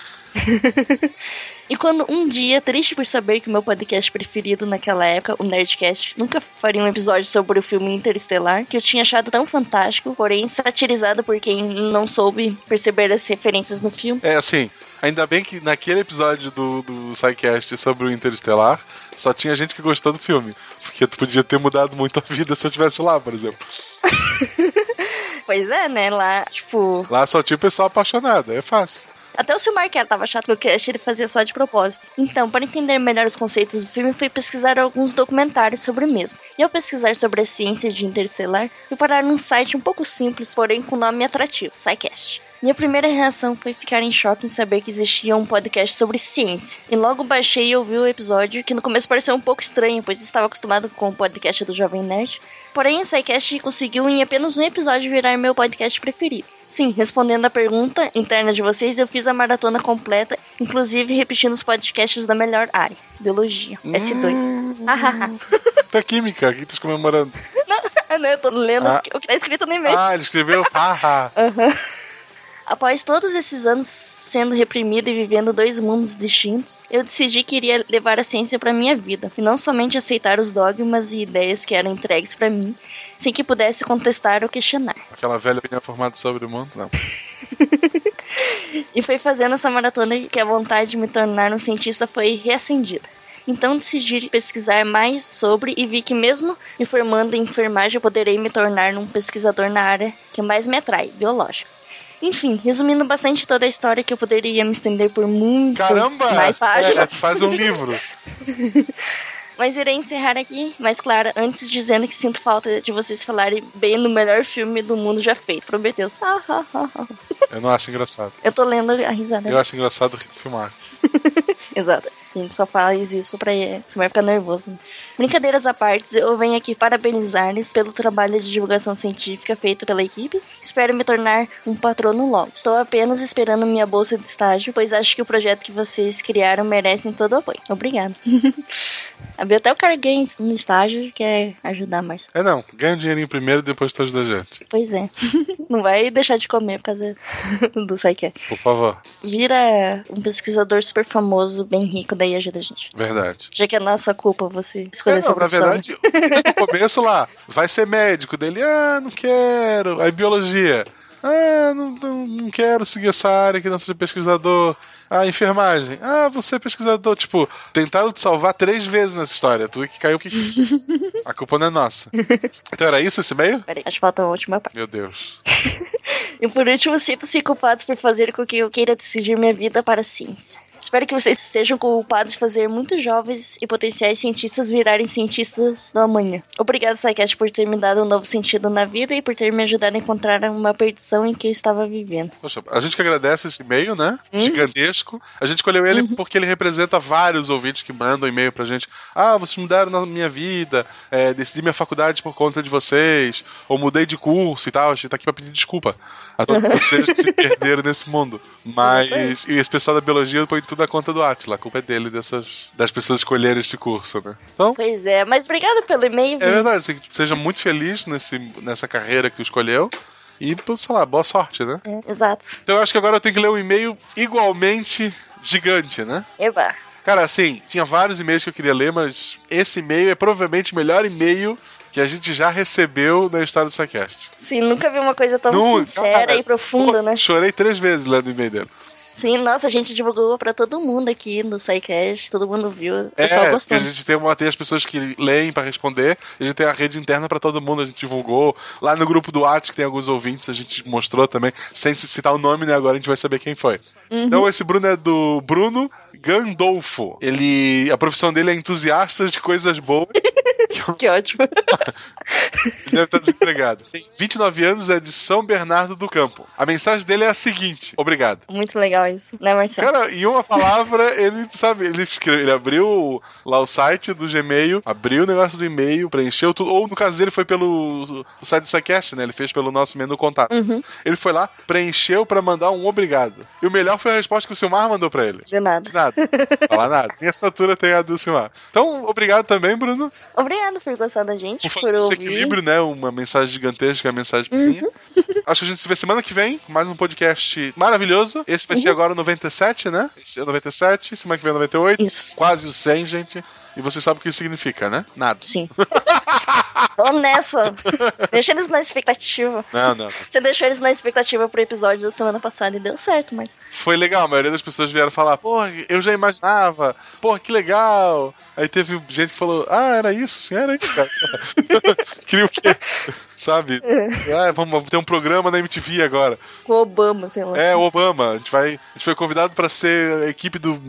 E quando um dia, triste por saber que o meu podcast preferido naquela época, o Nerdcast, nunca faria um episódio sobre o filme Interestelar, que eu tinha achado tão fantástico, porém satirizado por quem não soube perceber as referências no filme. É assim, ainda bem que naquele episódio do, do SciCast sobre o Interestelar, só tinha gente que gostou do filme. Porque tu podia ter mudado muito a vida se eu tivesse lá, por exemplo. Pois é, né? Lá, tipo. Lá só tinha o pessoal apaixonado, é fácil. Até o Silmar que tava chato no cast, ele fazia só de propósito. Então, para entender melhor os conceitos do filme, fui pesquisar alguns documentários sobre o mesmo. E ao pesquisar sobre a ciência de Interstellar, fui parar num site um pouco simples, porém com nome atrativo, SciCast. Minha primeira reação foi ficar em choque em saber que existia um podcast sobre ciência. E logo baixei e ouvi o episódio, que no começo pareceu um pouco estranho, pois estava acostumado com o podcast do Jovem Nerd. Porém, o SciCast conseguiu em apenas um episódio virar meu podcast preferido. Sim, respondendo a pergunta interna de vocês, eu fiz a maratona completa, inclusive repetindo os podcasts da melhor área, Biologia, S2. Hahaha. Da química, o que tá comemorando? Ah, não, eu tô lendo Ah. o que tá escrito no e-mail. Ah, ele escreveu haha. Aham. Após todos esses anos sendo reprimido e vivendo dois mundos distintos, eu decidi que iria levar a ciência para minha vida, e não somente aceitar os dogmas e ideias que eram entregues para mim, sem que pudesse contestar ou questionar. Aquela velha opinião formada sobre o mundo? Não. E foi fazendo essa maratona que a vontade de me tornar um cientista foi reacendida. Então decidi pesquisar mais sobre e vi que mesmo me formando em enfermagem eu poderei me tornar um pesquisador na área que mais me atrai, biológicas. Enfim, resumindo bastante toda a história que eu poderia me estender por muitas Caramba! mais páginas. É, faz um livro. Mas irei encerrar aqui, mas claro, antes dizendo que sinto falta de vocês falarem bem no melhor filme do mundo já feito. Ah. Eu não acho engraçado. Eu tô lendo a risada. Eu acho engraçado o filmar. Exato. A gente só faz isso pra Sumar ficar nervoso. Brincadeiras à parte, eu venho aqui parabenizar-lhes pelo trabalho de divulgação científica feito pela equipe. Espero me tornar um patrono logo. Estou apenas esperando minha bolsa de estágio, pois acho que o projeto que vocês criaram merece todo o apoio. Obrigado. Abriu até o cara ganha no estágio, quer ajudar mais. É não, ganha um dinheirinho primeiro e depois tu ajuda a gente. Pois é. Não vai deixar de comer por causa do Psyche. Por favor. Vira um pesquisador super famoso, bem rico, daí ajuda a gente. Verdade. Já que é nossa culpa você escolher É, essa não, na profissão. verdade, no começo lá, vai ser médico dele, ah, não quero. Aí biologia. Ah, não, não, não quero seguir essa área que não seja pesquisador. Ah, enfermagem. Ah, você é pesquisador. Tipo, tentaram te salvar três vezes nessa história. Tu que caiu que. A culpa não é nossa. Então era isso esse e-mail? Peraí, acho que falta a última parte. Meu Deus. E por último, sinto-se culpados por fazer com que eu queira decidir minha vida para a ciência. Espero que vocês sejam culpados de fazer muitos jovens e potenciais cientistas virarem cientistas do amanhã. Obrigado, Psycast, por ter me dado um novo sentido na vida e por ter me ajudado a encontrar uma perdição em que eu estava vivendo. Poxa, a gente que agradece esse e-mail, né? Gigantesco. A gente escolheu ele porque ele representa vários ouvintes que mandam e-mail pra gente. Ah, vocês mudaram na minha vida, é, decidi minha faculdade por conta de vocês, ou mudei de curso e tal. A gente tá aqui pra pedir desculpa a todos vocês que se perderam nesse mundo. Mas. E esse pessoal da biologia põe tudo na conta do Atila. A culpa é dele, dessas, das pessoas escolherem este curso, né? Então. Pois é, mas obrigado pelo e-mail. É verdade, seja muito feliz nesse, nessa carreira que tu escolheu. E, sei lá, boa sorte, né? É, exato. Então eu acho que agora eu tenho que ler um e-mail igualmente gigante, né? Eba. Cara, assim, tinha vários e-mails que eu queria ler, mas esse e-mail é provavelmente o melhor e-mail que a gente já recebeu na história do Sycast. Sim, nunca vi uma coisa tão sincera cara. e profunda, né? Chorei três vezes lendo o e-mail dele. Sim, nossa, a gente divulgou pra todo mundo aqui no SciCast, todo mundo viu, o pessoal É, gostou. a gente tem, uma, tem as pessoas que leem pra responder, a gente tem a rede interna pra todo mundo, a gente divulgou. Lá no grupo do WhatsApp, que tem alguns ouvintes, a gente mostrou também, sem citar o nome, né? Agora a gente vai saber quem foi. Uhum. Então esse Bruno é do Bruno Gandolfo. Ele. A profissão dele é entusiasta de coisas boas. que ótimo. Ele deve estar desempregado. Tem 29 anos, é de São Bernardo do Campo. A mensagem dele é a seguinte: obrigado. Muito legal isso, né, Marcelo? Cara, em uma palavra, ele, sabe, ele, escreve, ele abriu lá o site do Gmail, abriu o negócio do e-mail, preencheu tudo. Ou no caso dele foi pelo o site do SciCast, né? Ele fez pelo nosso menu contato. Uhum. Ele foi lá, preencheu pra mandar um obrigado. E o melhor foi a resposta que o Silmar mandou pra ele. De nada. De nada. Falar nada. Minha assinatura tem a do Silmar. Então, obrigado também, Bruno. Obrigado por gostar da gente, Por por, fazer esse ouvir. equilíbrio, né? Uma mensagem gigantesca, uma mensagem pequenininha. Acho que a gente se vê semana que vem, com mais um podcast maravilhoso. Esse vai ser agora o 97, né? Esse é o 97, semana que vem é o 98. Isso. Quase o 100, gente. E você sabe o que isso significa, né? Nada. Sim. Vamos nessa. Deixa eles na expectativa. Não, não. Você deixou eles na expectativa pro episódio da semana passada e deu certo, mas. Foi legal, a maioria das pessoas vieram falar, porra, eu já imaginava, porra, que legal. Aí teve gente que falou, ah, era isso, sim, era isso, cara. Queria o quê? Sabe? Ah, vamos ter um programa na MTV agora. Com o Obama, sei lá. É, o Obama. A gente, vai, a gente foi convidado para ser a equipe do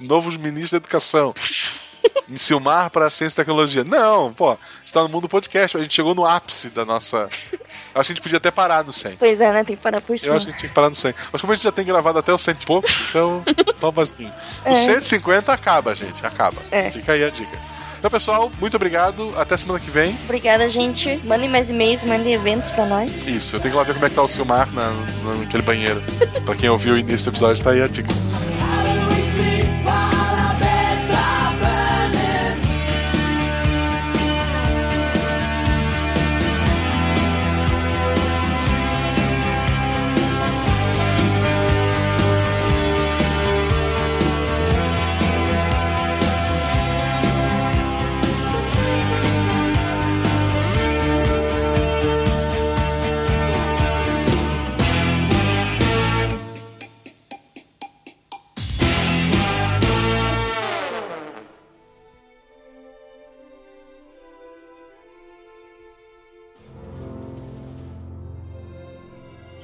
novo ministro da Educação. Em Silmar para Ciência e Tecnologia. Não, pô, a gente tá no mundo do podcast. A gente chegou no ápice da nossa. Acho que a gente podia até parar no 100. Pois é, né? Tem que parar por Eu cima. acho que a gente tinha que parar no 100. Mas como a gente já tem gravado até o 100 e pouco, então assim. O É. 150 acaba, gente. Acaba. É. Fica aí a dica. Então, pessoal, muito obrigado. Até semana que vem. Obrigada, gente. Mandem mais e-mails, mandem eventos pra nós. Isso, eu tenho que lá ver como é que tá o Silmar na, na- naquele banheiro. pra quem ouviu o início do episódio, tá aí a dica.